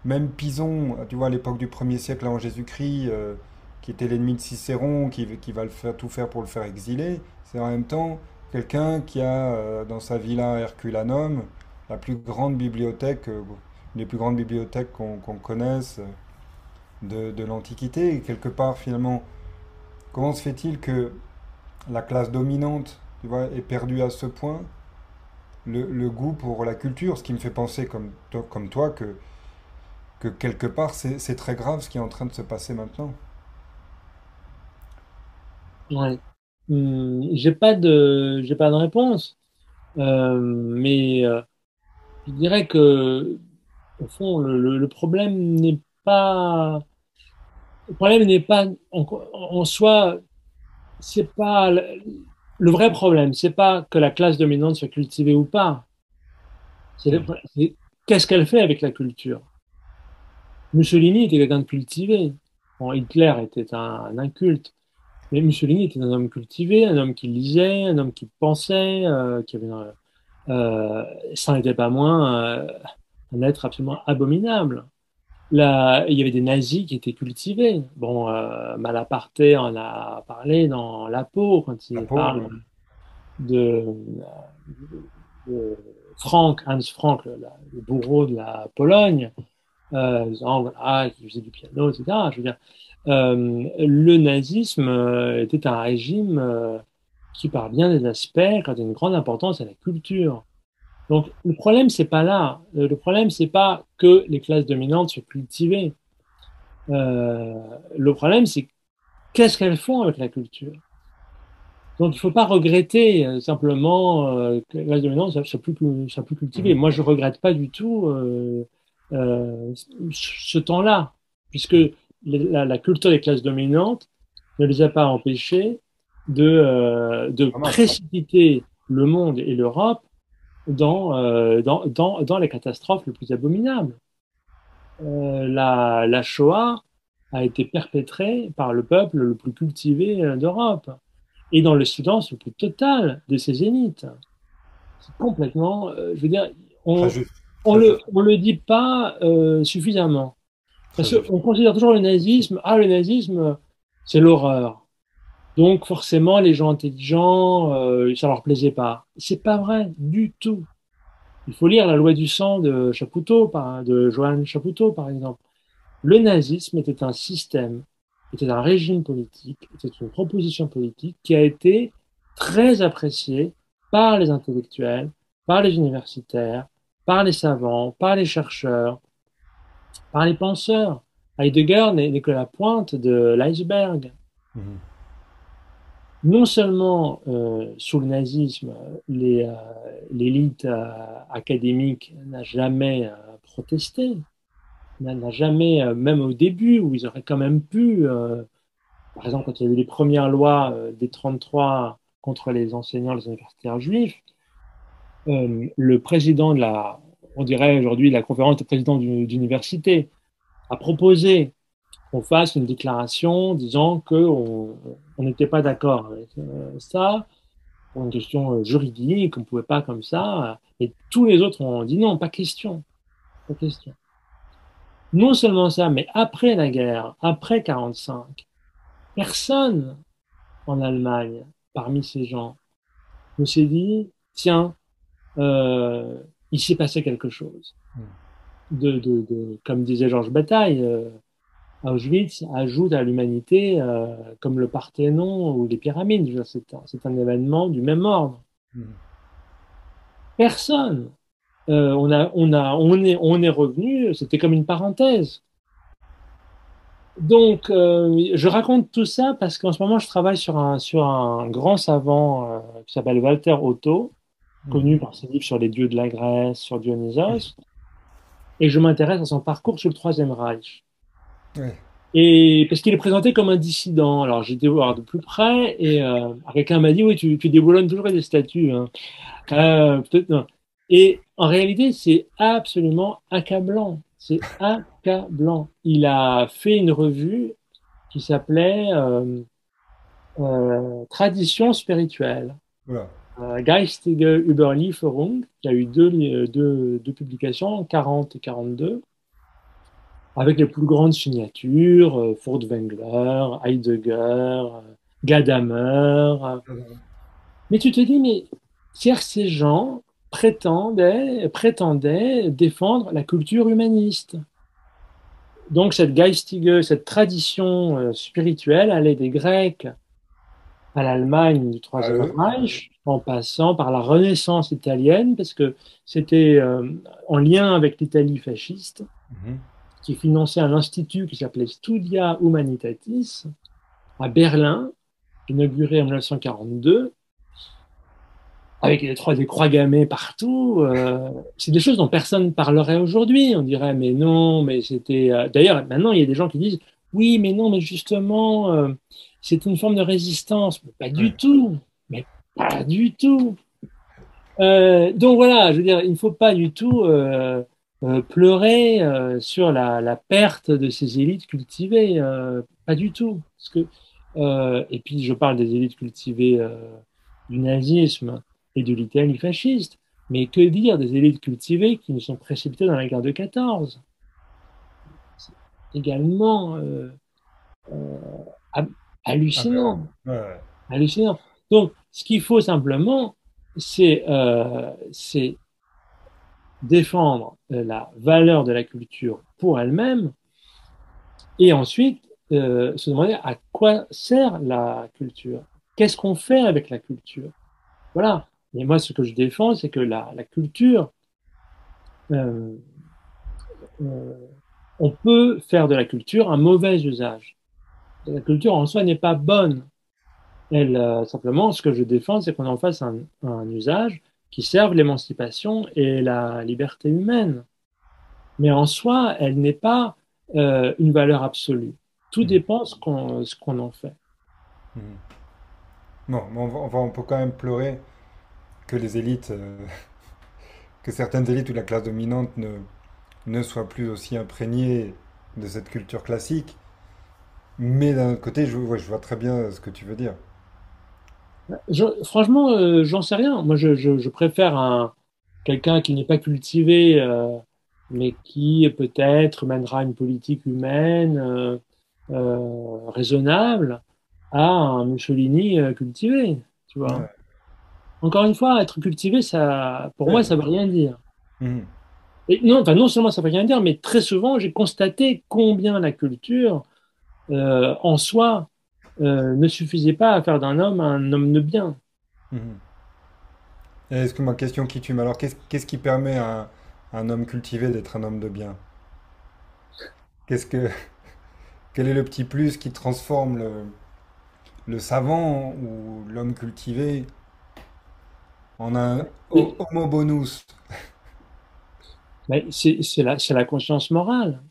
A: même Pison, tu vois, à l'époque du 1er siècle avant Jésus-Christ, euh, qui était l'ennemi de Cicéron, qui, va tout faire pour le faire exiler, c'est en même temps quelqu'un qui a euh, dans sa villa Herculanum la plus grande bibliothèque, euh, une des plus grandes bibliothèques qu'on connaisse de, l'Antiquité. Et quelque part, finalement, comment se fait-il que la classe dominante tu vois, perdue à ce point? Le, goût pour la culture, ce qui me fait penser comme toi que que quelque part, c'est très grave ce qui est en train de se passer maintenant.
B: Ouais. Hum, j'ai pas de, j'ai pas de réponse, euh, mais euh, je dirais que au fond, le, le problème n'est pas, le problème n'est pas en, en soi, c'est pas le, le, vrai problème, c'est pas que la classe dominante soit cultivée ou pas. C'est qu'est-ce qu'elle fait avec la culture? Mussolini était quelqu'un de cultivé. Bon, Hitler était un, inculte. Mais Mussolini était un homme cultivé, un homme qui lisait, un homme qui pensait, euh, qui avait euh, ça n'était pas moins euh, un être absolument abominable. Là, il y avait des nazis qui étaient cultivés. Bon, euh, Malaparte en a parlé dans La peau quand il parle de, de, Frank, Hans Frank, le, le bourreau de la Pologne. Euh, disant voilà, qu'il faisait du piano, etc. Je veux dire, euh, le nazisme euh, était un régime euh, qui, par bien des aspects, accordait une grande importance à la culture. Donc, le problème, c'est pas là. Le problème, c'est pas que les classes dominantes soient cultivées. Euh, le problème, c'est qu'est-ce qu'elles font avec la culture? Donc, il ne faut pas regretter euh, simplement euh, que les classes dominantes ne soient plus, plus cultivées. Moi, je ne regrette pas du tout euh, ce temps-là, puisque la, la, culture des classes dominantes ne les a pas empêchés de, euh, de précipiter le monde et l'Europe dans, euh, dans, dans, dans, les catastrophes les plus abominables. Euh, la, la, Shoah a été perpétrée par le peuple le plus cultivé euh, d'Europe et dans le silence le plus total de ses zéniths. C'est complètement, euh, je veux dire, on, on le, on le dit pas euh, suffisamment. Parce qu'on considère toujours le nazisme, ah le nazisme, c'est l'horreur. Donc forcément, les gens intelligents, euh, ça leur plaisait pas. C'est pas vrai du tout. Il faut lire la loi du sang de Chapoutot, par, de Johann Chapoutot, par exemple. Le nazisme était un système, était un régime politique, était une proposition politique qui a été très appréciée par les intellectuels, par les universitaires, par les savants, par les chercheurs, par les penseurs. Heidegger n'est que la pointe de l'iceberg. Mmh non seulement euh, sous le nazisme, l'élite euh, académique n'a jamais euh, protesté, n'a jamais, euh, même au début, où ils auraient quand même pu, euh, par exemple quand il y a eu les premières lois des 33 contre les enseignants, les universitaires juifs, le président de la, on dirait aujourd'hui la conférence des présidents d'université, a proposé qu'on fasse une déclaration disant qu'on n'était pas d'accord avec euh, ça, pour une question euh, juridique, on ne pouvait pas comme ça. Et tous les autres ont dit non, pas question. Pas question. Non seulement ça, mais après la guerre, après 45, personne en Allemagne, parmi ces gens, ne s'est dit, tiens, euh, il s'est passé quelque chose. Hmm. De, de, de, comme disait Georges Bataille, euh, Auschwitz ajoute à l'humanité euh, comme le Parthénon ou les pyramides. C'est un, un, événement du même ordre. Mmh. Personne. Euh, on, a, on, a, on, est, on est revenu, c'était comme une parenthèse. Donc, euh, je raconte tout ça parce qu'en ce moment, je travaille sur un, sur un grand savant euh, qui s'appelle Walter Otto, mmh. connu par ses livres sur les dieux de la Grèce, sur Dionysos, et je m'intéresse à son parcours sur le Troisième Reich. Ouais. Et parce qu'il est présenté comme un dissident. Alors j'ai été voir de plus près et euh, quelqu'un m'a dit oui tu, tu déboulonnes toujours des statues. Hein. Euh, non. Et en réalité c'est absolument accablant. C'est accablant. Il a fait une revue qui s'appelait euh, euh, Tradition spirituelle. Voilà. Euh, Geistige Überlieferung, qui a eu deux, deux, deux publications, 40 et 42 avec les plus grandes signatures, euh, Furtwängler, Heidegger, euh, Gadamer. Mais tu te dis, mais ces gens prétendaient, prétendaient défendre la culture humaniste. Donc cette Geistige, cette tradition euh, spirituelle allait des Grecs à l'Allemagne du Troisième ah, Reich, en passant par la Renaissance italienne, parce que c'était euh, en lien avec l'Italie fasciste. -hmm qui finançait un institut qui s'appelait Studia Humanitatis à Berlin, inauguré en 1942, avec les trois des croix gammées partout. Euh, c'est des choses dont personne parlerait aujourd'hui. On dirait, mais non, mais c'était. Euh... D'ailleurs, maintenant, il y a des gens qui disent, oui, mais non, mais justement, c'est une forme de résistance. Mais pas du tout. Mais pas du tout. Euh, donc voilà, je veux dire, il ne faut pas du tout euh, euh, pleurer sur la, la, perte de ces élites cultivées. Pas du tout. Parce que, et puis je parle des élites cultivées du nazisme et de l'Italie fasciste. Mais que dire des élites cultivées qui nous sont précipitées dans la guerre de 14 C'est également hallucinant. Ah, ouais. Hallucinant. Donc, ce qu'il faut simplement, c'est défendre la valeur de la culture pour elle-même, et ensuite euh, se demander à quoi sert la culture, qu'est-ce qu'on fait avec la culture? Voilà. Et moi, ce que je défends, c'est que la, la culture, euh, euh, on peut faire de la culture un mauvais usage. La culture en soi n'est pas bonne. Elle, euh, simplement, ce que je défends, c'est qu'on en fasse un, un usage qui serve l'émancipation et la liberté humaine. Mais en soi, elle n'est pas euh, une valeur absolue. Tout
A: Mhm.
B: dépend ce qu'on en fait.
A: Non, mais on va, on va- on peut quand même pleurer que les élites, euh, que certaines élites ou la classe dominante ne, ne soient plus aussi imprégnées de cette culture classique. Mais d'un autre côté, je, ouais, je vois très bien ce que tu veux dire.
B: Je- franchement, euh, j'en sais rien. Moi, je, je, je préfère un, quelqu'un qui n'est pas cultivé, euh, mais qui peut-être mènera une politique humaine euh, euh, raisonnable, à un Mussolini euh, cultivé. Tu vois.
A: Ouais,
B: Encore une fois, être cultivé, ça, pour moi, ça veut rien dire.
A: Mhm.
B: Et non, enfin, non seulement ça veut rien dire, mais très souvent, j'ai constaté combien la culture, euh, en soi, euh, ne suffisait pas à faire d'un homme un homme de bien.
A: Mhm. Est-ce que ma question qui tue, mais alors qu'est-ce qui permet à un, un homme cultivé d'être un homme de bien? Qu'est-ce que, quel est le petit plus qui transforme le, le savant ou l'homme cultivé en un homo bonus?
B: la, c'est la conscience morale.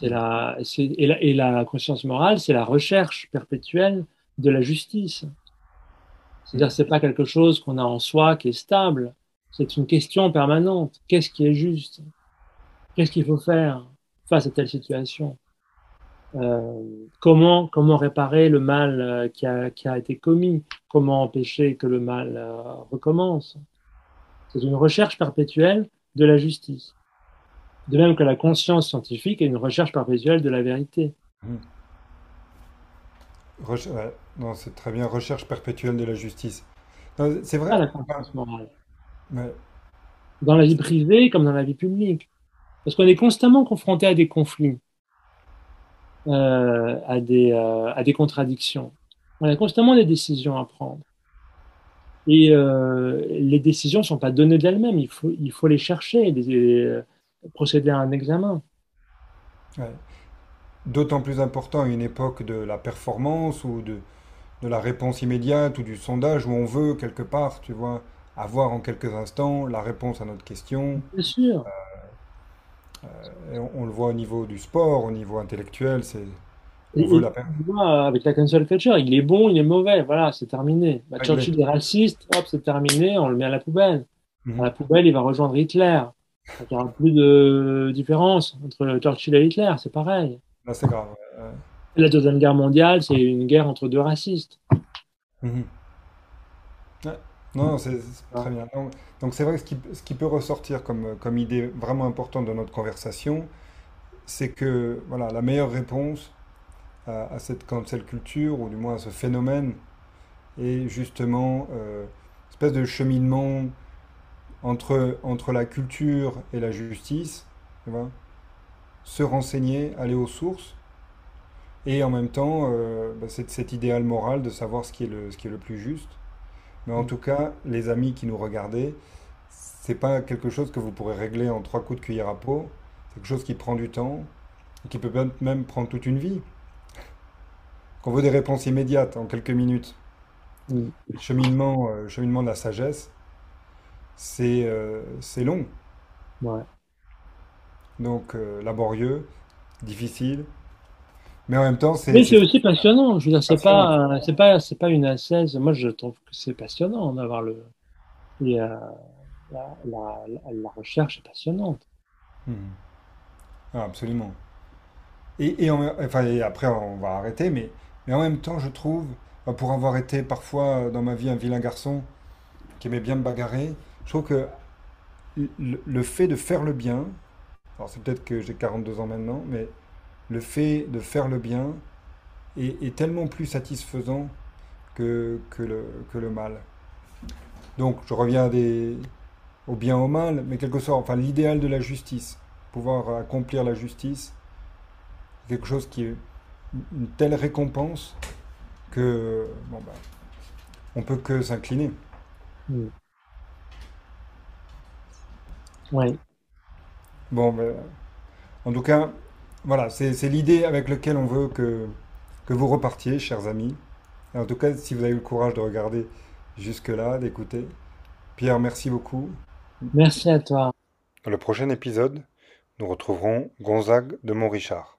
B: C'est la, et la, conscience morale, c'est la recherche perpétuelle de la justice. C'est-à-dire, c'est pas quelque chose qu'on a en soi qui est stable. C'est une question permanente. Qu'est-ce qui est juste? Qu'est-ce qu'il faut faire face à telle situation? Euh, comment, comment réparer le mal euh, qui a, qui a été commis? Comment empêcher que le mal euh, recommence? C'est une recherche perpétuelle de la justice. De même que la conscience scientifique est une recherche perpétuelle de la vérité.
A: Reche- ouais, non, c'est très bien, recherche perpétuelle de la justice. C'est
B: Ah,
A: vrai.
B: la
A: enfin,
B: conscience morale.
A: ouais,
B: Dans la vie privée comme dans la vie publique. Parce qu'on est constamment confronté à des conflits, euh, à des, euh, à des contradictions. On a constamment des décisions à prendre. Et euh, les décisions ne sont pas données d'elles-mêmes. Il faut, il faut les chercher, procéder à un examen.
A: ouais. D'autant plus important à une époque de la performance ou de, de la réponse immédiate ou du sondage où on veut quelque part, tu vois, avoir en quelques instants la réponse à notre question.
B: Bien sûr.
A: Et on, on le voit au niveau du sport, au niveau intellectuel, c'est on
B: Et,
A: veut
B: et
A: la
B: vois, avec la cancel culture, il est bon, il est mauvais, voilà, c'est terminé. Bah. Churchill est raciste, hop, c'est terminé, on le met à la poubelle. À
A: Mhm.
B: la poubelle, il va rejoindre Hitler. Il n'y aura plus de différence entre Churchill et Hitler, c'est pareil.
A: Là, c'est grave. ouais.
B: La Deuxième Guerre mondiale, c'est une guerre entre deux racistes.
A: Mhm. Ouais. Non, non, c'est très bien. Donc, c'est vrai que ce qui, ce qui peut ressortir comme, comme idée vraiment importante dans notre conversation, c'est que voilà, la meilleure réponse à, à cette cancel culture, ou du moins à ce phénomène, est justement euh, une espèce de cheminement entre, entre la culture et la justice, se renseigner, aller aux sources, et en même temps, euh, bah, cet, cet idéal moral de savoir ce qui est le, ce qui est le plus juste. Mais en tout cas, les amis qui nous regardaient, c'est pas quelque chose que vous pourrez régler en trois coups de cuillère à peau. C'est quelque chose qui prend du temps et qui peut même prendre toute une vie. Qu'on veut des réponses immédiates en quelques minutes.
B: Mm.
A: Le cheminement, euh, le cheminement de la sagesse, c'est euh, c'est long,
B: Ouais.
A: donc euh, laborieux, difficile, mais en même temps, c'est
B: Mais
A: c'est
B: aussi passionnant. Je veux dire, c'est pas, c'est pas, c'est pas une ascèse. Moi, je trouve que c'est passionnant d'avoir le, et, euh, la, la, la, la recherche est passionnante.
A: Mhm. Ah, absolument. Et, et en- enfin, et après, on va arrêter, mais, mais en même temps, je trouve, euh, pour avoir été parfois euh, dans ma vie un vilain garçon qui aimait bien me bagarrer, je trouve que le, fait de faire le bien, alors c'est peut-être que j'ai 42 ans maintenant, mais le fait de faire le bien est, tellement plus satisfaisant que, que le, que le mal. Donc, je reviens des, au bien au mal, mais quelque sorte, enfin l'idéal de la justice, pouvoir accomplir la justice, quelque chose qui est une telle récompense que bon bah, on peut que s'incliner.
B: Mm. Oui.
A: Bon, ben, en tout cas, voilà, c'est l'idée avec laquelle on veut que, que vous repartiez, chers amis. Et en tout cas, si vous avez eu le courage de regarder jusque-là, d'écouter. Pierre, merci beaucoup.
B: Merci à toi.
A: Dans le prochain épisode, nous retrouverons Gonzague de Montrichard.